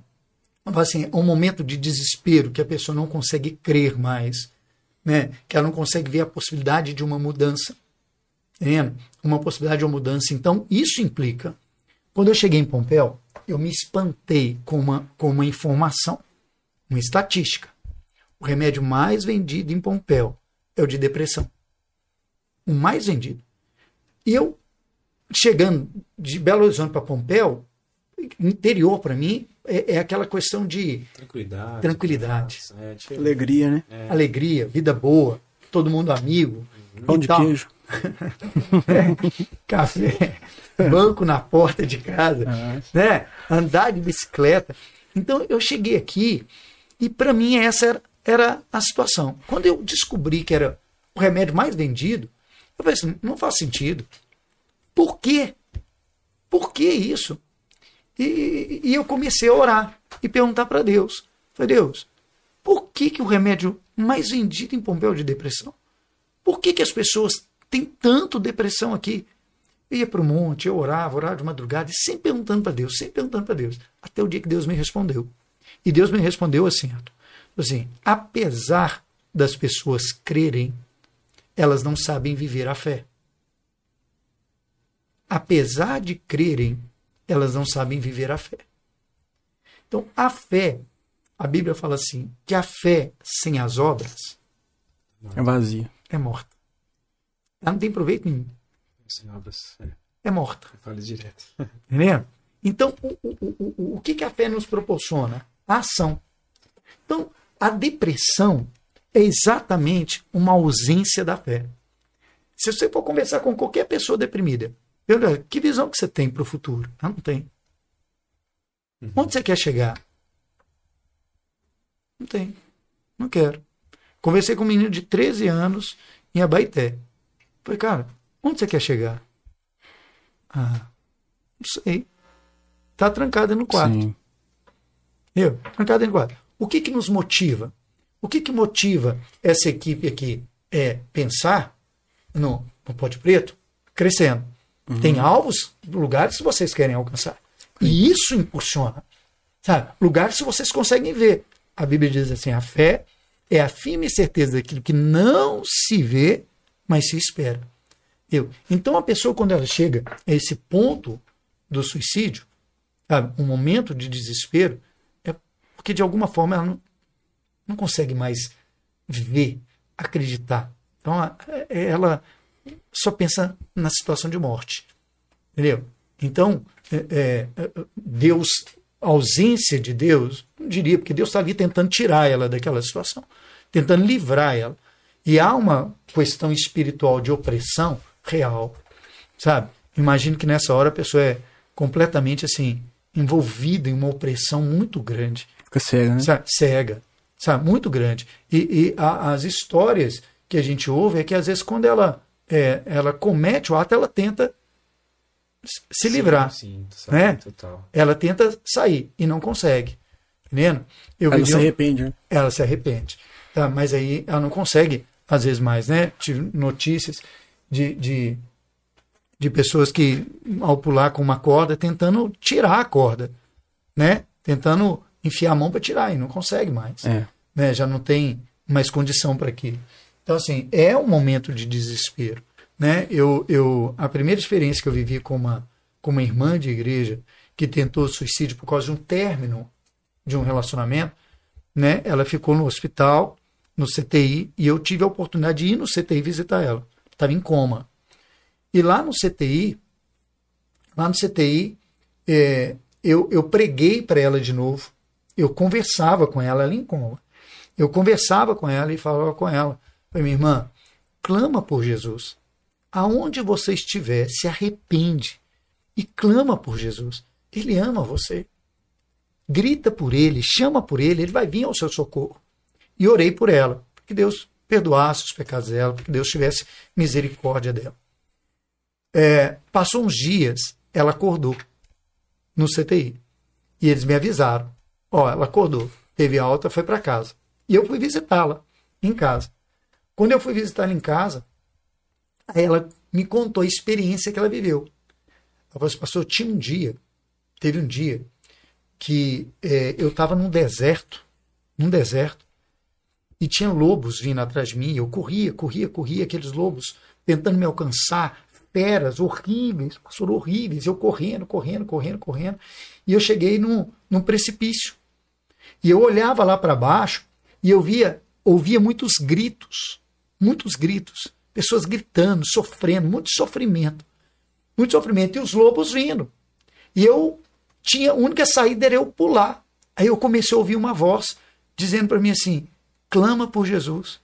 assim, é um momento de desespero que a pessoa não consegue crer mais, né? que ela não consegue ver a possibilidade de uma mudança. Entendendo? Uma possibilidade de uma mudança. Então, isso implica quando eu cheguei em Pompéu, eu me espantei com uma, com uma informação, uma estatística. O remédio mais vendido em Pompéu é o de depressão. O mais vendido. E eu, chegando de Belo Horizonte para Pompéu, interior para mim é, é, aquela questão de tranquilidade, tranquilidade. É, alegria, né? É. Alegria, vida boa, todo mundo amigo. Pão de tal. queijo. Café, banco na porta de casa, ah, né? andar de bicicleta. Então eu cheguei aqui e para mim essa era, era, a situação. Quando eu descobri que era o remédio mais vendido, eu falei assim, não faz sentido. Por quê? Por que isso? E, e eu comecei a orar e perguntar para Deus. Falei, Deus, por que, que o remédio mais vendido em Pompeu de depressão? Por que, que as pessoas tem tanto depressão aqui. Eu ia para o monte, eu orava, orava de madrugada, e sempre perguntando para Deus, sempre perguntando para Deus. Até o dia que Deus me respondeu. E Deus me respondeu assim, assim, apesar das pessoas crerem, elas não sabem viver a fé. Apesar de crerem, elas não sabem viver a fé. Então, a fé, a Bíblia fala assim, que a fé sem as obras é vazia. É morta. Ela não tem proveito nenhum. Sem obras. É. é morta. Fala direto. Entendeu? Então, o, o, o, o, que, que a fé nos proporciona? A ação. Então, a depressão é exatamente uma ausência da fé. Se você for conversar com qualquer pessoa deprimida, que visão que você tem para o futuro? Ah, não tem. Onde você quer chegar? Não tem. Não quero. Conversei com um menino de 13 anos em Abaité. Falei, cara, onde você quer chegar? Ah, não sei. Tá trancado no quarto. Sim. Eu, trancado no quarto. O que que nos motiva? O que que motiva essa equipe aqui? É pensar no, no Pote Preto crescendo. Tem alvos, lugares que vocês querem alcançar. E isso impulsiona. Sabe? Lugares que vocês conseguem ver. A Bíblia diz assim: a fé é a firme certeza daquilo que não se vê, mas se espera. Eu. Então a pessoa, quando ela chega a esse ponto do suicídio, sabe, um momento de desespero, é porque de alguma forma ela não, não consegue mais ver, acreditar. Então é- ela só pensa na situação de morte. Entendeu? Então, é, é, Deus, a ausência de Deus, não diria, porque Deus está ali tentando tirar ela daquela situação, tentando livrar ela. E há uma questão espiritual de opressão real, sabe? Imagino que nessa hora a pessoa é completamente assim, envolvida em uma opressão muito grande Fica cega, né? sabe, cega, sabe, muito grande. E, e a- as histórias que a gente ouve é que às vezes quando ela é, ela comete o ato, ela tenta se livrar, Sim, sim né? total. ela tenta sair e não consegue, entendendo? Eu Ela se um- arrepende, né? ela se arrepende. Tá? Mas aí ela não consegue, às vezes mais, né? Tive notícias de, de, de pessoas que, ao pular com uma corda, tentando tirar a corda, né? Tentando enfiar a mão para tirar e não consegue mais. É. Né? Já não tem mais condição para aquilo. Então, assim, é um momento de desespero. Né? Eu, eu, a primeira experiência que eu vivi com uma, com uma irmã de igreja que tentou suicídio por causa de um término de um relacionamento, né? Ela ficou no hospital, no CTI, e eu tive a oportunidade de ir no CTI visitar ela. Estava em coma. E lá no CTI, lá no CTI, é, eu, eu preguei para ela de novo. Eu conversava com ela, ela em coma. Eu conversava com ela e falava com ela. Falei, minha irmã, clama por Jesus. Aonde você estiver, se arrepende e clama por Jesus. Ele ama você grita por ele, chama por ele, ele vai vir ao seu socorro. E orei por ela, que Deus perdoasse os pecados dela, que Deus tivesse misericórdia dela. É, passou uns dias, ela acordou no CTI. E eles me avisaram. Ó, ela acordou, teve alta, foi para casa. E eu fui visitá-la em casa. Quando eu fui visitá-la em casa, ela me contou a experiência que ela viveu. Ela falou assim, pastor, tinha um dia, teve um dia que é, eu estava num deserto, num deserto, e tinha lobos vindo atrás de mim. Eu corria, corria, corria, aqueles lobos tentando me alcançar, feras horríveis, pastor, horríveis. Eu correndo, correndo, correndo, correndo. E eu cheguei num, num precipício. E eu olhava lá para baixo e eu via, ouvia muitos gritos, muitos gritos, pessoas gritando, sofrendo, muito sofrimento, muito sofrimento. E os lobos vindo. E eu tinha a única saída era eu pular. Aí eu comecei a ouvir uma voz dizendo para mim assim: clama por Jesus,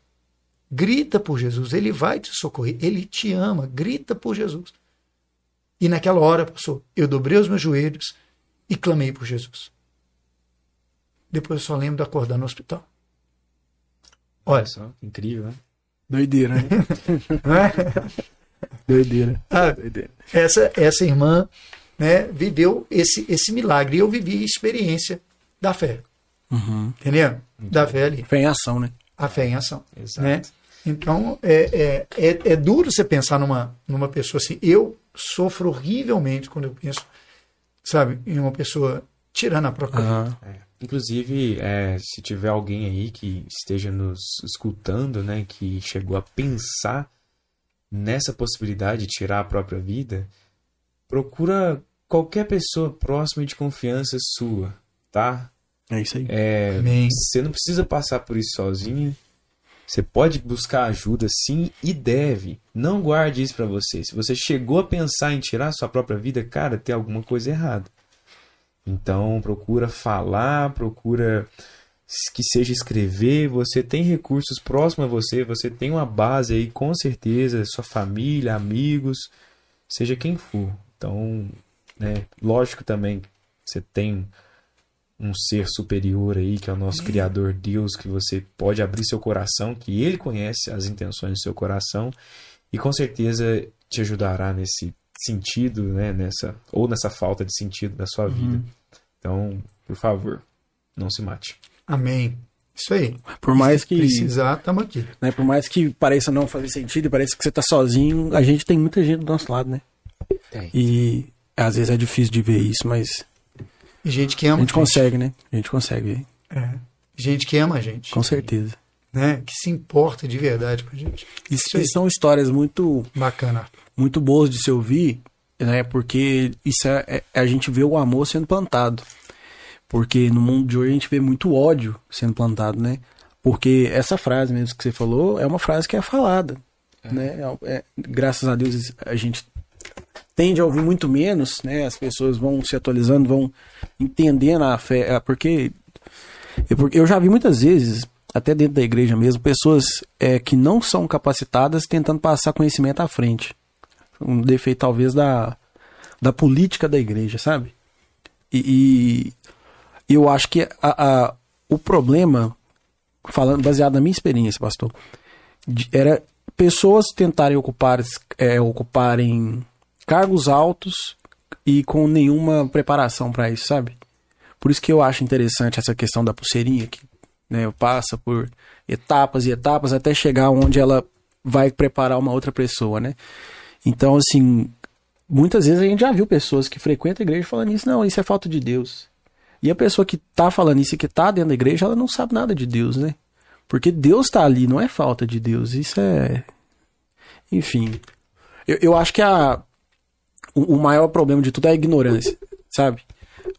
grita por Jesus, ele vai te socorrer, ele te ama, grita por Jesus. E naquela hora, pastor, eu dobrei os meus joelhos e clamei por Jesus. Depois eu só lembro de acordar no hospital. Olha, só, incrível, né? Doideira, né? é? Doideira. Ah, Doideira. essa, essa irmã né, viveu esse, esse milagre. E eu vivi a experiência da fé. Uhum. Entendeu? Da fé ali. Fé em ação, né? A fé em ação. Exato. Né? Então, é, é, é, é duro você pensar numa, numa pessoa assim. Eu sofro horrivelmente quando eu penso, sabe, em uma pessoa tirando a própria vida. Aham. É. Inclusive, é, se tiver alguém aí que esteja nos escutando, né, que chegou a pensar nessa possibilidade de tirar a própria vida, procura qualquer pessoa próxima e de confiança sua, tá? É isso aí. É, Amém. você não precisa passar por isso sozinho. Você pode buscar ajuda sim e deve. Não guarde isso para você. Se você chegou a pensar em tirar sua própria vida, cara, tem alguma coisa errada. Então, procura falar, procura que seja escrever, você tem recursos próximos a você, você tem uma base aí, com certeza, sua família, amigos, seja quem for. Então, né, lógico também, você tem um ser superior aí, que é o nosso Criador Deus, que você pode abrir seu coração, que Ele conhece as intenções do seu coração, e com certeza te ajudará nesse sentido, né, nessa, ou nessa falta de sentido da sua vida. Uhum. Então, por favor, não se mate. Amém. Isso aí. Por mais que, Precisar, estamos aqui. né, por mais que pareça não fazer sentido, e pareça que você tá sozinho, a gente tem muita gente do nosso lado, né? Tem. E às vezes é difícil de ver isso, mas gente que a ama gente consegue, né? A gente consegue É. Gente que ama a gente. com certeza. Né? Que se importa de verdade com a gente. E, Isso e são histórias muito Bacana. muito boas de se ouvir, né? Porque isso é, é- a gente vê o amor sendo plantado. Porque no mundo de hoje a gente vê muito ódio sendo plantado, né? Porque essa frase mesmo que você falou é uma frase que é falada, né? É- é- graças a Deus a gente tende a ouvir muito menos, né? As pessoas vão se atualizando, vão entendendo a fé, é, porque eu, porque eu já vi muitas vezes, até dentro da igreja mesmo, pessoas é, que não são capacitadas tentando passar conhecimento à frente. Um defeito talvez da, da política da igreja, sabe? E, e eu acho que a, a- o problema, falando baseado na minha experiência, pastor, era pessoas tentarem ocupar, é, ocuparem cargos altos e com nenhuma preparação para isso, sabe? Por isso que eu acho interessante essa questão da pulseirinha, que né, passa por etapas e etapas até chegar onde ela vai preparar uma outra pessoa, né? Então, assim, muitas vezes a gente já viu pessoas que frequentam a igreja falando isso, não, isso é falta de Deus. E a pessoa que tá falando isso e que tá dentro da igreja, ela não sabe nada de Deus, né? Porque Deus tá ali, não é falta de Deus. Isso é. Enfim. Eu, eu acho que a, o, o maior problema de tudo é a ignorância, sabe?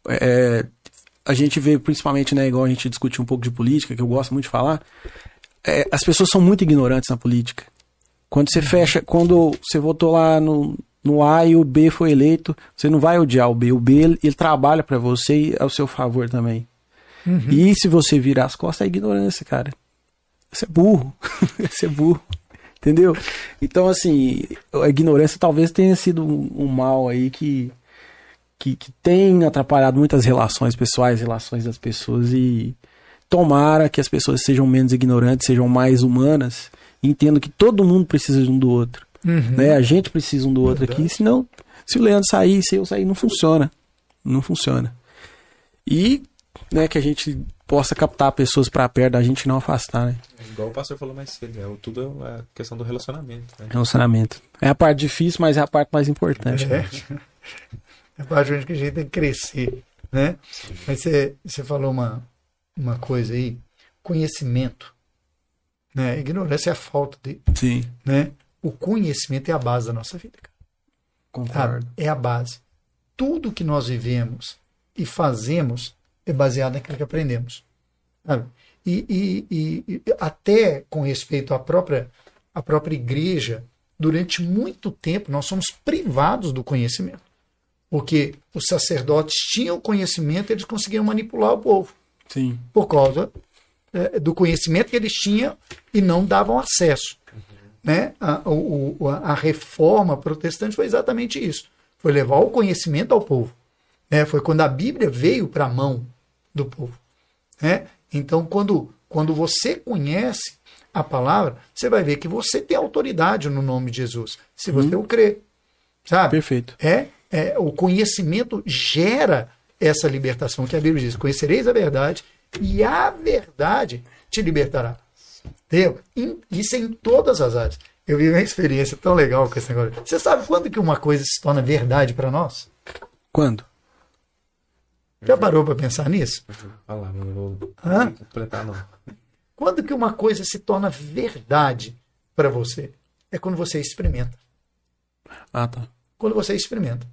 É, a gente vê principalmente, né, igual a gente discutiu um pouco de política, que eu gosto muito de falar, é, as pessoas são muito ignorantes na política. Quando você fecha, quando você votou lá no, no A e o B foi eleito, você não vai odiar o B. O B ele, ele trabalha pra você e é ao seu favor também. E se você virar as costas, é ignorância, cara. Você é burro. Você é burro. Entendeu? Então, assim, a ignorância talvez tenha sido um, um mal aí que, que, que tem atrapalhado muitas relações pessoais, relações das pessoas e tomara que as pessoas sejam menos ignorantes, sejam mais humanas e entendam que todo mundo precisa de um do outro. Né? A gente precisa um do outro aqui, senão, se o Leandro sair, se eu sair, não funciona. Não funciona. E né, que a gente possa captar pessoas pra perto da gente e não afastar, né? Igual o pastor falou mais cedo, é, tudo é a questão do relacionamento. Né? Relacionamento. É a parte difícil, mas é a parte mais importante. né? É. É a parte onde que a gente tem que crescer, né? Mas você, você falou uma, uma coisa aí, conhecimento. Né? Ignorância é a falta de, Sim, né? O conhecimento é a base da nossa vida, cara. concordo. Sabe? É a base. Tudo que nós vivemos e fazemos é baseado naquilo que aprendemos. Sabe? E, e- e- até com respeito à própria, à própria igreja, durante muito tempo nós somos privados do conhecimento. Porque os sacerdotes tinham conhecimento e eles conseguiam manipular o povo Sim. por causa eh, do conhecimento que eles tinham e não davam acesso. Né? A, o- o- a reforma protestante foi exatamente isso. Foi levar o conhecimento ao povo. né? Foi quando a Bíblia veio para a mão do povo. né? Então, quando, quando você conhece a palavra, você vai ver que você tem autoridade no nome de Jesus, se você o crê. Sabe? Perfeito. É, é, o conhecimento gera essa libertação que a Bíblia diz: conhecereis a verdade e a verdade te libertará. Entendeu? Isso é em todas as áreas. Eu vi uma experiência tão legal com esse negócio. Você sabe quando que uma coisa se torna verdade para nós? Quando? Já parou para pensar nisso? Fala, não vou Hã? completar não. Quando que uma coisa se torna verdade para você? É quando você experimenta. Ah, tá. quando você experimenta.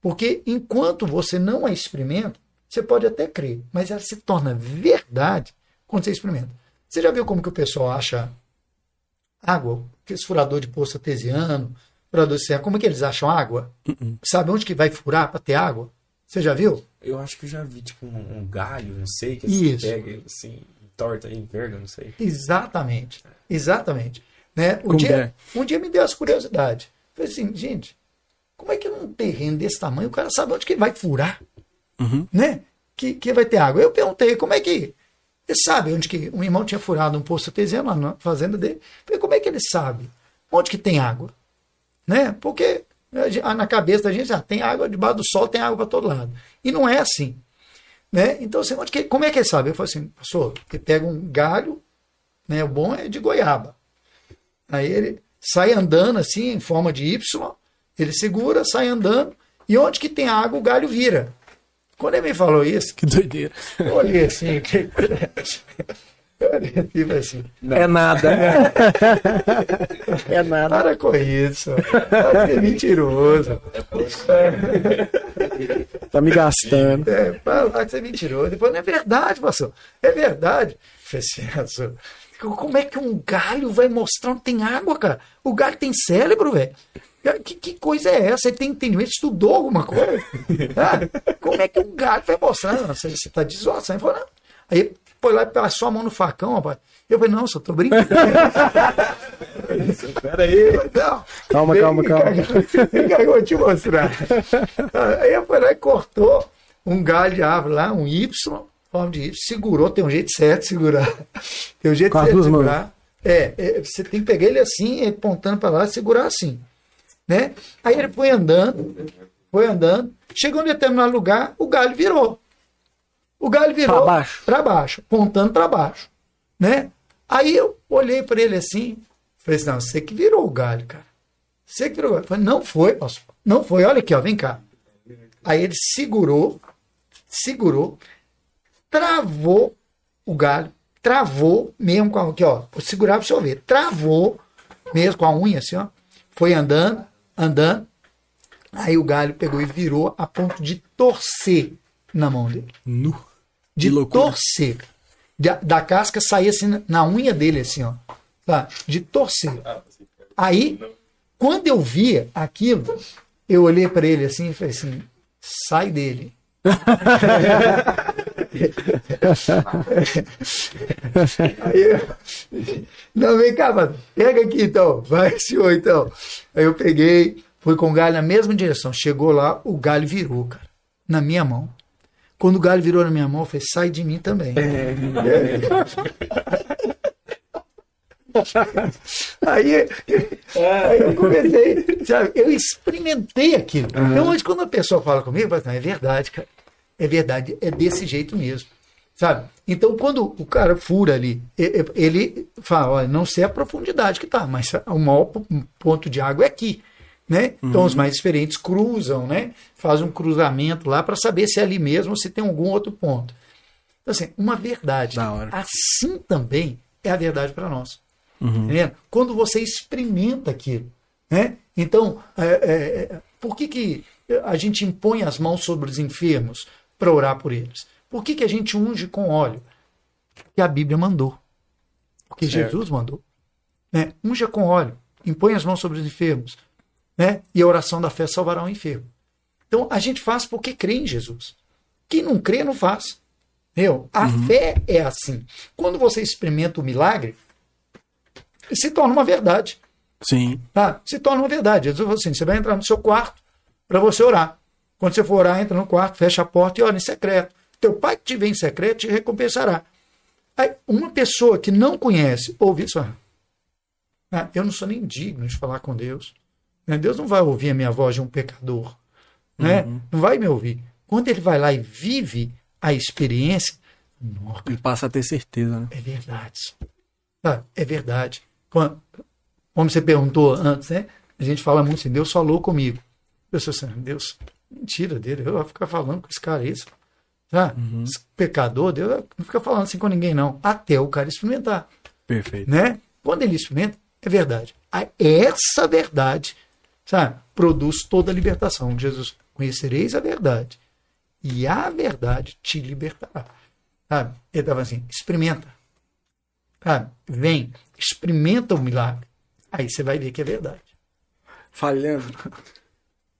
Porque enquanto você não a experimenta, você pode até crer, mas ela se torna verdade quando você experimenta. Você já viu como que o pessoal acha água? Aqueles furador de poço artesiano, furador de serra, como é que eles acham água? Sabe onde que vai furar para ter água? Você já viu? Eu acho que eu já vi, tipo, um, um galho, não sei, que Isso. você pega ele assim, torta e enverga, não sei. Exatamente. Exatamente. Né? Um, Como dia, um dia me deu essa curiosidade. Falei assim, gente, como é que num terreno desse tamanho o cara sabe onde que ele vai furar? Uhum. Né? Que, que vai ter água. Eu perguntei, como é que. Ele sabe onde que. Um irmão tinha furado um poço artesiano lá na fazenda dele. Falei, como é que ele sabe onde que tem água? Né? Porque na cabeça da gente, ah, tem água debaixo do sol, tem água para todo lado. E não é assim. Né? Então, assim, onde que, como é que ele sabe? Eu falei assim, pastor, ele pega um galho, né? O bom é de goiaba. Aí ele sai andando assim, em forma de Y, ele segura, sai andando, e onde que tem água, o galho vira. Quando ele me falou isso, Que doideira. eu olhei assim, olhei assim, assim, É nada. é nada. para com isso, ser mentiroso. Tá me gastando. É, para lá que você é mentiroso. Depois, não é verdade, pastor. É verdade. Falei assim, como é que um galho vai mostrar onde tem água, cara? O galho tem cérebro, velho. Que, que coisa é essa? Ele tem entendimento, estudou alguma coisa? Ah, como é que um galho vai mostrar? Não, Você está não. Aí foi lá e passou a mão no facão, rapaz. Eu falei, não, só tô brincando. Pera aí. Não. Calma, Vem calma, calma. Vem que eu vou te mostrar. Aí eu fui lá e cortou um galho de árvore lá, um Y, forma de Y, segurou, tem um jeito certo de segurar. Tem um jeito Com as certo de duas mãos. segurar. É, é, você tem que pegar ele assim, ele apontando para lá e segurar assim. Né? Aí ele foi andando, foi andando, chegou em determinado lugar, o galho virou. O galho virou Pra baixo. para baixo, apontando para baixo, né? Aí eu olhei para ele assim, falei assim, não, você que virou o galho, cara. Você que virou o galho. Eu falei, não foi, pastor. Não foi, olha aqui, ó, vem cá. Aí ele segurou, segurou, travou o galho, travou mesmo com a, aqui, ó, vou segurar para você ver, travou mesmo com a unha assim, ó, foi andando, andando, aí o galho pegou e virou a ponto de torcer na mão dele Nu. De torcer. Da, da casca saía assim na, unha dele, assim, ó. Tá? De torcer. Aí, quando eu via aquilo, eu olhei para ele assim e falei assim: sai dele. Aí eu, não, vem cá, mano. pega aqui então, vai, senhor, então. Aí eu peguei, fui com o galho na mesma direção. Chegou lá, o galho virou, cara, na minha mão. Quando o galho virou na minha mão, eu falei, sai de mim também. Aí, aí eu comecei, sabe, eu experimentei aquilo. Então, hoje, quando a pessoa fala comigo, eu falo, não, é verdade, cara. É verdade, é desse jeito mesmo. Sabe? Então, quando o cara fura ali, ele fala, olha, não sei a profundidade que tá, mas o maior po- ponto de água é aqui. Né? Então, os mais diferentes cruzam, né? fazem um cruzamento lá para saber se é ali mesmo ou se tem algum outro ponto. Então, assim, uma verdade. Assim também é a verdade para nós. Entendendo? Quando você experimenta aquilo. Né? Então, é, é, é, por que, que a gente impõe as mãos sobre os enfermos para orar por eles? Por que, que a gente unge com óleo? Porque a Bíblia mandou. Porque Certo. Jesus mandou. Né? Unja com óleo, impõe as mãos sobre os enfermos. Né? E a oração da fé salvará o enfermo. Então, a gente faz porque crê em Jesus. Quem não crê, não faz. Meu, a fé é assim. Quando você experimenta o milagre, se torna uma verdade. Sim. Tá? Se torna uma verdade. Jesus falou assim: você vai entrar no seu quarto para você orar. Quando você for orar, entra no quarto, fecha a porta e ora em secreto. Teu pai que te vê em secreto te recompensará. Aí, uma pessoa que não conhece, ouve isso, ah, eu não sou nem digno de falar com Deus. Né? Deus não vai ouvir a minha voz de um pecador. Né? Não vai me ouvir. Quando ele vai lá e vive a experiência, nossa, E passa a ter certeza, né? é verdade. Sabe? É verdade. Quando- como você perguntou antes, né? A gente fala muito assim, Deus falou comigo. Eu sou assim, Deus, mentira dele, eu vou ficar falando com esse cara isso. Sabe? Esse pecador, Deus não fica falando assim com ninguém, não. Até o cara experimentar. Perfeito. Né? Quando ele experimenta, é verdade. Aí, Essa verdade, sabe, produz toda a libertação. Jesus, conhecereis a verdade, e a verdade te libertará. Sabe? Ele estava assim, experimenta. Sabe? Vem, experimenta o milagre. Aí você vai ver que é verdade. Falhando.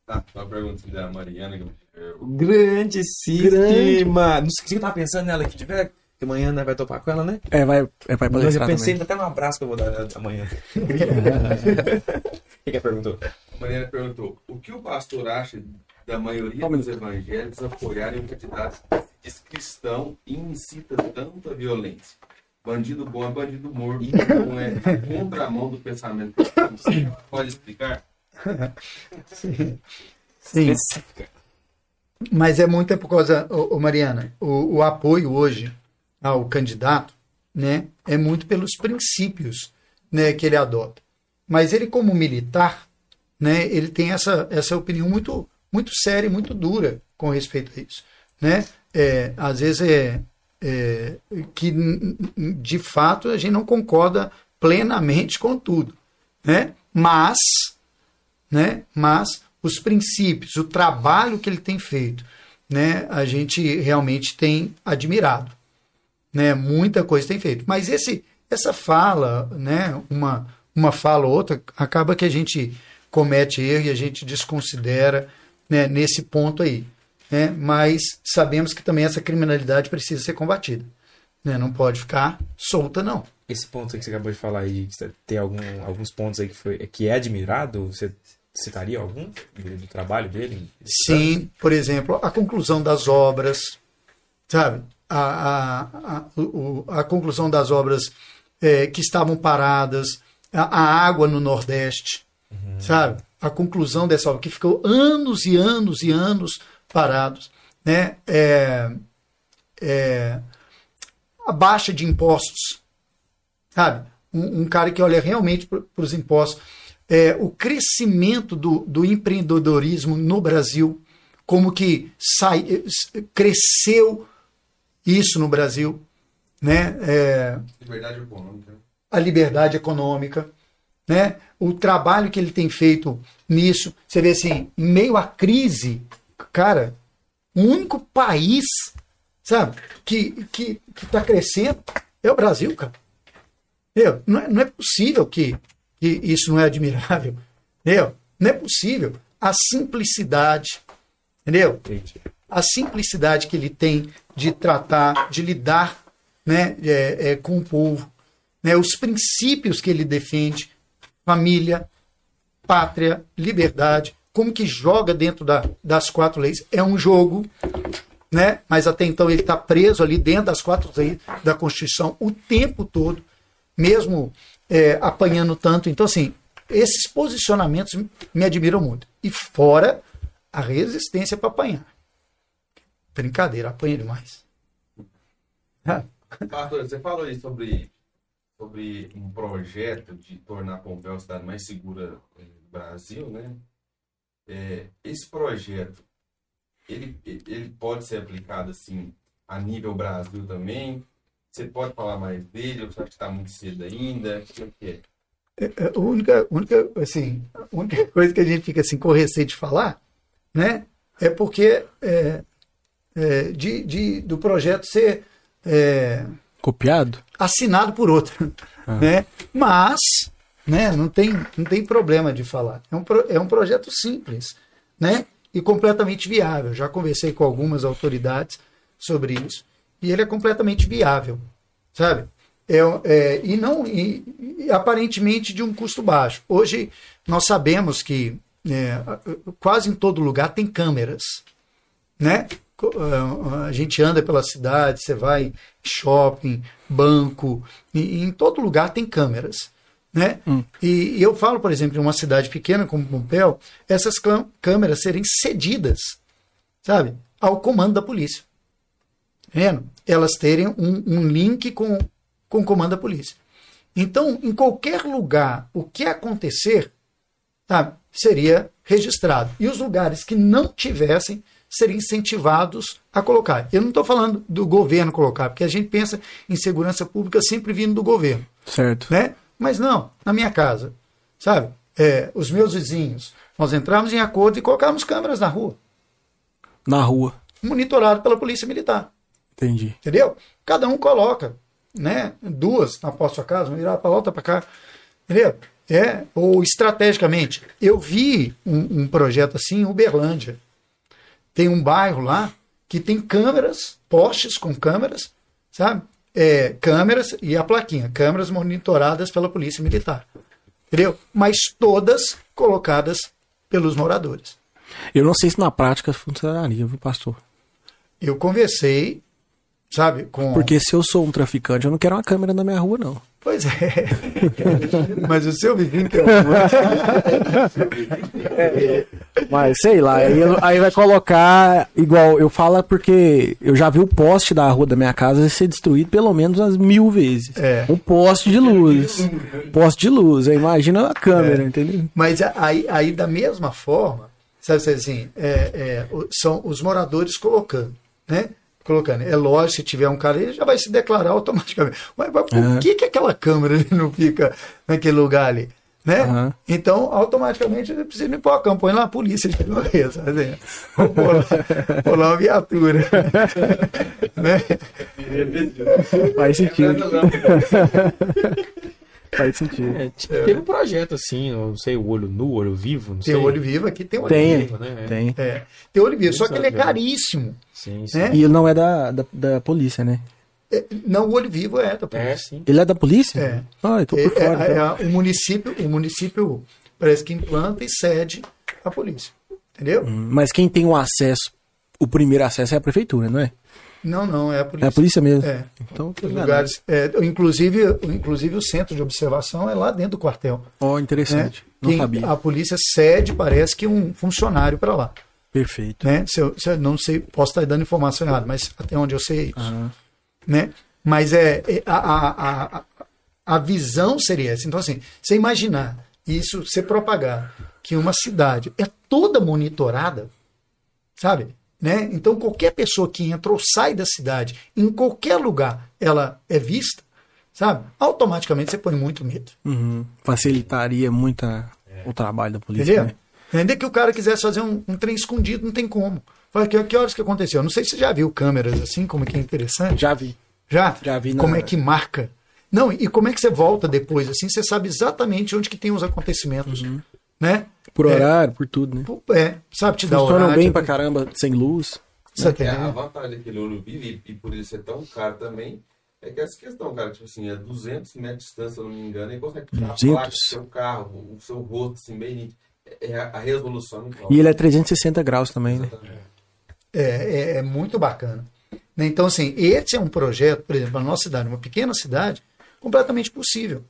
Tá, uma pergunta da Mariana. que eu- Grandíssima! Não sei o que eu tava pensando nela aqui de velho. Que amanhã nós vai topar com ela, né? É, vai, é, vai Mas eu palestrar pensei também. até no abraço que eu vou dar amanhã. O que que ela perguntou? Mariana perguntou: o que o pastor acha da maioria dos evangélicos apoiarem um candidato que se diz cristão e incita tanta violência? Bandido bom é bandido morto, não é contramão do pensamento cristão. Você pode explicar? Sim. Específica. Mas é muito é por causa, ô, ô Mariana, o, o apoio hoje ao candidato, né, é muito pelos princípios, né, que ele adota. Mas ele como militar, né, ele tem essa, essa opinião muito muito séria e muito dura com respeito a isso, né? É, às vezes é, é que de fato a gente não concorda plenamente com tudo, né? Mas né? Mas os princípios, o trabalho que ele tem feito, né? A gente realmente tem admirado, né? Muita coisa tem feito. Mas esse, essa fala, né? Uma, uma fala ou outra, acaba que a gente comete erro e a gente desconsidera, né? Nesse ponto aí, né? Mas sabemos que também essa criminalidade precisa ser combatida, né? Não pode ficar solta não. Esse ponto que você acabou de falar aí, tem algum, alguns pontos aí que, foi, que é admirado, você citaria algum do, trabalho dele? Sim, por exemplo, a conclusão das obras, sabe? A, a, a, o- a conclusão das obras eh, que estavam paradas, a, a água no Nordeste, sabe? A conclusão dessa obra que ficou anos e anos e anos parados, né? É, é, a baixa de impostos, sabe? Um, um cara que olha realmente para os impostos. É, o crescimento do, do empreendedorismo no Brasil, como que sai, cresceu isso no Brasil, né? É, Liberdade econômica. a liberdade econômica, né? O trabalho que ele tem feito nisso, você vê assim, em meio à crise, cara, o único país, sabe, que que está crescendo é o Brasil, cara. Entendeu? Não, é, não é possível que, que isso não é admirável, entendeu? Não é possível a simplicidade, entendeu? Entendi. a simplicidade que ele tem de tratar, de lidar né, é, é, com o povo, né, os princípios que ele defende, família, pátria, liberdade, como que joga dentro da- das quatro leis. É um jogo, né, mas até então ele está preso ali dentro das quatro leis da Constituição o tempo todo, mesmo é, apanhando tanto. Então, assim, esses posicionamentos me admiram muito. E fora a resistência para apanhar. Brincadeira, apanha demais. Pastor, você falou aí sobre, sobre um projeto de tornar Pompéu a cidade mais segura eh, do Brasil, né? É, esse projeto, ele, ele pode ser aplicado assim a nível Brasil também? Você pode falar mais dele? Ou você acha que está muito cedo ainda? O que que é? a única, única, assim, única coisa que a gente fica assim com receio de falar, né, é porque é, é, de, de, do projeto ser é, Copiado? assinado por outro, né? Mas, né, não tem, não tem problema de falar. É um, pro- é um projeto simples, né? E completamente viável. Já conversei com algumas autoridades sobre isso e ele é completamente viável, sabe? É, é, e não e, e aparentemente de um custo baixo. Hoje nós sabemos que é, quase em todo lugar tem câmeras, né? Ah, A gente anda pela cidade, você vai em shopping, banco, e, em todo lugar tem câmeras, né? E, e eu falo, por exemplo, em uma cidade pequena como Pompéu, essas câmeras serem cedidas, sabe, ao comando da polícia, vendo? Elas terem um, um link com, com o comando da polícia. Então, em qualquer lugar, o que acontecer, sabe, seria registrado. E os lugares que não tivessem seriam incentivados a colocar. Eu não estou falando do governo colocar, porque a gente pensa em segurança pública sempre vindo do governo, Certo. né? Mas não, na minha casa, sabe? É, os meus vizinhos, nós entramos em acordo e colocamos câmeras na rua, Na rua. monitorado pela polícia militar. Entendi. Entendeu? Cada um coloca. né? Duas na porta da sua casa, uma virada para lá, outra para cá. Entendeu? É, ou estrategicamente. Eu vi um, um projeto assim em Uberlândia. Tem um bairro lá que tem câmeras, postes com câmeras, sabe? É, câmeras e a plaquinha, câmeras monitoradas pela polícia militar. Entendeu? Mas todas colocadas pelos moradores. Eu não sei se na prática funcionaria, viu, pastor? Eu conversei, sabe, com. Porque se eu sou um traficante, eu não quero uma câmera na minha rua, não. Pois é. Mas o seu vizinho tem Mas sei lá, aí, aí vai colocar igual eu falo porque eu já vi o poste da rua da minha casa ser destruído pelo menos umas mil vezes. É. Um poste de luz. Poste de luz. Aí imagina a câmera, entendeu? Mas aí, aí da mesma forma, sabe assim, é, é, são os moradores colocando, né? Colocando. É lógico, se tiver um cara, ele já vai se declarar automaticamente. Mas, mas por É. que, que aquela câmera não fica naquele lugar ali? Né? Aham. Então, automaticamente, ele precisa ir para a campo, põe lá a polícia de uma vez. assim? Pôr lá, pôr lá uma viatura. né? Faz sentido. Faz sentido. É, t- teve um projeto assim, eu não sei, o olho nu, olho vivo, não Tem sei. olho vivo aqui, tem olho Tem, vivo. né? tem. É, tem olho vivo, só que ele é Exato, é. caríssimo. Sim, sim. Né? E ele não é da, da, da polícia, né? É, Não, o olho vivo é da É, polícia. sim. Ele é da polícia? É. Ah, eu tô É, por fora. é, então. é, o município, o município parece que implanta e cede a polícia. Entendeu? Hum, Mas quem tem o acesso, o primeiro acesso é a prefeitura, não é? Não, não, é a É polícia. a polícia mesmo. É. Então, enganado. lugares, é, inclusive, inclusive o centro de observação é lá dentro do quartel. Ó, Né? interessante. Não Quem- sabia. A polícia cede, parece que um funcionário para lá. Perfeito. Né? Se eu, se eu não sei, posso estar dando informação errada, mas até onde eu sei é isso. Aham. né? Mas é, é, a, a, a, a- visão seria essa. Então, assim, você imaginar isso ser propagado, que uma cidade é toda monitorada, sabe? Né? Então, qualquer pessoa que entra ou sai da cidade, em qualquer lugar, ela é vista, sabe? Automaticamente você põe muito medo. Uhum. Facilitaria muito a- o trabalho da polícia. Entendeu? né? Ainda que o cara quisesse fazer um, um trem escondido, não tem como. Fala, que, que horas que aconteceu? Não sei se você já viu câmeras assim, como que é interessante. Já vi. Já? Já vi na- Como é que marca? Não, e como é que você volta depois, assim, você sabe exatamente onde que tem os acontecimentos, né? Por É. horário, por tudo, né? É, sabe te dar Funcionam horário. bem pra caramba, sem luz. Você É, tá a entendendo? vantagem daquele olho vivo e, e por ele ser tão caro também é que essa questão, cara, tipo assim, a 200 metros de distância, se eu não me engano, ele consegue tirar a 200? placa do seu carro, o seu rosto, assim, bem nítido. É a, a resolução é muito E ele é 360 graus também, né? Exatamente. É, é, é muito bacana. Né? Então, assim, esse é um projeto, por exemplo, na nossa cidade, uma pequena cidade, completamente possível.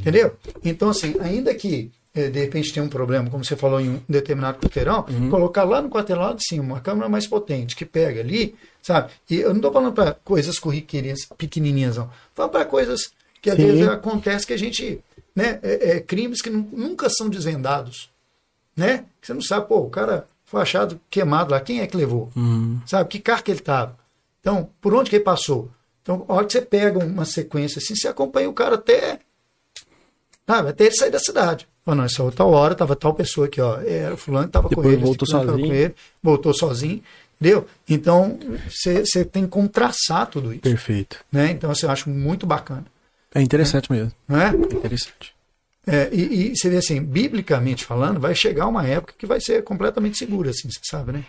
Entendeu? Então, assim, ainda que de repente tenha um problema, como você falou em um determinado quarteirão, colocar lá no quarteirão de cima uma câmera mais potente que pega ali, sabe? E eu não estou falando para coisas corriqueirinhas, pequenininhas, não. Falando para coisas que às Sim. vezes acontece que a gente, né, é, é, crimes que nu- nunca são desvendados, né? Você não sabe, pô, o cara foi achado queimado lá, quem é que levou? Uhum. Sabe? Que carro que ele estava? Então, por onde que ele passou? Então, a hora que você pega uma sequência assim, você acompanha o cara até. Sabe, até ele sair da cidade. Fala, não, essa outra hora estava tal pessoa aqui, ó. Era o fulano que estava com ele. voltou tava sozinho. Com ele, voltou sozinho. Entendeu? Então, você tem como traçar tudo isso. Perfeito. Né? Então, assim, eu acho muito bacana. É interessante mesmo. Não é? É interessante. É, e, e você vê assim, biblicamente falando, vai chegar uma época que vai ser completamente segura, assim, você sabe, né?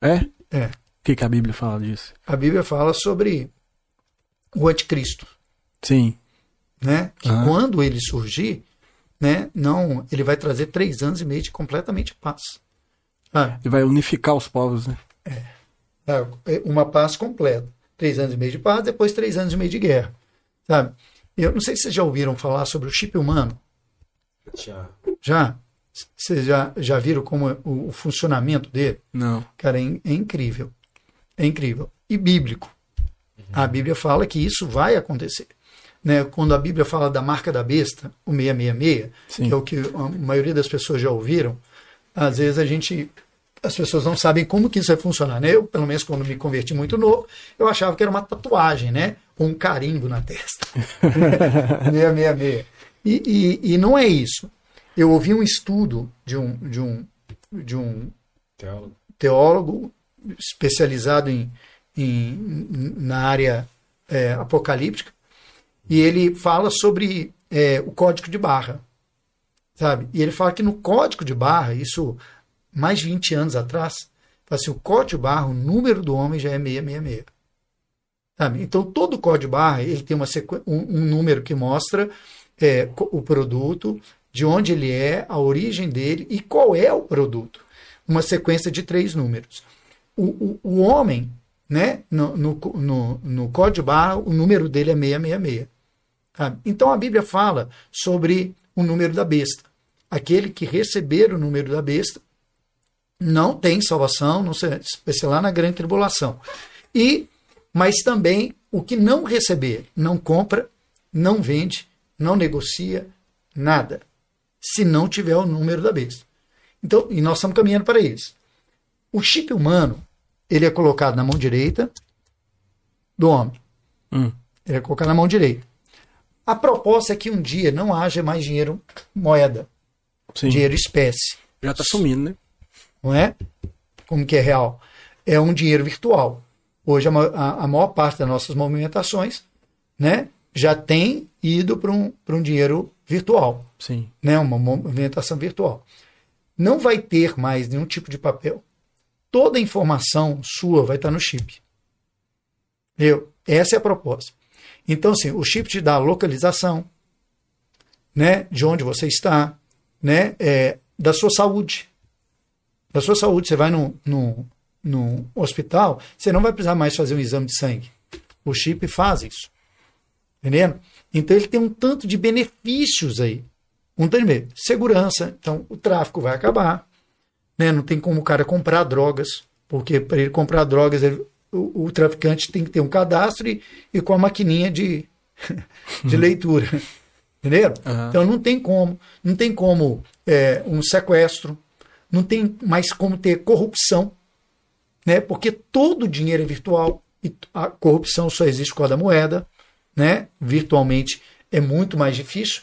É? É. O que, que a Bíblia fala disso? A Bíblia fala sobre o anticristo. Sim. né? Que Ah. quando ele surgir, né? Não, ele vai trazer três anos e meio de completamente paz. Ah, Ele vai unificar os povos, né? é uma paz completa. Três anos e meio de paz, depois três anos e meio de guerra. Sabe? Eu não sei se vocês já ouviram falar sobre o chip humano. Já. Já? Vocês já, já viram como é o, o funcionamento dele? Não. Cara, é, é incrível. É incrível. E bíblico. A Bíblia fala que isso vai acontecer. Né? Quando a Bíblia fala da marca da besta, o 666, Sim. que é o que a maioria das pessoas já ouviram, às vezes a gente. As pessoas não sabem como que isso vai funcionar. Né? Eu, pelo menos, quando me converti muito novo, eu achava que era uma tatuagem, né? Ou um carimbo na testa. 666. E, e, e não é isso. Eu ouvi um estudo de um, de um, de um Teólogo. teólogo especializado em, em- na área é, apocalíptica, e ele fala sobre é, o código de barra, sabe? E ele fala que no código de barra, isso mais de 20 anos atrás, assim, o código de barra, o número do homem já é 666. Sabe? Então, todo código de barra ele tem uma um, um número que mostra é, o produto, de onde ele é, a origem dele e qual é o produto. Uma sequência de três números. O, o, o homem, né, no, no, no, no código barra, o número dele é 666. Sabe? Então a Bíblia fala sobre o número da besta. Aquele que receber o número da besta não tem salvação, não vai ser lá na grande tribulação. E, mas também o que não receber, não compra, não vende, não negocia, nada se não tiver o número da besta. Então, e nós estamos caminhando para isso. O chip humano, ele é colocado na mão direita do homem. Hum. Ele é colocado na mão direita. A proposta é que um dia não haja mais dinheiro moeda, Sim. dinheiro espécie. Já está sumindo, né? Não é? Como que é real? É um dinheiro virtual. Hoje a, a, a maior parte das nossas movimentações, né, já tem ido para um, um dinheiro virtual. Sim. Né? Uma movimentação virtual. Não vai ter mais nenhum tipo de papel. Toda a informação sua vai estar no chip. Eu, essa é a proposta. Então, assim, o chip te dá a localização, né, de onde você está, né, é, da sua saúde. Da sua saúde. Você vai no, no, no hospital, você não vai precisar mais fazer um exame de sangue. O chip faz isso. Entendendo? Então ele tem um tanto de benefícios aí. Um tanto de segurança, então o tráfico vai acabar. Né? Não tem como o cara comprar drogas, porque para ele comprar drogas, ele, o, o, traficante tem que ter um cadastro e, e com a maquininha de, de leitura. Entendeu? Uhum. Então não tem como. Não tem como é, um sequestro, não tem mais como ter corrupção, né? porque todo o dinheiro é virtual e a corrupção só existe com a da moeda né, virtualmente é muito mais difícil,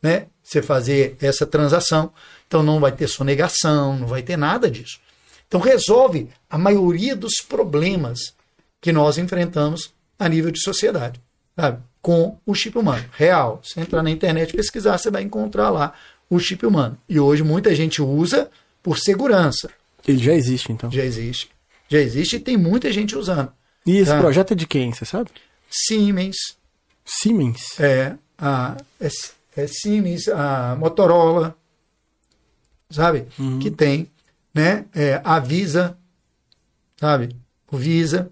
né, você fazer essa transação. Então não vai ter sonegação, não vai ter nada disso. Então resolve a maioria dos problemas que nós enfrentamos a nível de sociedade, sabe? Com o chip humano real. Você entrar na internet e pesquisar, você vai encontrar lá o chip humano. E hoje muita gente usa por segurança. Ele já existe, então? Já existe. Já existe e tem muita gente usando. E esse tá? projeto é de quem, você sabe? Siemens, Siemens? É, a, é, é Siemens, a Motorola, sabe? Uhum. Que tem, né? É, a Visa, sabe? O Visa,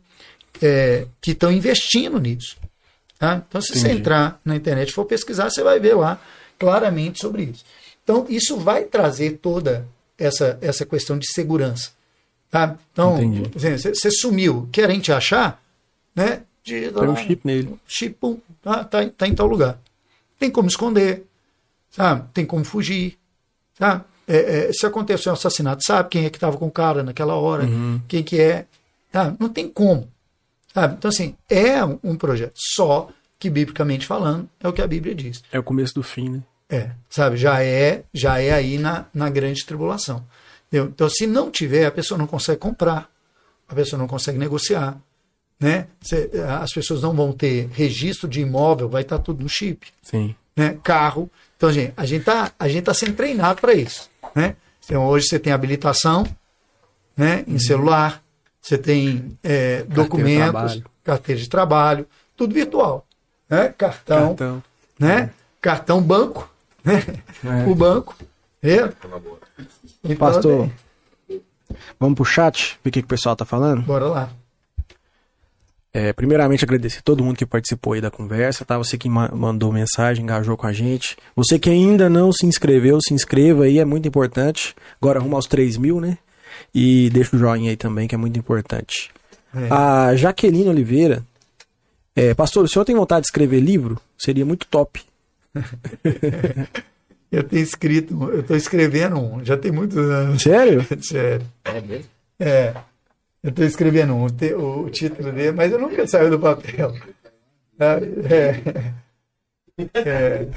é, que estão investindo nisso. Tá? Então, se Entendi. você entrar na internet e for pesquisar, você vai ver lá claramente sobre isso. Então, isso vai trazer toda essa, essa questão de segurança. Tá? Então, você, sumiu, querem te achar, né? de Tem um chip nele. Chip, pum, tá, tá, tá, em tal lugar. Tem como esconder, sabe? Tem como fugir, sabe? É, é, se aconteceu um assassinato, sabe quem é que estava com o cara naquela hora, uhum. quem que é, sabe? Não tem como, sabe? Então, assim, é um projeto, só que, biblicamente falando, é o que a Bíblia diz. É o começo do fim, né? É, sabe? Já é, já é aí na, na grande tribulação. Entendeu? Então, se não tiver, a pessoa não consegue comprar, a pessoa não consegue negociar, né? Cê, as pessoas não vão ter registro de imóvel, vai estar tá tudo no chip. Sim. Né? Carro. Então, gente, a gente está a gente tá sendo treinado para isso, né? Então, hoje você tem habilitação, né? Em uhum. celular, você tem é, documentos, de carteira de trabalho, tudo virtual, né? Cartão, cartão. né? É. Cartão banco, né? É. O banco, né? Então, Pastor, vamos pro chat, ver o que, que o pessoal tá falando? Bora lá. É, primeiramente, agradecer todo mundo que participou aí da conversa, tá? Você que ma mandou mensagem, engajou com a gente. Você que ainda não se inscreveu, se inscreva aí, é muito importante. Agora arruma aos 3 mil, né? E deixa o joinha aí também, que é muito importante. É. A Jaqueline Oliveira. É, pastor, o senhor tem vontade de escrever livro? Seria muito top. eu tenho escrito, eu estou escrevendo um, já tem muitos anos. Sério? Sério. É mesmo? É. Eu estou escrevendo um, o, título dele, mas eu nunca saio do papel. É, é, é,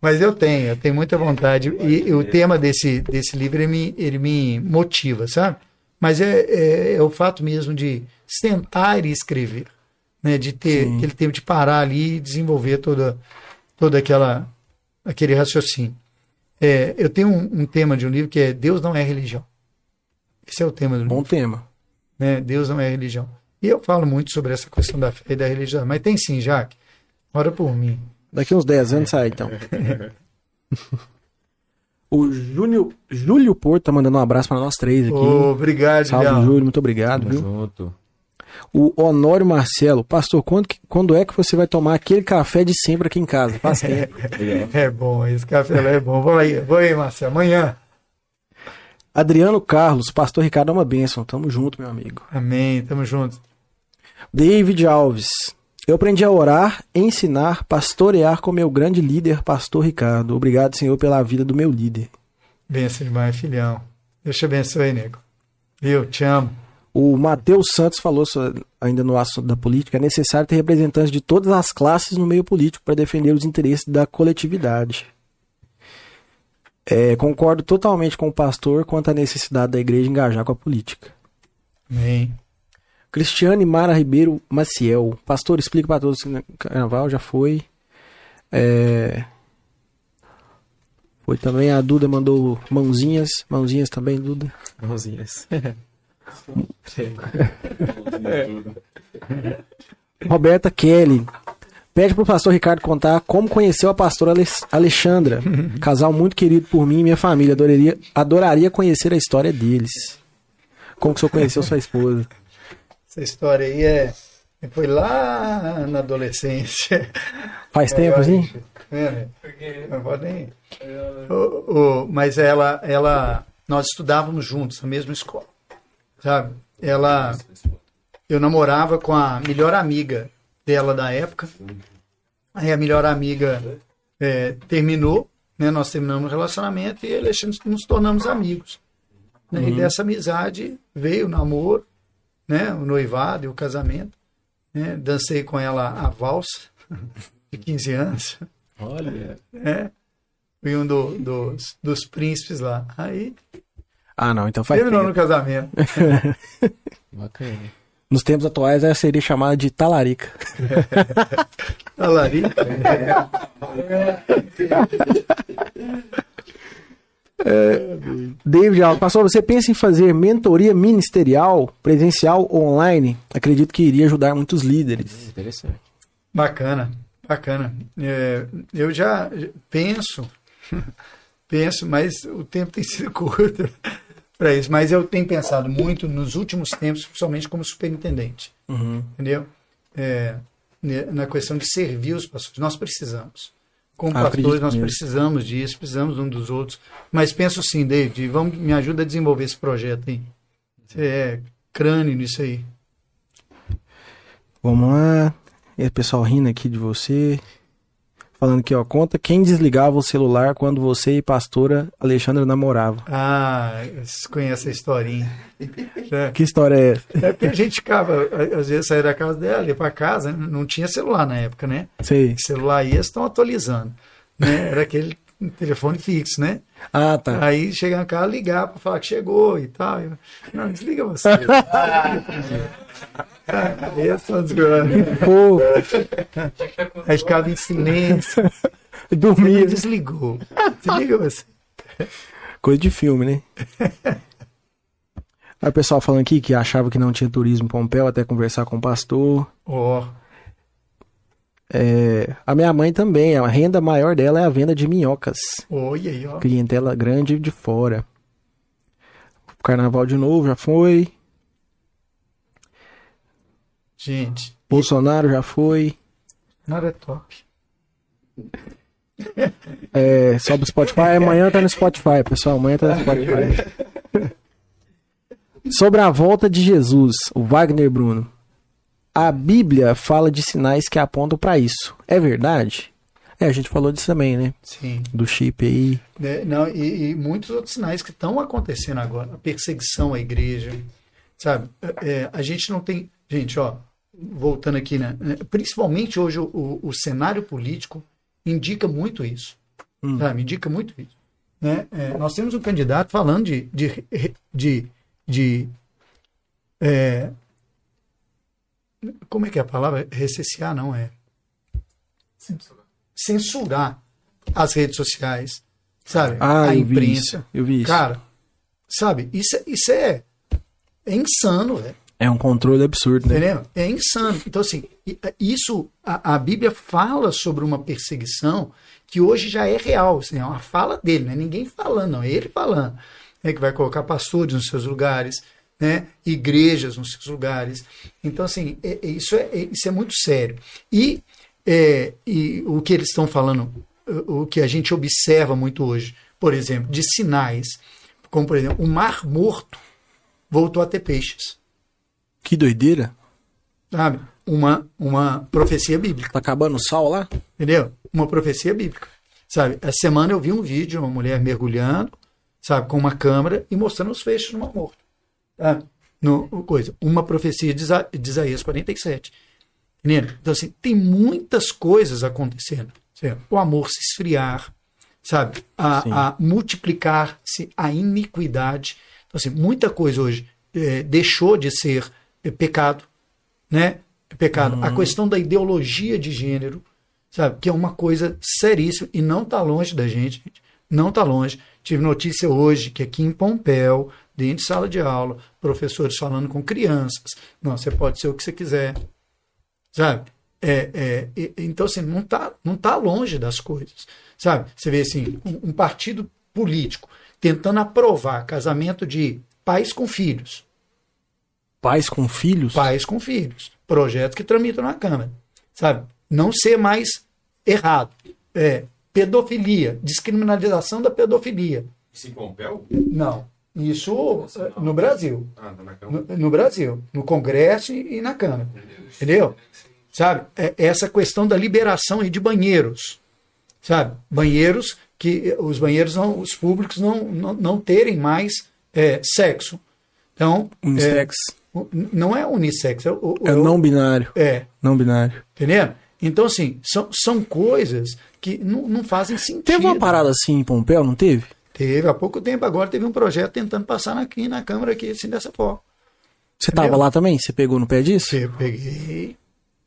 mas eu tenho, eu tenho muita vontade. E, e o tema desse, desse livro ele me, ele me motiva, sabe? Mas é, é, é, o fato mesmo de sentar e escrever. né, de ter Sim. aquele tempo de parar ali e desenvolver toda, toda aquela aquele raciocínio. É, eu tenho um, um tema de um livro que é Deus não é religião. Esse é o tema do livro Bom tema. Né? Deus não é religião. E eu falo muito sobre essa questão da fé e da religião. Mas tem sim, Jaque. Ora por mim. Daqui uns 10 anos sai, então. o Júlio, Júlio Porto tá mandando um abraço para nós três aqui. Ô, obrigado, Salve, Léo. Júlio. Muito obrigado, Tamo viu? junto. O Honório Marcelo. Pastor, quando, que- quando é que você vai tomar aquele café de sempre aqui em casa? Faz tempo. É bom, esse café lá é bom. Vou aí, vou aí, Marcelo. Amanhã. Adriano Carlos. Pastor Ricardo é uma bênção. Tamo junto, meu amigo. Amém. Tamo junto. David Alves. Eu aprendi a orar, ensinar, pastorear com meu grande líder, pastor Ricardo. Obrigado, Senhor, pela vida do meu líder. Benção demais, filhão. Deus te abençoe, nego. Viu? Te amo. O Matheus Santos falou ainda no assunto da política, é necessário ter representantes de todas as classes no meio político para defender os interesses da coletividade. É, concordo totalmente com o pastor quanto à necessidade da igreja engajar com a política. Amém. Cristiane Mara Ribeiro Maciel. Pastor, explica para todos que carnaval já foi. É, Foi também a Duda mandou mãozinhas. Mãozinhas também, Duda. Mãozinhas. Roberta Kelly. Pede pro pastor Ricardo contar como conheceu a pastora Ale- Alexandra. Casal muito querido por mim e minha família. Adoraria, adoraria conhecer a história deles. Como que o senhor conheceu sua esposa? Essa história aí é. Foi lá na adolescência. Faz tempo, assim? É, né? Não pode nem. Ô, ô, mas ela, ela. Nós estudávamos juntos na mesma escola. Sabe? Ela. Eu namorava com a melhor amiga dela da época. Aí a melhor amiga é, terminou, né? Nós terminamos o relacionamento e Alexandre nos tornamos amigos. né? E dessa amizade veio o namoro, né? O noivado e o casamento. Né? Dancei com ela a valsa de 15 anos. Olha. né? Fui um do- dos, dos príncipes lá. Aí Ah, não, então faz terminou tempo. no casamento. Bacana. Nos tempos atuais, ela seria chamada de talarica. A Larica. David Alves, pastor, você pensa em fazer mentoria ministerial, presencial ou online? Acredito que iria ajudar muitos líderes. Interessante. Bacana, bacana. É, eu já penso, penso, mas o tempo tem sido curto para isso. Mas eu tenho pensado muito nos últimos tempos, principalmente como superintendente. Entendeu? É, ne- na questão de servir os pastores. Nós precisamos. Como Ah, pastores, nós mesmo. precisamos disso, precisamos um dos outros. Mas penso sim, David, vamos, me ajuda a desenvolver esse projeto aí. Você é crânio nisso aí. Vamos lá. E o pessoal rindo aqui de você. Falando aqui, ó. Conta quem desligava o celular quando você e pastora Alexandra namoravam. Ah, vocês conhecem a historinha. É. Que história é essa? É porque a gente ficava, às vezes saía da casa dela, ia para casa, não tinha celular na época, né? Sei. Celular aí eles estão atualizando, né? Era aquele telefone fixo, né? Ah, tá. Aí chega na casa, ligar para falar que chegou e tal. Eu, não, desliga você. Ah, Eles estão desligando. Pô, Aí ficava em silêncio. Dormia. me desligou. Desliga você. Coisa de filme, né? Aí o pessoal falando aqui que achava que não tinha turismo em Pompéu até conversar com o pastor. Ó, É, a minha mãe também, a renda maior dela é a venda de minhocas. olha aí, ó. Clientela grande de fora. Carnaval de novo, já foi. Gente, Bolsonaro já foi. nada é top. É, sobe o Spotify. Amanhã tá no Spotify, pessoal. Amanhã tá no Spotify. Sobre a volta de Jesus, o Wagner Bruno. A Bíblia fala de sinais que apontam para isso. É verdade? É, a gente falou disso também, né? Sim. Do chip aí. né? Não, e, e muitos outros sinais que estão acontecendo agora. A perseguição à igreja, sabe? É, a gente não tem. Gente, ó, voltando aqui, né? Principalmente hoje o, o, o cenário político indica muito isso. Hum. Sabe? Indica muito isso. Né? É, nós temos um candidato falando de. de, de, de é, como é que é a palavra? Recessiar não é. Censurar as redes sociais, sabe? Ah, a eu vi imprensa. isso. Eu vi isso. Cara, sabe? Isso, é- isso é, é insano, velho. É um controle absurdo, né? Entendeu? É insano. Então, assim, isso, a, a Bíblia fala sobre uma perseguição que hoje já é real. Assim, é uma fala dele, não é ninguém falando, não, é ele falando. É que vai colocar pastores nos seus lugares, né? igrejas nos seus lugares. Então, assim, é- é- isso, é, é- isso é muito sério. E, é, e o que eles estão falando, o o que a gente observa muito hoje, por exemplo, de sinais, como, por exemplo, o Mar Morto voltou a ter peixes Que doideira. sabe? Uma, uma profecia bíblica, Tá acabando o sal lá? entendeu? Uma profecia bíblica, sabe? Essa semana eu vi um vídeo de uma mulher mergulhando, sabe, com uma câmera e mostrando os feixes no Mar Morto, sabe? No, coisa, uma profecia de, Isa- de Isaías 47, entendeu? Então, assim, tem muitas coisas acontecendo, o amor se esfriar, sabe? A, a multiplicar-se a iniquidade. Então, assim, muita coisa hoje eh, deixou de ser pecado, né? Pecado. A questão da ideologia de gênero, sabe? Que é uma coisa seríssima e não está longe da gente, gente. Não está longe. Tive notícia hoje que aqui em Pompéu, dentro de sala de aula, professores falando com crianças. Não, você pode ser o que você quiser, sabe? É, é, e- então, assim, não está não tá longe das coisas, sabe? Você vê, assim, um, um partido político tentando aprovar casamento de pais com filhos, Pais com filhos? pais com filhos, projetos que tramitam na Câmara, sabe? Não ser mais errado. É, pedofilia, descriminalização da pedofilia. Isso em Pompéu? Não, isso eh, no Brasil. Ah. No, no Brasil, no Congresso e, e na Câmara. Entendeu? Sabe? É- essa questão da liberação de banheiros. Sabe? Banheiros que os banheiros, não, os públicos não, não, não terem mais é, sexo. Então, Unissex. é, não é unissex, é o, É o- não binário. é, Não binário. entendeu? Então, assim, são, são coisas que não, não fazem sentido. Teve uma parada assim em Pompéu, não teve? Teve, há pouco tempo agora teve um projeto tentando passar aqui na Câmara, aqui, assim, dessa forma. Você tava Entendeu? lá também? Você pegou no pé disso? Eu peguei,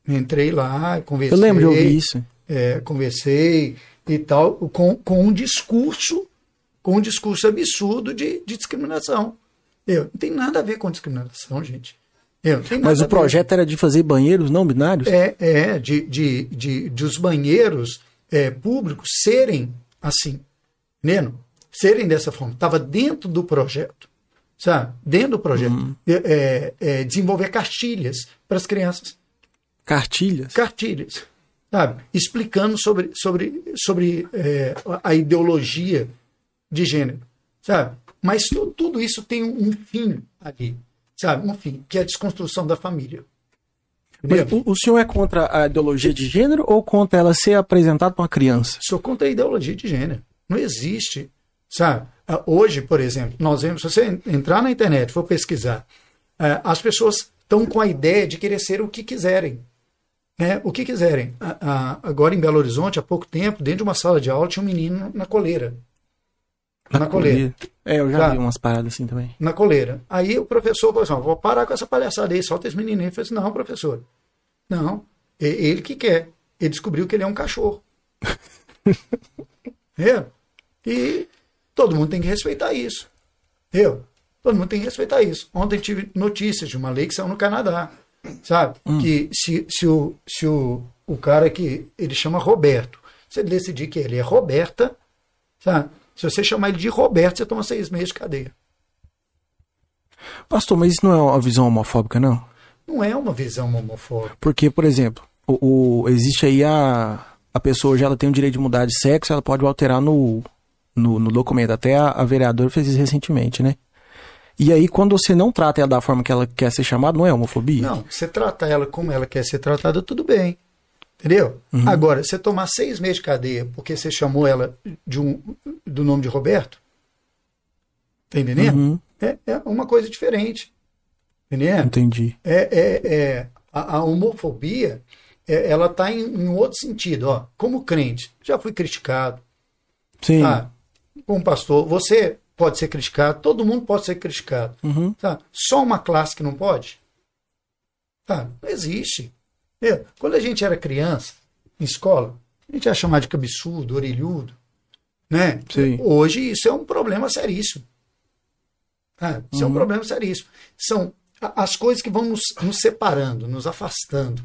entrei lá, conversei. Eu lembro de ouvir isso. é, conversei e tal, com, com um discurso, com um discurso absurdo de, de discriminação. Eu, não tem nada a ver com discriminação, gente. Eu, Mas o projeto era de fazer banheiros não binários? É, é de, de, de, de os banheiros é, públicos serem assim, entendendo? Serem dessa forma. Estava dentro do projeto, sabe? Dentro do projeto. É, é, é, desenvolver cartilhas para as crianças. Cartilhas? Cartilhas, sabe? Explicando sobre, sobre, sobre é, a ideologia de gênero, sabe? Mas tu- tudo isso tem um fim ali, sabe? Um fim, que é a desconstrução da família. Mas o, o senhor é contra a ideologia de gênero ou contra ela ser apresentada para uma criança? sou contra a ideologia de gênero. Não existe, sabe? Ah, Hoje, por exemplo, nós vemos, se você entrar na internet, for pesquisar, ah, as pessoas estão com a ideia de querer ser o que quiserem. Né? O que quiserem. Agora em Belo Horizonte, há pouco tempo, dentro de uma sala de aula, tinha um menino na coleira. Na coleira. É, eu já Tá. vi umas paradas assim também. Na coleira. Aí o professor falou assim: "Ó, vou parar com essa palhaçada aí, solta esse menininho. Eu falei assim: não, professor. Não. É ele que quer. Ele descobriu que ele é um cachorro. Entendeu? E todo mundo tem que respeitar isso. Entendeu? Todo mundo tem que respeitar isso. Ontem tive notícias de uma lei que saiu no Canadá. Sabe? Que se, se, o, se o, o cara que ele chama Roberto, se ele decidir que ele é Roberta, sabe? Se você chamar ele de Roberto, você toma seis meses de cadeia. Pastor, mas isso não é uma visão homofóbica, não? Não é uma visão homofóbica. Porque, por exemplo, o, o- existe aí a. A pessoa hoje ela tem o direito de mudar de sexo, ela pode alterar no, no, no documento. Até a, a vereadora fez isso recentemente, né? E aí, quando você não trata ela da forma que ela quer ser chamada, não é homofobia? Não, você trata ela como ela quer ser tratada, tudo bem. Entendeu? Agora, você tomar seis meses de cadeia porque você chamou ela de um, do nome de Roberto, tá entendendo? Uhum, É, é uma coisa diferente. Entendendo? entendi. É, é, é, a, a homofobia, é, ela está em, em outro sentido. Ó. Como crente, já fui criticado. Sim. Tá? Como pastor, você pode ser criticado, todo mundo pode ser criticado. Uhum. Tá? Só uma classe que não pode? Tá? Não existe. Entendeu? Quando a gente era criança, em escola, a gente ia chamar de cabeçudo, orelhudo. Né? Sim. Hoje isso é um problema seríssimo. Tá? Isso é um problema seríssimo. São as coisas que vão nos, nos separando, nos afastando.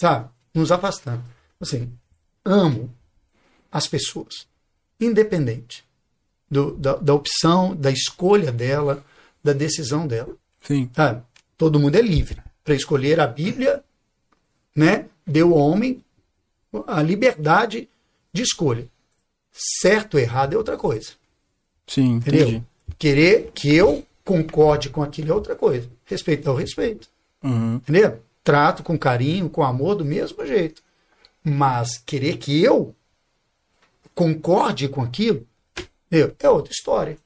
Sabe? Nos afastando. Assim, amo as pessoas, independente do- da, da opção, da escolha dela, da decisão dela. Sim. Sabe? Todo mundo é livre para escolher a Bíblia, né? Deu ao homem a liberdade de escolha. Certo ou errado é outra coisa. Sim, Entendeu? entendi. Querer que eu concorde com aquilo é outra coisa. Respeitar o respeito. Uhum. Entendeu? Trato com carinho, com amor, do mesmo jeito. Mas querer que eu concorde com aquilo entendeu? é outra história.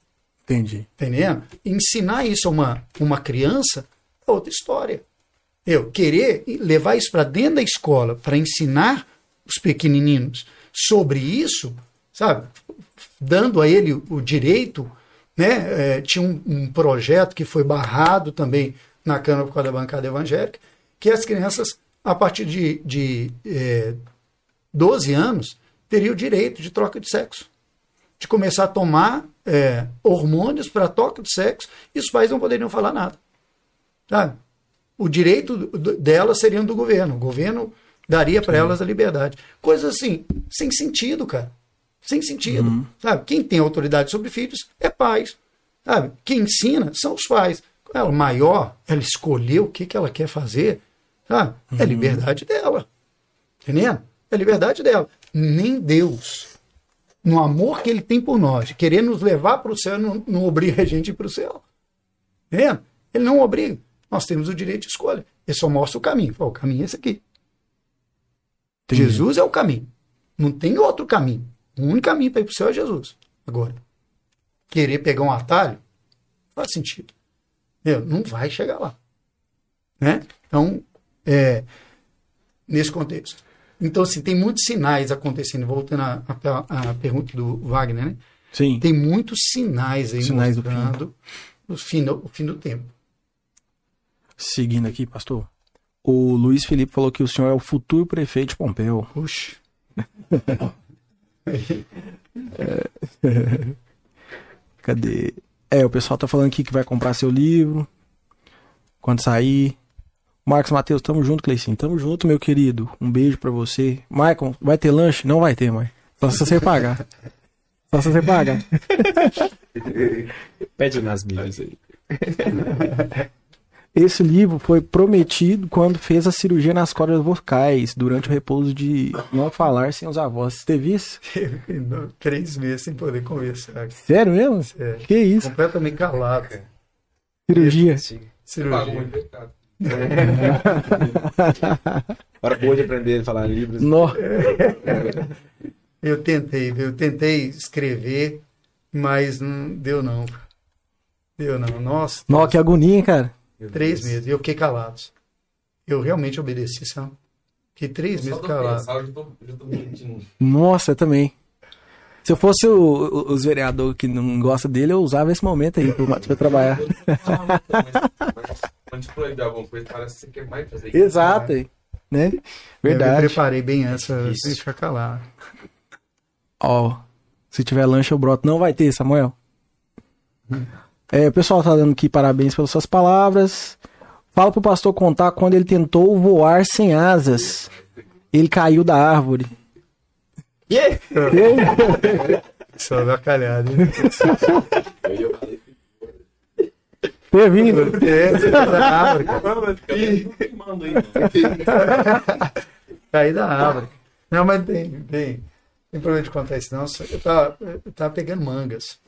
Entendi. Entendendo? Ensinar isso a uma, uma criança é outra história. Eu querer levar isso para dentro da escola para ensinar os pequenininhos sobre isso, sabe? Dando a ele o direito, né? É, tinha um, um projeto que foi barrado também na Câmara por causa da bancada evangélica, que as crianças, a partir de, de é, 12 anos, teriam o direito de troca de sexo de começar a tomar é, hormônios para troca de sexo e os pais não poderiam falar nada. Sabe? O direito delas seriam do governo. O governo daria para elas a liberdade. Coisas assim, sem sentido, cara. Sem sentido. Sabe? Quem tem autoridade sobre filhos é pais. Sabe? Quem ensina são os pais. Ela maior, ela escolheu o que, que ela quer fazer. Sabe? É liberdade dela. Entendendo? É liberdade dela. Nem Deus no amor que ele tem por nós, querer nos levar para o céu, não, não obriga a gente para o céu. Entendeu? Ele não obriga. Nós temos o direito de escolha. Ele só mostra o caminho. Fala, o caminho é esse aqui. Entendi. Jesus é o caminho. Não tem outro caminho. O único caminho para ir para o céu é Jesus. Agora, querer pegar um atalho, não faz sentido. Entendeu? Não vai chegar lá. Né? Então, é, nesse contexto. Então, assim, tem muitos sinais acontecendo. Voltando à, à- à pergunta do Wagner, né? Sim. Tem muitos sinais aí Sinais do mostrando o fim do, o fim do tempo. Seguindo aqui, pastor. O Luiz Felipe falou que o senhor é o futuro prefeito de Pompeu. Puxa. Cadê? É, o pessoal tá falando aqui que vai comprar seu livro. Quando sair. Marcos Matheus, tamo junto, Cleicinho. Tamo junto, meu querido. Um beijo pra você. Maicon, vai ter lanche? Não vai ter, mãe. Só se você pagar. Só se você pagar. Pede nas mídias aí. Esse livro foi prometido quando fez a cirurgia nas cordas vocais, durante o repouso de não falar sem os avós. Você teve isso? Três meses sem poder conversar. Sério mesmo? Sério. Que isso? Completamente calado. Cirurgia. Pagou Cirurgia. pecado. Hora boa de aprender a falar livros. Nó. Eu tentei, eu tentei escrever, mas não deu não. Deu não. Nossa, Nó, que agonia, hein, cara. Meu três Deus. meses. Eu fiquei calado. Eu realmente obedeci, sabe? Fiquei três Só meses calado. pensar, eu tô, já tô. Nossa, eu também. Se eu fosse o- o- os vereadores que não gostam dele, eu usava esse momento aí pra, pra trabalhar. Quando te proibir alguma coisa, parece que você quer mais fazer isso. Exato, né? Eu me Verdade. preparei bem essa, Isso. deixa eu calado. Ó, se tiver lanche eu broto. Não vai ter, Samuel. É, o pessoal tá dando aqui parabéns pelas suas palavras. Fala pro pastor contar quando ele tentou voar sem asas. Ele caiu da árvore. Só da calhada. Ter vindo. É, você tá da árvore. Manda aí. Caí da árvore. Não, mas tem, tem. Tem problema de contar isso, não. Só- Eu tava, eu tava pegando mangas.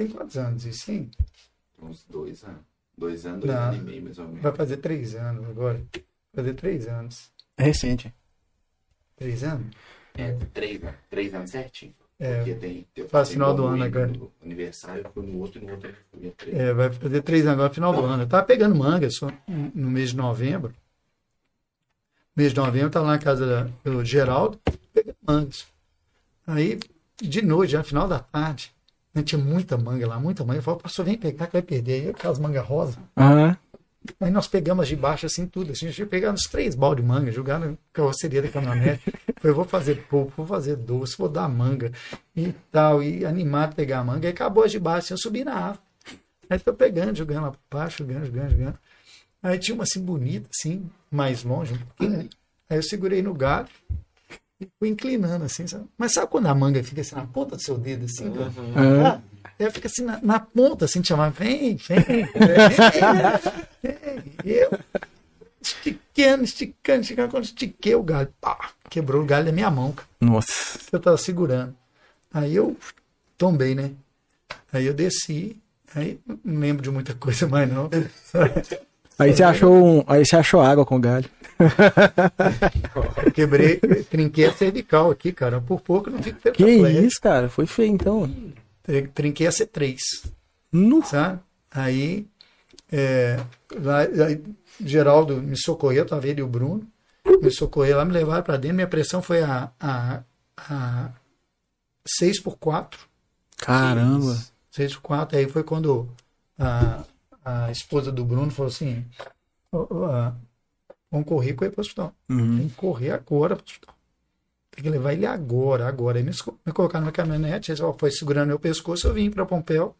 Tem quantos anos isso, hein? Uns dois anos. Dois anos, dois Não. anos e meio, mais ou menos. Vai fazer três anos agora. Vai fazer três anos. É recente. Três anos? É, três, né? Três anos certinho. É. Porque tem, tem Faz tem final do ano agora. Aniversário, fui no outro e no outro três. É, vai fazer três anos agora, final do ano. Eu tava pegando manga só no mês de novembro. Mês de novembro, eu tava lá na casa do Geraldo, pegando mangas. Aí, de noite, já no final da tarde, tinha muita manga lá, muita manga. Eu falei, pastor, vem pegar que vai perder. Aí aquelas mangas rosa. Aham. Aí nós pegamos de baixo assim tudo. Assim, a gente pegava uns três balde de manga, jogar na carroceria da caminhonete. Falei, vou fazer polvo, vou fazer doce, vou dar manga e tal. E animado a pegar a manga. Aí acabou as de baixo, assim, eu subi na árvore. Aí tô pegando, jogando lá pra baixo, jogando, jogando, jogando. Aí tinha uma assim bonita, assim, mais longe, um pouquinho? Aí eu segurei no galho fui inclinando, assim, sabe? Mas sabe quando a manga fica assim na ponta do seu dedo, assim? Ah, ela fica assim na, na ponta, assim, te chamar, vem, vem, vem, vem. E eu esticando, esticando, esticando, quando estiquei o galho, pá, quebrou o galho da minha mão, cara. Nossa. Eu tava segurando. Aí eu tombei, né? Aí eu desci, aí não lembro de muita coisa mais não. Aí você achou, um, aí você achou água com galho. Quebrei, trinquei a cervical aqui, cara. Por pouco não fico Que isso, cara? Foi feio então. Trin- Trinquei a C3, Nu. sabe? Aí, é, lá, aí Geraldo me socorreu, tava ele e o Bruno. Me socorreu lá, me levaram pra dentro. Minha pressão foi a, a, a 6 por 4. Caramba. 6 por 4. Aí foi quando a, a esposa do Bruno falou assim: "Ô, ô, ah, vamos correr com ele pro hospital. Uhum. Tem que correr agora pro hospital. Tem que levar ele agora, agora. Aí me, me colocaram na caminhonete, só foi segurando meu pescoço, eu vim para Pompéu.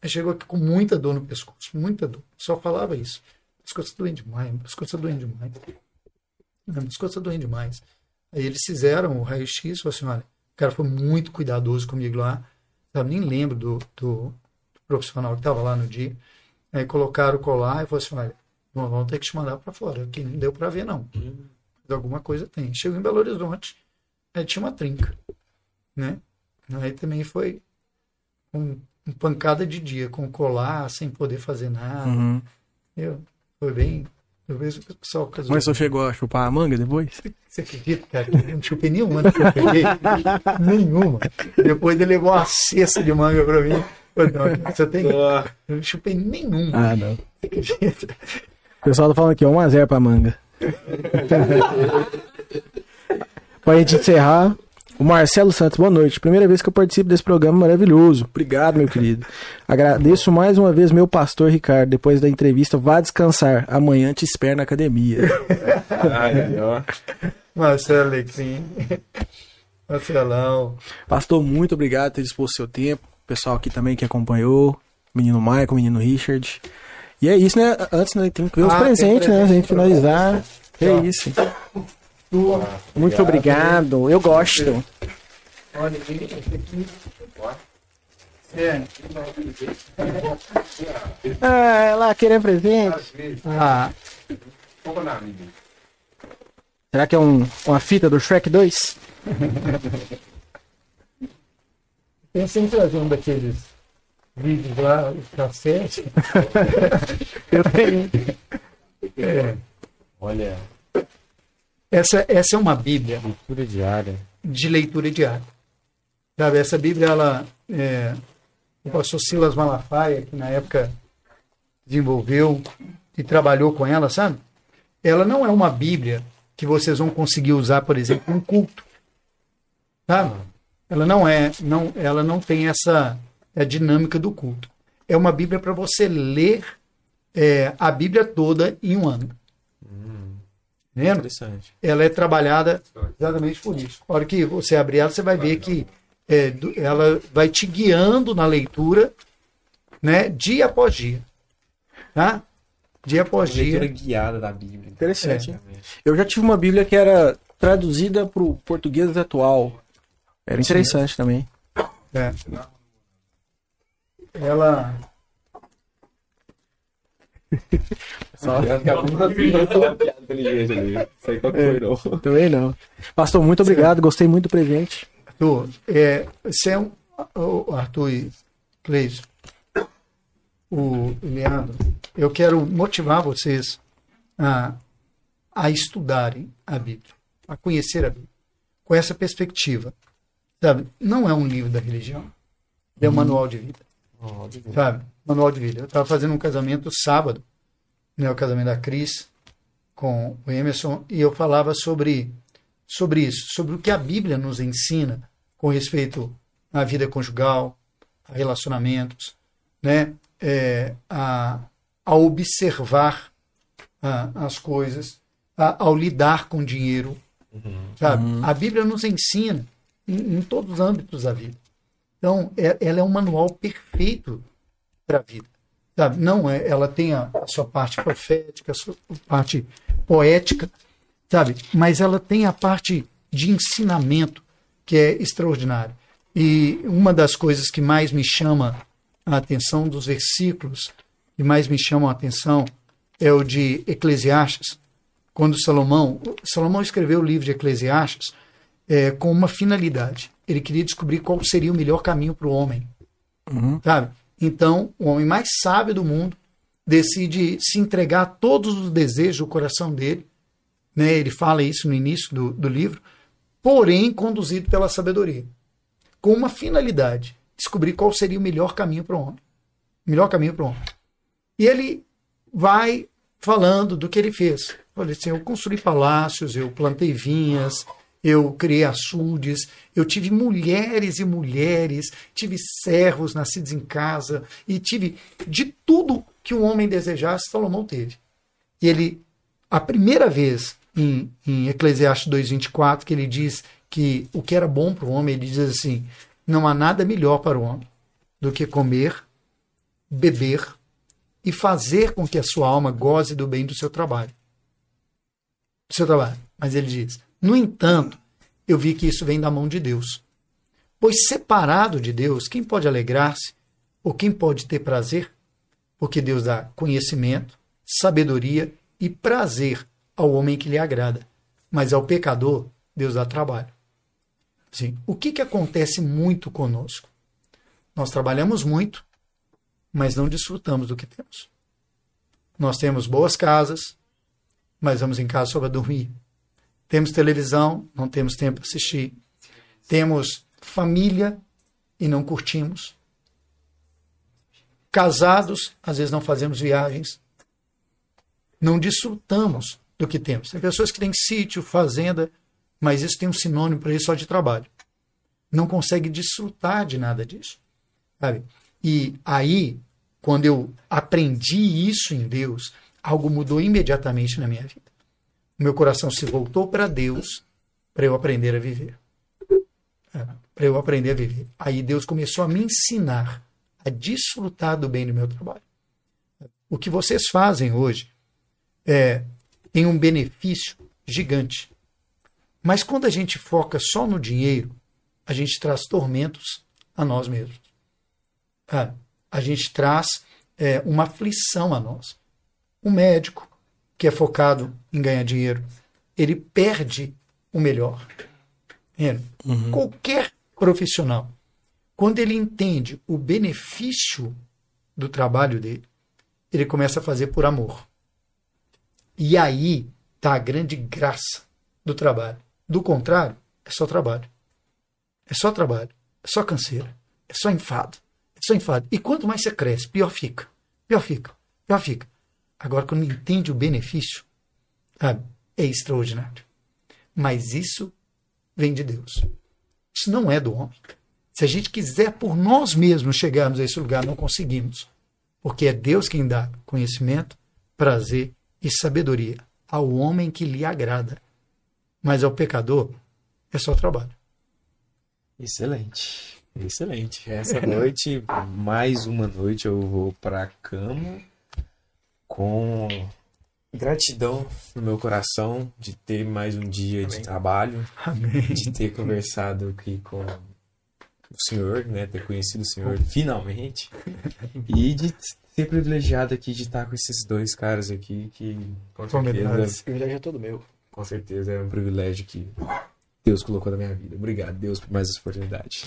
Aí chegou aqui com muita dor no pescoço, muita dor. Só falava isso. Pescoço tá doendo demais, meu pescoço tá doendo demais. Meu pescoço tá doendo demais. Aí eles fizeram o raio-x, falou assim, olha, o cara foi muito cuidadoso comigo lá. Eu nem lembro do, do, do profissional que estava lá no dia. Aí colocaram o colar e falou assim, olha, vamos vamos ter que te mandar para fora, que não deu para ver não de alguma coisa tem. Chegou em Belo Horizonte, aí tinha uma trinca, né? Aí também foi um, um pancada de dia, com colar, sem poder fazer nada. Uhum. Eu, foi bem... Eu vejo o pessoal casou. Mas você chegou a chupar a manga depois? Você acredita, cara? Eu não chupei nenhuma que eu peguei. nenhuma. Depois ele levou uma cesta de manga pra mim. Não, você tem... Eu não chupei nenhuma. Ah, não. O pessoal tá falando aqui, 1x0 pra manga. pra gente encerrar, o Marcelo Santos, boa noite. Primeira vez que eu participo desse programa maravilhoso. Obrigado, meu querido. Agradeço mais uma vez meu pastor Ricardo. Depois da entrevista, vá descansar. Amanhã te espero na academia. Aí, ó. Marcelo Alecrim. Marcelão. Pastor, muito obrigado por ter disposto seu tempo. Pessoal aqui também que acompanhou. Menino Michael, menino Richard. E é isso, né? Antes, né, tem que ver os Ah, presentes, né? A presente gente finalizar. É isso. Tu, Muito obrigado. Eu gosto. olha, esse aqui. É. Ah, lá querendo presente. Ah. Será que é um, uma fita do Shrek 2? pensei em trazer um daqueles vídeos lá, os cassete. Eu tenho. É. Olha, Essa, essa é uma Bíblia leitura diária. de leitura diária. Sabe, essa Bíblia, ela, é, o pastor Silas Malafaia, que na época desenvolveu e trabalhou com ela, sabe? Ela não é uma Bíblia que vocês vão conseguir usar, por exemplo, num culto. Sabe? Ela não é, não, ela não tem essa a dinâmica do culto. É uma Bíblia para você ler é, a Bíblia toda em um ano. Entendeu? Interessante. ela é trabalhada exatamente por isso. A hora que você abrir ela, você vai ver que é, ela vai te guiando na leitura, né, dia após dia. Tá? Dia após Leitura dia. guiada da Bíblia. Interessante. É. Eu já tive uma Bíblia que era traduzida para o português atual. Era interessante também. É. Ela. Só- piada inteligente ali. Sei qual que foi, não. Também não. Pastor, muito obrigado. Gostei muito do presente. Arthur, é, você é um, Arthur e Cleison, o Leandro, eu quero motivar vocês a, a estudarem a Bíblia, a conhecer a Bíblia, com essa perspectiva. Sabe? Não é um livro da religião, é um manual de vida. Sabe? Manual de vida. Eu estava fazendo um casamento sábado, né, o casamento da Cris com o Emerson, e eu falava sobre, sobre isso, sobre o que a Bíblia nos ensina com respeito à vida conjugal, a relacionamentos, né, é, a, a observar ah, as coisas, a- ao lidar com dinheiro. Sabe? A Bíblia nos ensina em, em todos os âmbitos da vida. Então, é- ela é um manual perfeito para a vida. Sabe? Não é, ela tem a, a sua parte profética, a sua parte poética, sabe? Mas ela tem a parte de ensinamento que é extraordinária. E uma das coisas que mais me chama a atenção dos versículos que mais me chamam a atenção é o de Eclesiastes, quando Salomão, Salomão escreveu o livro de Eclesiastes é, com uma finalidade. Ele queria descobrir qual seria o melhor caminho para o homem. Sabe? Então, o homem mais sábio do mundo decide se entregar a todos os desejos do coração dele. Né? Ele fala isso no início do, do livro, porém conduzido pela sabedoria. Com uma finalidade: descobrir qual seria o melhor caminho para o homem. O melhor caminho para o homem. E ele vai falando do que ele fez. Olha, assim, eu construí palácios, eu plantei vinhas, eu criei açudes, eu tive mulheres e mulheres, tive servos nascidos em casa, e tive de tudo que um homem desejasse, Salomão teve. E ele, a primeira vez em, em Eclesiastes 2,24, que ele diz que o que era bom para o homem, ele diz assim: não há nada melhor para o homem do que comer, beber e fazer com que a sua alma goze do bem do seu trabalho. Do seu trabalho. Mas ele diz: no entanto, eu vi que isso vem da mão de Deus. Pois separado de Deus, quem pode alegrar-se ou quem pode ter prazer? Porque Deus dá conhecimento, sabedoria e prazer ao homem que lhe agrada. Mas ao pecador, Deus dá trabalho. Sim. O que, que acontece muito conosco? Nós trabalhamos muito, mas não desfrutamos do que temos. Nós temos boas casas, mas vamos em casa só para dormir. Temos televisão, não temos tempo para assistir. Temos família e não curtimos. Casados, às vezes não fazemos viagens. Não desfrutamos do que temos. Tem pessoas que têm sítio, fazenda, mas isso tem um sinônimo para isso só de trabalho. Não consegue desfrutar de nada disso. Sabe? E aí, quando eu aprendi isso em Deus, algo mudou imediatamente na minha vida. Meu coração se voltou para Deus para eu aprender a viver. É, para eu aprender a viver. Aí Deus começou a me ensinar a desfrutar do bem do meu trabalho. O que vocês fazem hoje é, tem um benefício gigante. Mas quando a gente foca só no dinheiro, a gente traz tormentos a nós mesmos. Ah, a gente traz é, uma aflição a nós. O médico, que é focado em ganhar dinheiro, ele perde o melhor. Entende? Qualquer profissional, quando ele entende o benefício do trabalho dele, ele começa a fazer por amor. E aí está a grande graça do trabalho. Do contrário, é só trabalho. É só trabalho. É só canseira. É só enfado. É só enfado. E quanto mais você cresce, pior fica. Pior fica. Pior fica. Agora, quando entende o benefício, sabe, é extraordinário. Mas isso vem de Deus. Isso não é do homem. Se a gente quiser por nós mesmos chegarmos a esse lugar, não conseguimos. Porque é Deus quem dá conhecimento, prazer e sabedoria ao homem que lhe agrada. Mas ao pecador é só trabalho. Excelente. Excelente. Essa noite, mais uma noite, eu vou pra cama com gratidão no meu coração de ter mais um dia de trabalho, Amém. de ter conversado aqui com o senhor, né, ter conhecido o senhor finalmente e de ser privilegiado aqui de estar com esses dois caras aqui que com certeza, O privilégio é todo meu. com certeza é um privilégio que Deus colocou na minha vida. Obrigado, Deus, por mais essa oportunidade.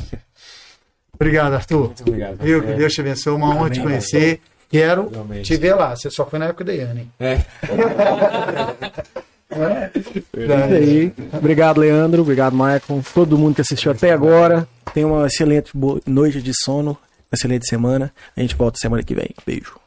Obrigado, Arthur. Muito obrigado. Viu? Que É, Deus te abençoe. Uma honra te Amém. conhecer. Quero Realmente. te ver lá. Você só foi na época da Yane. hein? É. É aí. Obrigado, Leandro. Obrigado, Michael. Todo mundo que assistiu até agora. Tenha uma excelente boa noite de sono. Excelente semana. A gente volta semana que vem. Beijo.